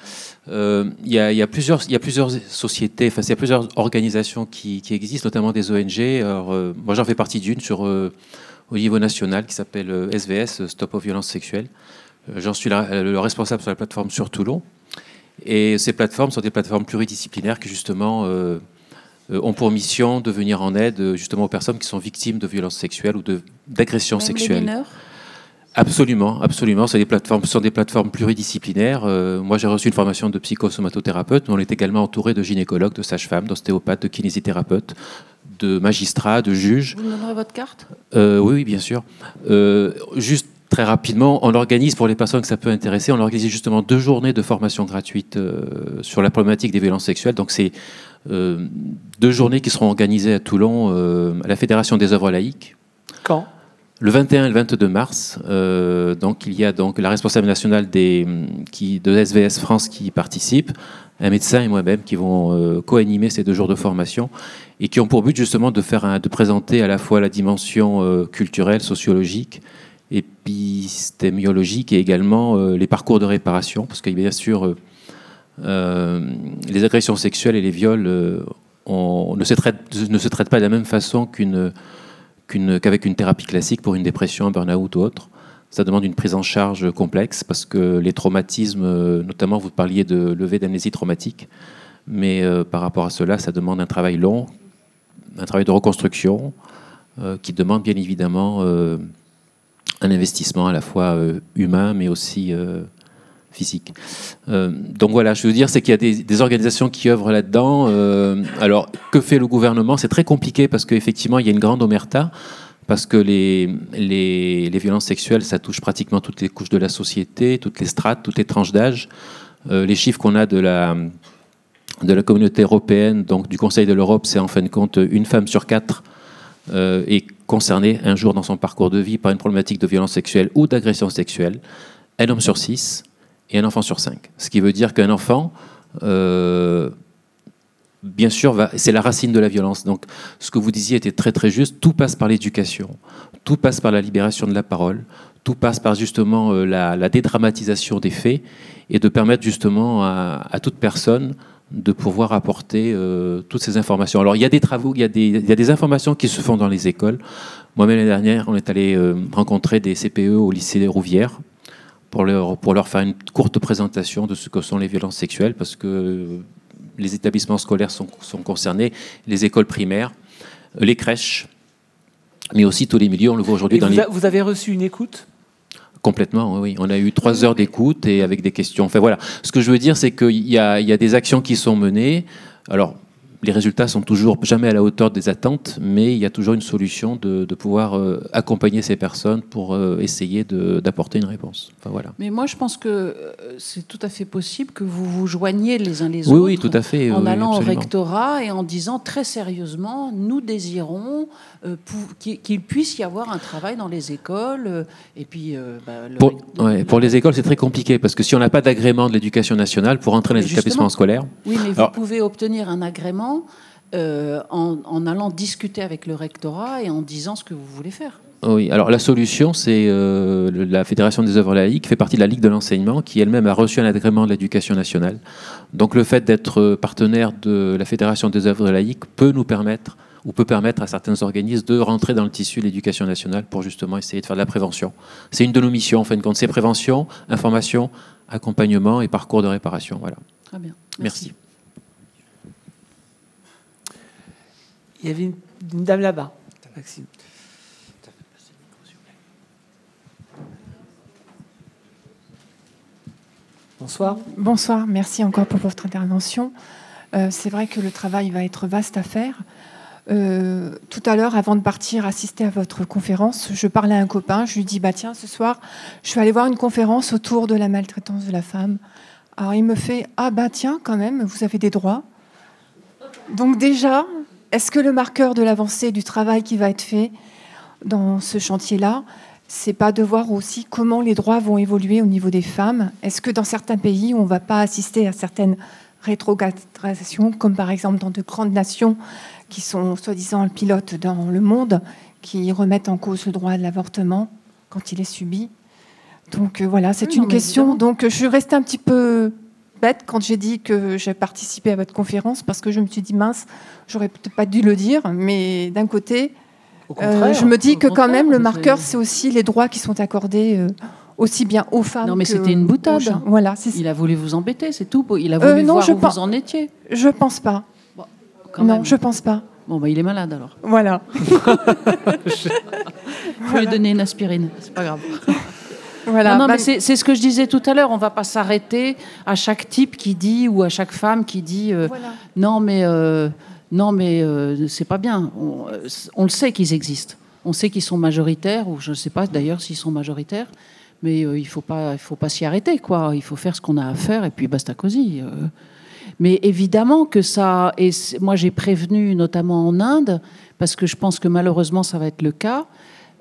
Euh, il y, a plusieurs, y a plusieurs sociétés, enfin, il y a plusieurs organisations qui, existent, notamment des ONG. Alors, euh, moi, j'en fais partie d'une euh, au niveau national qui s'appelle SVS, Stop aux violences sexuelles. J'en suis le responsable sur la plateforme sur Toulon. Et ces plateformes sont des plateformes pluridisciplinaires qui justement ont pour mission de venir en aide justement aux personnes qui sont victimes de violences sexuelles ou d'agressions sexuelles. Les mineurs? Absolument, absolument. Ce sont des plateformes, sont des plateformes pluridisciplinaires. Euh, moi, j'ai reçu une formation de psychosomatothérapeute, mais on est également entouré de gynécologues, de sages-femmes, d'ostéopathes, de kinésithérapeutes, de magistrats, de juges. Vous me donnerez votre carte? Euh, oui, oui, bien sûr. Euh, juste très rapidement, on organise pour les personnes que ça peut intéresser, on organise justement deux journées de formation gratuite euh, sur la problématique des violences sexuelles. Donc, c'est euh, deux journées qui seront organisées à Toulon, euh, à la Fédération des œuvres laïques. Quand? Le 21 et le 22 mars, donc il y a donc la responsable nationale des, qui, de SVS France qui participe, un médecin et moi-même qui vont co-animer ces deux jours de formation et qui ont pour but justement de faire un, de présenter à la fois la dimension culturelle, sociologique, épistémiologique et également euh, les parcours de réparation, parce qu'il bien sûr euh, les agressions sexuelles et les viols ne, se traitent, pas de la même façon qu'avec une thérapie classique pour une dépression, un burn-out ou autre. Ça demande une prise en charge complexe parce que les traumatismes, euh, notamment vous parliez de levée d'amnésie traumatique, mais euh, par rapport à cela, ça demande un travail long, un travail de reconstruction euh, qui demande bien évidemment euh, un investissement à la fois euh, humain mais aussi euh, physique. Euh, donc voilà, je veux dire, c'est qu'il y a des, organisations qui œuvrent là-dedans. Alors, que fait le gouvernement? C'est très compliqué parce qu'effectivement, il y a une grande omerta, parce que les, les, violences sexuelles, ça touche pratiquement toutes les couches de la société, toutes les strates, toutes les tranches d'âge. Les chiffres qu'on a de la, de la communauté européenne, donc du Conseil de l'Europe, c'est en fin de compte une femme sur quatre euh, est concernée un jour dans son parcours de vie par une problématique de violence sexuelle ou d'agression sexuelle. Un homme sur six et un enfant sur cinq. Ce qui veut dire qu'un enfant, euh, bien sûr, c'est la racine de la violence. Donc, ce que vous disiez était très très juste. Tout passe par l'éducation, tout passe par la libération de la parole, tout passe par justement euh, la, dédramatisation des faits et de permettre justement à toute personne de pouvoir apporter euh, toutes ces informations. Alors, il y a des travaux, il y a des, il y a des informations qui se font dans les écoles. Moi-même, l'année dernière, on est allé euh, rencontrer des CPE au lycée des Rouvières pour leur, pour leur faire une courte présentation de ce que sont les violences sexuelles, parce que les établissements scolaires sont, sont concernés, les écoles primaires, les crèches, mais aussi tous les milieux. On le voit aujourd'hui dans vous les. A, vous avez reçu une écoute? Complètement, oui. On a eu trois heures d'écoute et avec des questions. Enfin voilà. Ce que je veux dire, c'est qu'il y y a des actions qui sont menées. Alors, les résultats sont toujours jamais à la hauteur des attentes, mais il y a toujours une solution de, de pouvoir euh, accompagner ces personnes pour euh, essayer d'apporter une réponse. Enfin, voilà. Mais moi, je pense que euh, c'est tout à fait possible que vous vous joigniez les uns les oui, autres oui, tout à fait, en oui, allant absolument. au rectorat et en disant très sérieusement, nous désirons euh, qu'il puisse y avoir un travail dans les écoles. euh, et puis, euh, bah, le Pour, rec- ouais, pour les écoles, c'est très compliqué parce que si on n'a pas d'agrément de l'éducation nationale pour entrer dans les établissements scolaires, Oui, mais Alors- vous pouvez obtenir un agrément euh, en, en allant discuter avec le rectorat et en disant ce que vous voulez faire. Oui, alors la solution, c'est euh, la Fédération des œuvres laïques, fait partie de la Ligue de l'enseignement, qui elle-même a reçu un agrément de l'éducation nationale. Donc le fait d'être partenaire de la Fédération des œuvres laïques peut nous permettre, ou peut permettre à certains organismes de rentrer dans le tissu de l'éducation nationale pour justement essayer de faire de la prévention. C'est une de nos missions, en fin de compte, c'est prévention, information, accompagnement et parcours de réparation. Voilà. Très bien. Merci. Il y avait une, dame là-bas, Maxime. Bonsoir. Bonsoir, merci encore pour votre intervention. Euh, c'est vrai que le travail va être vaste à faire. Euh, tout à l'heure, avant de partir assister à votre conférence, je parlais à un copain, je lui dis bah tiens, ce soir, je vais aller voir une conférence autour de la maltraitance de la femme. Alors il me fait ah bah tiens, quand même, vous avez des droits. Donc déjà, est-ce que le marqueur de l'avancée du travail qui va être fait dans ce chantier-là, c'est pas de voir aussi comment les droits vont évoluer au niveau des femmes? Est-ce que dans certains pays, on ne va pas assister à certaines rétrogradations, comme par exemple dans de grandes nations qui sont soi-disant le pilote dans le monde, qui remettent en cause le droit de l'avortement quand il est subi? Donc euh, voilà, c'est Oui, une question. évidemment. Donc je suis restée un petit peu bête quand j'ai dit que j'ai participé à votre conférence parce que je me suis dit mince, j'aurais peut-être pas dû le dire, mais d'un côté, euh, je me dis que quand même le marqueur, c'est- aussi les droits qui sont accordés euh, aussi bien aux femmes. Non, mais c'était une boutade. Voilà, Il a voulu vous embêter, c'est tout. Il a Euh, voulu non, voir je où pense- vous en étiez. Je pense pas. Quand non, même. je pense pas. Bon, bah, il est malade alors. Voilà. Il faut lui donner une aspirine, c'est pas grave. Voilà. Non, non, Bah, mais c'est c'est ce que je disais tout à l'heure. On va pas s'arrêter à chaque type qui dit ou à chaque femme qui dit euh, Voilà. non, mais euh, non, mais euh, c'est pas bien. On, euh, on le sait qu'ils existent. On sait qu'ils sont majoritaires ou je ne sais pas d'ailleurs s'ils sont majoritaires. Mais il faut pas, il faut pas s'y arrêter quoi. Il faut faire ce qu'on a à faire et puis basta cosy. Mais évidemment que ça. Et moi, j'ai prévenu, notamment en Inde, parce que je pense que malheureusement, ça va être le cas.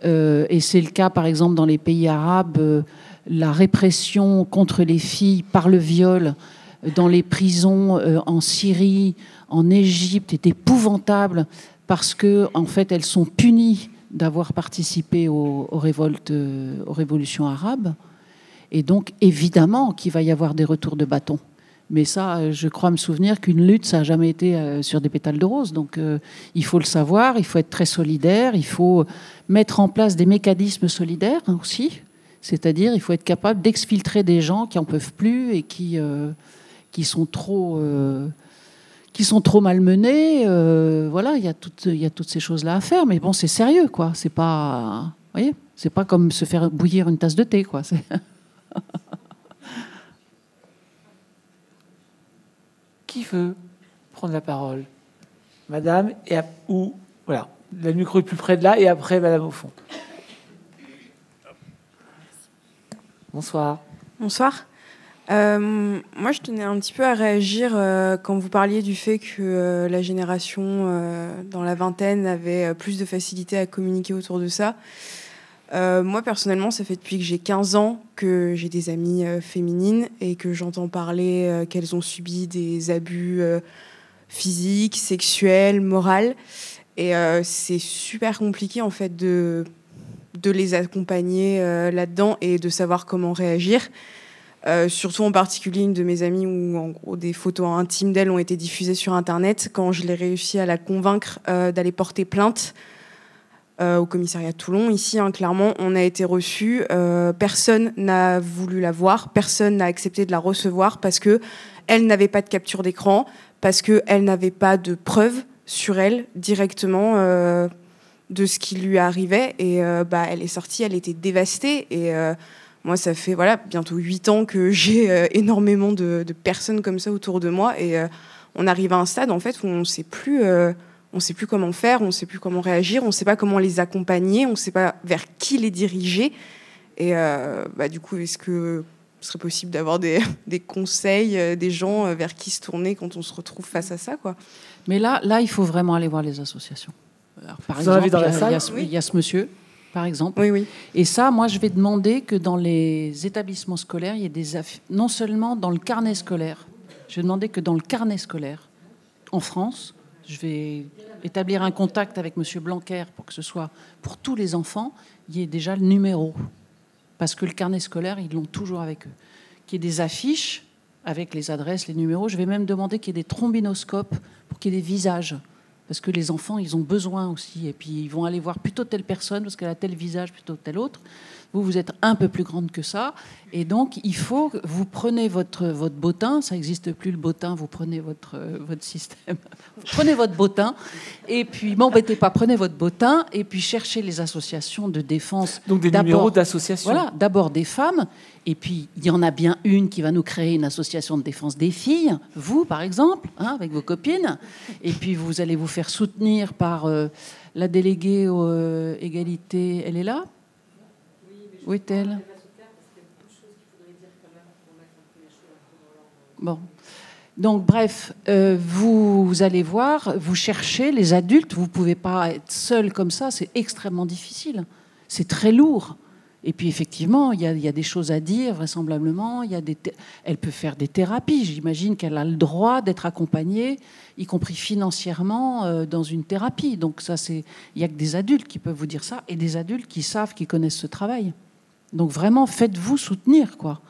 Euh, et c'est le cas, par exemple, dans les pays arabes, euh, la répression contre les filles par le viol euh, dans les prisons en Syrie, en Égypte, est épouvantable parce que, en fait, elles sont punies d'avoir participé aux, révoltes, aux révolutions arabes. Et donc, évidemment qu'il va y avoir des retours de bâton. Mais ça, euh, je crois me souvenir qu'une lutte, ça n'a jamais été euh, sur des pétales de rose. Donc, euh, il faut le savoir, il faut être très solidaire, il faut mettre en place des mécanismes solidaires aussi. C'est-à-dire, il faut être capable d'exfiltrer des gens qui en peuvent plus et qui, qui sont trop. qui sont trop malmenés, voilà, il y a toutes, il y a toutes ces choses-là à faire, mais bon, c'est sérieux, quoi. C'est pas, voyez, c'est pas comme se faire bouillir une tasse de thé, quoi. Qui veut prendre la parole Madame, et ap- ou voilà, le micro est plus près de là, et après Madame au fond. Bonsoir. Bonsoir. Euh, moi, je tenais un petit peu à réagir euh, quand vous parliez du fait que euh, la génération dans la vingtaine avait plus de facilité à communiquer autour de ça. Euh, moi, personnellement, ça fait depuis que j'ai 15 ans que j'ai des amies euh, féminines et que j'entends parler euh, qu'elles ont subi des abus physiques, sexuels, moraux. Et c'est super compliqué, en fait, de, de les accompagner là-dedans et de savoir comment réagir. Surtout en particulier une de mes amies où en gros des photos intimes d'elle ont été diffusées sur internet quand je l'ai réussi à la convaincre d'aller porter plainte au commissariat de Toulon. Ici, hein, clairement, on a été reçu. Euh, personne n'a voulu la voir, personne n'a accepté de la recevoir parce que elle n'avait pas de capture d'écran, parce que elle n'avait pas de preuves sur elle directement euh, de ce qui lui arrivait. Et euh, bah, elle est sortie, elle était dévastée. Et euh, moi, ça fait voilà bientôt huit ans que j'ai euh, énormément de, de personnes comme ça autour de moi. Et euh, on arrive à un stade en fait où on ne sait plus. On ne sait plus comment faire, on ne sait plus comment réagir, on ne sait pas comment les accompagner, on ne sait pas vers qui les diriger. Et euh, bah, du coup, est-ce que ce serait possible d'avoir des, des conseils, euh, des gens euh, vers qui se tourner quand on se retrouve face à ça quoi? Mais là, là, il faut vraiment aller voir les associations. Alors, par Vous exemple, dans la il y a- il y, a salle? ce- il y a ce monsieur, par exemple. Oui, oui. Et ça, moi, je vais demander que dans les établissements scolaires, il y ait des aff- non seulement dans le carnet scolaire. Je vais demander que dans le carnet scolaire, en France, je vais établir un contact avec Monsieur Blanquer pour que ce soit pour tous les enfants, il y ait déjà le numéro. Parce que le carnet scolaire, ils l'ont toujours avec eux. Qu'il y ait des affiches avec les adresses, les numéros. Je vais même demander qu'il y ait des trombinoscopes pour qu'il y ait des visages. Parce que les enfants, ils ont besoin aussi. Et puis, ils vont aller voir plutôt telle personne parce qu'elle a tel visage plutôt que tel autre. Vous, vous êtes un peu plus grande que ça. Et donc, il faut que vous prenez votre, votre bottin. Ça n'existe plus le bottin. Vous prenez votre, euh, votre système. Prenez votre bottin. Et puis, m'embêtez pas. Prenez votre bottin. Et puis, cherchez les associations de défense. Donc des numéros d'associations. Voilà, d'abord des femmes, et puis il y en a bien une qui va nous créer une association de défense des filles, vous par exemple, hein, avec vos copines, et puis vous allez vous faire soutenir par euh, la déléguée aux euh, égalité, elle est là Où est-elle? Bon. Donc, bref, euh, vous, allez voir, vous cherchez les adultes, vous ne pouvez pas être seul comme ça, c'est extrêmement difficile. C'est très lourd. Et puis, effectivement, il y, a, des choses à dire, vraisemblablement. Y a des Elle peut faire des thérapies. J'imagine qu'elle a le droit d'être accompagnée, y compris financièrement, euh, dans une thérapie. Donc, ça. Il n'y a que des adultes qui peuvent vous dire ça, et des adultes qui savent, qui connaissent ce travail. Donc vraiment, faites-vous soutenir, quoi.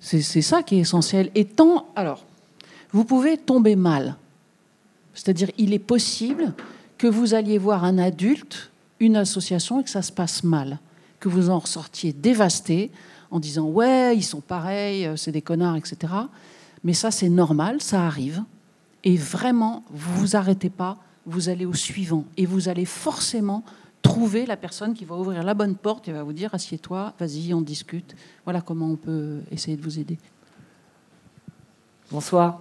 C'est ça qui est essentiel. Et tant, alors, vous pouvez tomber mal. C'est-à-dire, il est possible que vous alliez voir un adulte, une association, et que ça se passe mal. Que vous en ressortiez dévasté en disant Ouais, ils sont pareils, c'est des connards, etc. Mais ça, c'est normal, ça arrive. Et vraiment, vous vous arrêtez pas, vous allez au suivant. Et vous allez forcément trouver la personne qui va ouvrir la bonne porte et va vous dire assieds-toi, vas-y, on discute. Voilà comment on peut essayer de vous aider. Bonsoir.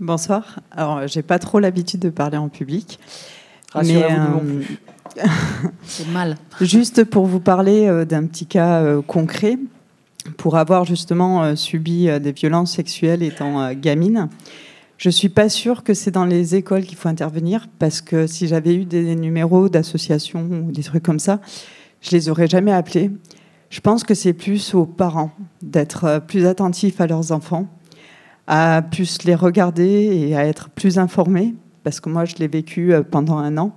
Bonsoir. Alors, j'ai pas trop l'habitude de parler en public. Mais euh, c'est mal. Juste pour vous parler euh, d'un petit cas euh, concret, pour avoir justement subi des violences sexuelles étant gamine. Je suis pas sûre que c'est dans les écoles qu'il faut intervenir parce que si j'avais eu des numéros d'associations ou des trucs comme ça, je les aurais jamais appelés. Je pense que c'est plus aux parents d'être euh, plus attentifs à leurs enfants, à plus les regarder et à être plus informés parce que moi je l'ai vécu euh, pendant un an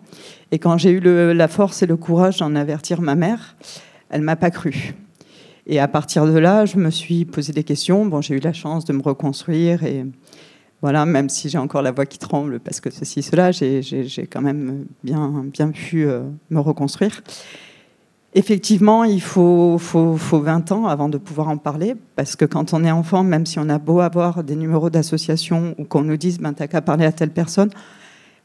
et quand j'ai eu la force et le courage d'en avertir ma mère, elle m'a pas cru. Et à partir de là, je me suis posé des questions. Bon, j'ai eu la chance de me reconstruire et voilà, même si j'ai encore la voix qui tremble parce que ceci, cela, j'ai quand même bien, pu euh, me reconstruire. Effectivement, il faut, faut, faut, 20 ans avant de pouvoir en parler, parce que quand on est enfant, même si on a beau avoir des numéros d'association ou qu'on nous dise ben, t'as qu'à parler à telle personne,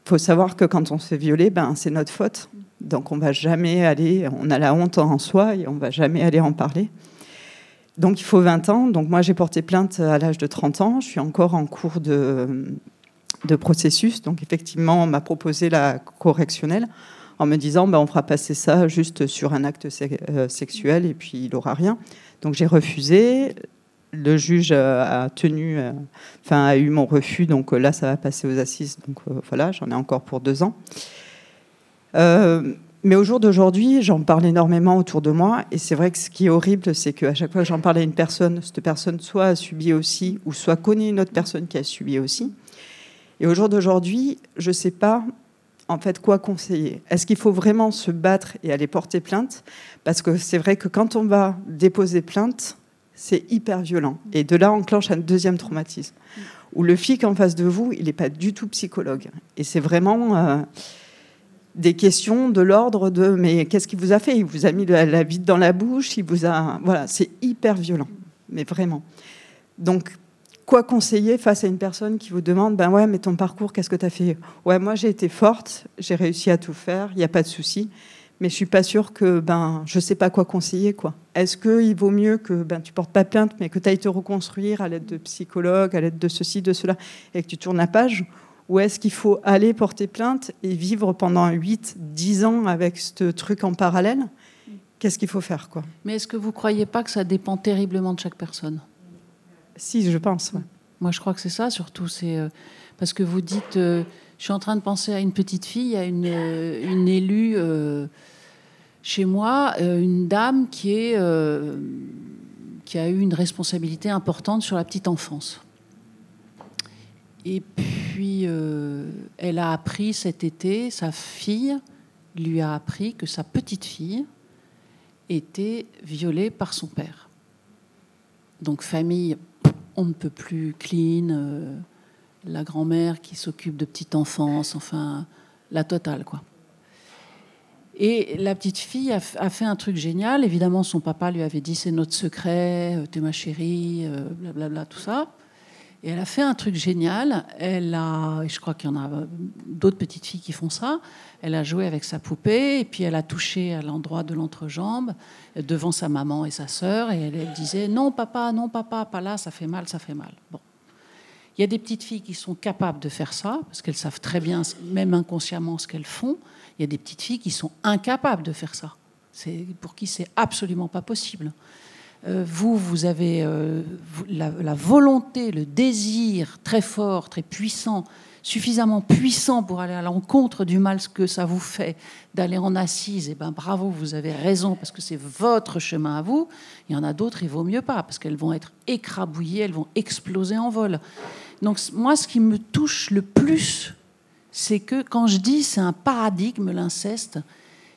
faut savoir que quand on se fait violer, ben, c'est notre faute. Donc on va jamais aller, on a la honte en soi et on va jamais aller en parler. Donc il faut 20 ans. Donc moi j'ai porté plainte à l'âge de 30 ans. Je suis encore en cours de, processus. Donc effectivement on m'a proposé la correctionnelle en me disant ben, on fera passer ça juste sur un acte euh, sexuel et puis il n'aura rien. Donc j'ai refusé. Le juge a tenu, euh, enfin a eu mon refus. Donc là ça va passer aux assises. Donc euh, voilà, j'en ai encore pour deux ans. Mais au jour d'aujourd'hui, j'en parle énormément autour de moi. Et c'est vrai que ce qui est horrible, c'est qu'à chaque fois que j'en parle à une personne, cette personne soit a subi aussi, ou soit connaît une autre personne qui a subi aussi. Et au jour d'aujourd'hui, je ne sais pas en fait quoi conseiller. Est-ce qu'il faut vraiment se battre et aller porter plainte? Parce que c'est vrai que quand on va déposer plainte, c'est hyper violent. Et de là, on enclenche un deuxième traumatisme. Où le flic en face de vous, il n'est pas du tout psychologue. Et c'est vraiment... Euh, des questions de l'ordre de mais qu'est-ce qu'il vous a fait? Il vous a mis la, la vide dans la bouche, il vous a voilà, c'est hyper violent, mais vraiment. Donc quoi conseiller face à une personne qui vous demande ben ouais mais ton parcours qu'est-ce que tu as fait? Ouais, moi j'ai été forte, j'ai réussi à tout faire, il n'y a pas de souci, mais je suis pas sûre que ben je sais pas quoi conseiller quoi. Est-ce qu'il vaut mieux que ben tu portes pas plainte mais que tu ailles te reconstruire à l'aide de psychologues, à l'aide de ceci, de cela et que tu tournes la page? Ou est-ce qu'il faut aller porter plainte et vivre pendant 8, 10 ans avec ce truc en parallèle? Qu'est-ce qu'il faut faire quoi? Mais est-ce que vous ne croyez pas que ça dépend terriblement de chaque personne? Si, je pense. Moi, je crois que c'est ça surtout. C'est euh, parce que vous dites, euh, je suis en train de penser à une petite fille, à une, euh, une élue chez moi, une dame qui est qui a eu une responsabilité importante sur la petite enfance. Et puis, euh, elle a appris cet été, sa fille lui a appris que sa petite fille était violée par son père. Donc, famille, on ne peut plus clean, euh, la grand-mère qui s'occupe de petite enfance, enfin, la totale, quoi. Et la petite fille a, fait un truc génial. Évidemment, son papa lui avait dit c'est notre secret, euh, t'es ma chérie, blablabla, tout ça. Et elle a fait un truc génial. Elle a, je crois qu'il y en a d'autres petites filles qui font ça. Elle a joué avec sa poupée et puis elle a touché à l'endroit de l'entrejambe devant sa maman et sa sœur et elle, disait non papa, non papa, pas là, ça fait mal, ça fait mal. Bon. Il y a des petites filles qui sont capables de faire ça parce qu'elles savent très bien, même inconsciemment, ce qu'elles font. Il y a des petites filles qui sont incapables de faire ça. C'est pour qui c'est absolument pas possible. Euh, vous, vous avez euh, la, volonté, le désir très fort, très puissant, suffisamment puissant pour aller à l'encontre du mal que ça vous fait, d'aller en assise, et eh ben bravo, vous avez raison, parce que c'est votre chemin à vous. Il y en a d'autres, il vaut mieux pas, parce qu'elles vont être écrabouillées, elles vont exploser en vol. Donc moi, ce qui me touche le plus, c'est que quand je dis c'est un paradigme, l'inceste,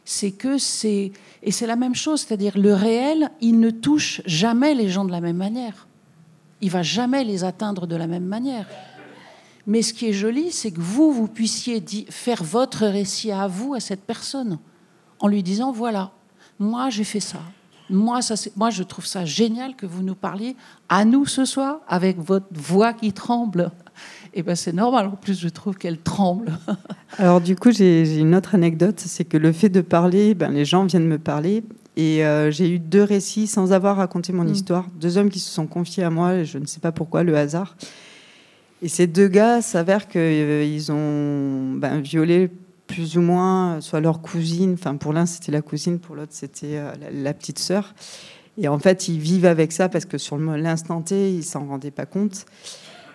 c'est que c'est et c'est la même chose, c'est-à-dire le réel, il ne touche jamais les gens de la même manière. Il va jamais les atteindre de la même manière. Mais ce qui est joli, c'est que vous, vous puissiez faire votre récit à vous, à cette personne, en lui disant voilà, moi j'ai fait ça. Moi, ça, moi, je trouve ça génial que vous nous parliez à nous ce soir avec votre voix qui tremble. Et eh ben c'est normal. En plus, je trouve qu'elle tremble. Alors du coup, j'ai une autre anecdote, c'est que le fait de parler, ben, les gens viennent me parler. Et euh, j'ai eu deux récits sans avoir raconté mon mm. histoire. Deux hommes qui se sont confiés à moi, je ne sais pas pourquoi, le hasard. Et ces deux gars s'avèrent qu'ils euh, ont ben, violé plus ou moins, soit leur cousine, enfin pour l'un c'était la cousine, pour l'autre c'était euh, la, petite sœur. Et en fait, ils vivent avec ça parce que sur l'instant T, ils s'en rendaient pas compte.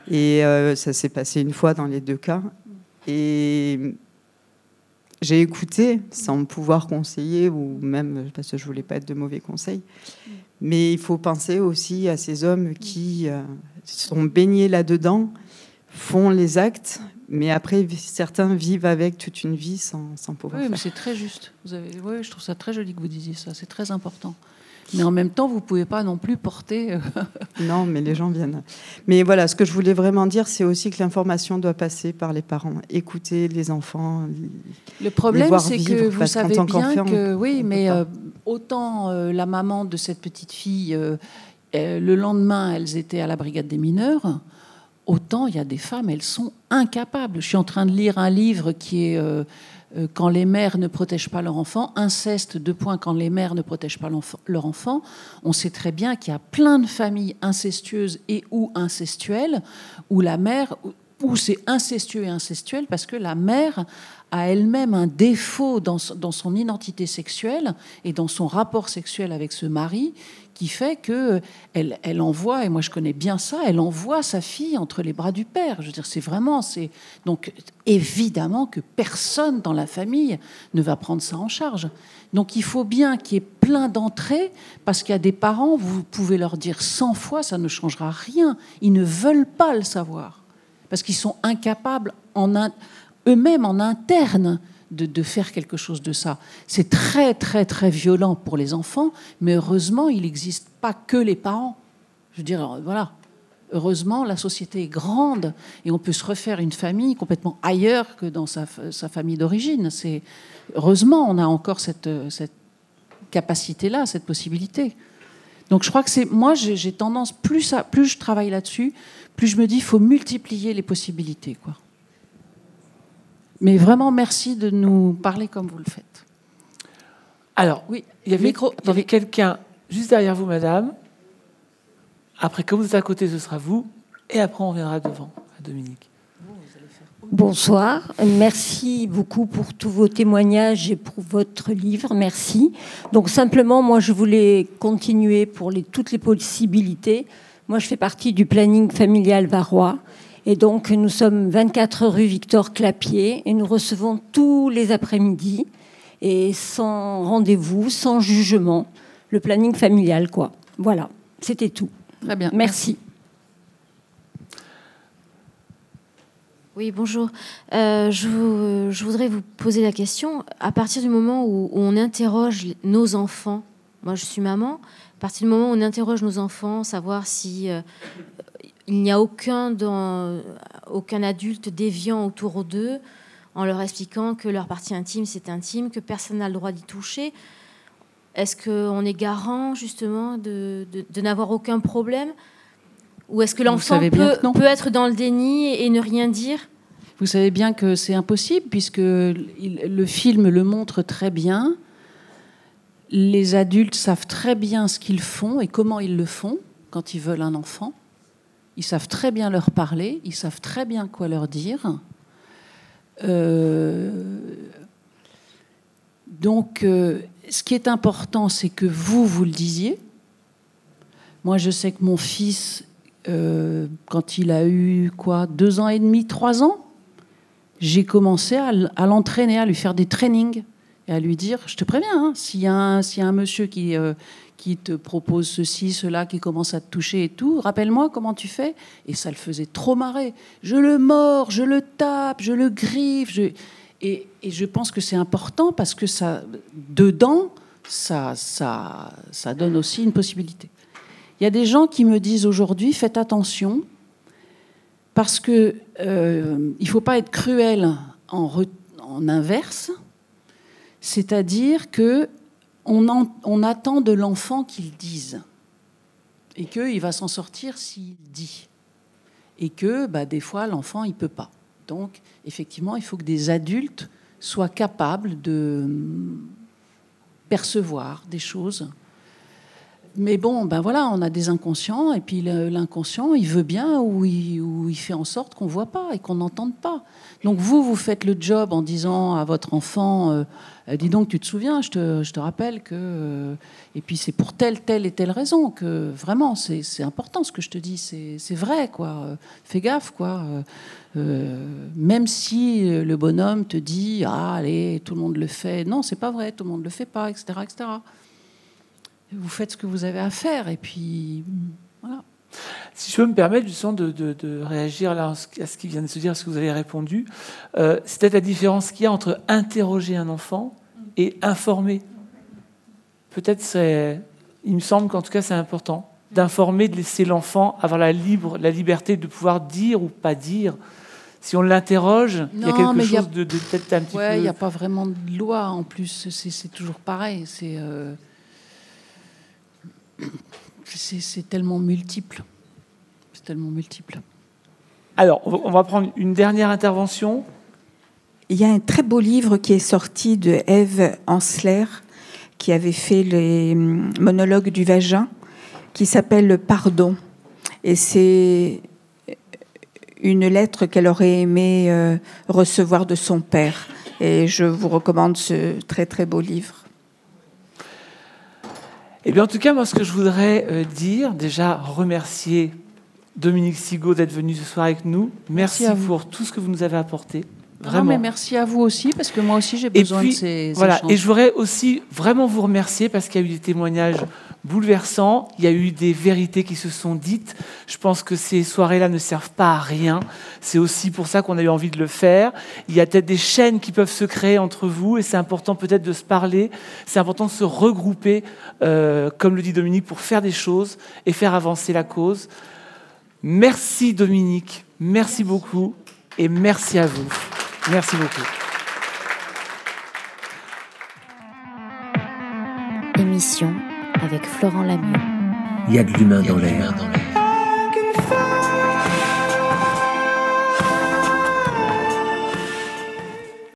Et euh, ça s'est passé une fois dans les deux cas. Et j'ai écouté sans pouvoir conseiller, ou même parce que je voulais pas être de mauvais conseils. Mais il faut penser aussi à ces hommes qui euh, sont baignés là-dedans, font les actes, mais après certains vivent avec toute une vie sans, sans pouvoir. Oui, mais c'est très juste. Vous avez... Oui, je trouve ça très joli que vous disiez ça. C'est très important. Mais en même temps, vous ne pouvez pas non plus porter. Euh, non, mais les gens viennent. Mais voilà, ce que je voulais vraiment dire, c'est aussi que l'information doit passer par les parents. Écouter les enfants. Le problème, c'est que vous savez bien que. Oui, mais euh, autant euh, la maman de cette petite fille, le lendemain, elles étaient à la brigade des mineurs. Autant il y a des femmes, elles sont incapables. Je suis en train de lire un livre qui est quand les mères ne protègent pas leur enfant, inceste, deux points, quand les mères ne protègent pas leur enfant, on sait très bien qu'il y a plein de familles incestueuses et ou incestuelles où la mère, où c'est incestueux et incestuel parce que la mère a elle-même un défaut dans, son identité sexuelle et dans son rapport sexuel avec ce mari qui fait que elle, elle, envoie, et moi je connais bien ça, elle envoie sa fille entre les bras du père. Je veux dire, c'est vraiment, c'est donc évidemment que personne dans la famille ne va prendre ça en charge. Donc il faut bien qu'il y ait plein d'entrées, parce qu'il y a des parents, vous pouvez leur dire 100 fois, ça ne changera rien. Ils ne veulent pas le savoir, parce qu'ils sont incapables eux-mêmes en interne de, faire quelque chose de ça. C'est très, très, très violent pour les enfants, mais heureusement, il n'existe pas que les parents. Je veux dire, voilà. Heureusement, la société est grande et on peut se refaire une famille complètement ailleurs que dans sa, famille d'origine. C'est heureusement, on a encore cette, capacité-là, cette possibilité. Donc, je crois que c'est moi, j'ai tendance plus à, plus je travaille là-dessus, plus je me dis, faut multiplier les possibilités, quoi. Mais vraiment, merci de nous parler comme vous le faites. Alors, oui, il y avait, Micro, il y avait quelqu'un juste derrière vous, madame. Après, comme vous êtes à côté, ce sera vous. Et après, on viendra devant, à Dominique. Bonsoir, merci beaucoup pour tous vos témoignages et pour votre livre, merci. Donc simplement, moi je voulais continuer pour les, toutes les possibilités. Moi je fais partie du planning familial varois et donc, nous sommes 24 rue Victor Clapier et nous recevons tous les après-midi et sans rendez-vous, sans jugement, le planning familial, quoi. Voilà, c'était tout. Très bien. Merci. Oui, bonjour. Euh, je, je, voudrais vous poser la question. À partir du moment où, on interroge nos enfants, moi je suis maman, à partir du moment où on interroge nos enfants, savoir si euh, il n'y a aucun, dans, aucun adulte déviant autour d'eux en leur expliquant que leur partie intime, c'est intime, que personne n'a le droit d'y toucher. Est-ce qu'on est garant justement de, de, n'avoir aucun problème? Ou est-ce que l'enfant peut, peut, être dans le déni et ne rien dire? Vous savez bien que c'est impossible puisque le film le montre très bien. Les adultes savent très bien ce qu'ils font et comment ils le font quand ils veulent un enfant. Ils savent très bien leur parler, ils savent très bien quoi leur dire. Euh, donc, euh, ce qui est important, c'est que vous, vous le disiez. Moi, je sais que mon fils, euh, quand il a eu quoi, deux ans et demi, trois ans, j'ai commencé à, l'entraîner, à lui faire des trainings et à lui dire, je te préviens, hein, s'il y, y, a un monsieur qui, qui te propose ceci, cela, qui commence à te toucher et tout. Rappelle-moi comment tu fais. Et ça le faisait trop marrer. Je le mords, je le tape, je le griffe. Et, je pense que c'est important parce que ça, dedans, ça, ça, ça donne aussi une possibilité. Il y a des gens qui me disent aujourd'hui, faites attention, parce que euh, il faut pas être cruel en, en inverse, c'est-à-dire que on, attend de l'enfant qu'il dise et qu'il va s'en sortir s'il dit et que bah, des fois l'enfant il peut pas. Donc effectivement, il faut que des adultes soient capables de percevoir des choses. Mais bon, ben voilà, on a des inconscients, et puis l'inconscient, il veut bien ou il, fait en sorte qu'on voit pas et qu'on n'entende pas. Donc vous, vous faites le job en disant à votre enfant, euh, euh, dis donc, tu te souviens, je te, rappelle que... Euh, et puis c'est pour telle, telle et telle raison que vraiment, c'est important ce que je te dis, c'est vrai, quoi. Fais gaffe, quoi. même si le bonhomme te dit, ah, allez, tout le monde le fait. Non, c'est pas vrai, tout le monde le fait pas, etc., etc. Vous faites ce que vous avez à faire, et puis voilà. Si je peux me permettre justement de, de, réagir là à ce qui vient de se dire, à ce que vous avez répondu, euh, c'est peut-être la différence qu'il y a entre interroger un enfant et informer. Peut-être c'est, il me semble qu'en tout cas c'est important d'informer, de laisser l'enfant avoir la, libre, la liberté de pouvoir dire ou pas dire. Si on l'interroge, il y a quelque chose de, peut-être un petit ouais, il n'y a pas vraiment de loi en plus, c'est, toujours pareil. C'est. Euh, c'est tellement multiple. C'est tellement multiple. Alors, on va prendre une dernière intervention. Il y a un très beau livre qui est sorti de Eve Ansler, qui avait fait les hum, monologues du vagin, qui s'appelle Le Pardon. Et c'est une lettre qu'elle aurait aimé euh, recevoir de son père. Et je vous recommande ce très très beau livre. Eh bien, en tout cas, moi, ce que je voudrais euh, dire, déjà remercier Dominique Sigaud d'être venu ce soir avec nous. Merci, pour tout ce que vous nous avez apporté. Vraiment. mais merci à vous aussi, parce que moi aussi j'ai besoin de ces. Voilà, et je voudrais aussi vraiment vous remercier parce qu'il y a eu des témoignages bouleversants, il y a eu des vérités qui se sont dites. Je pense que ces soirées-là ne servent pas à rien. C'est aussi pour ça qu'on a eu envie de le faire. Il y a peut-être des chaînes qui peuvent se créer entre vous et c'est important peut-être de se parler. C'est important de se regrouper, euh, comme le dit Dominique, pour faire des choses et faire avancer la cause. Merci Dominique, merci beaucoup et merci à vous. Merci beaucoup. Émission avec Florent Lamieux. Il y a de l'humain dans l'air.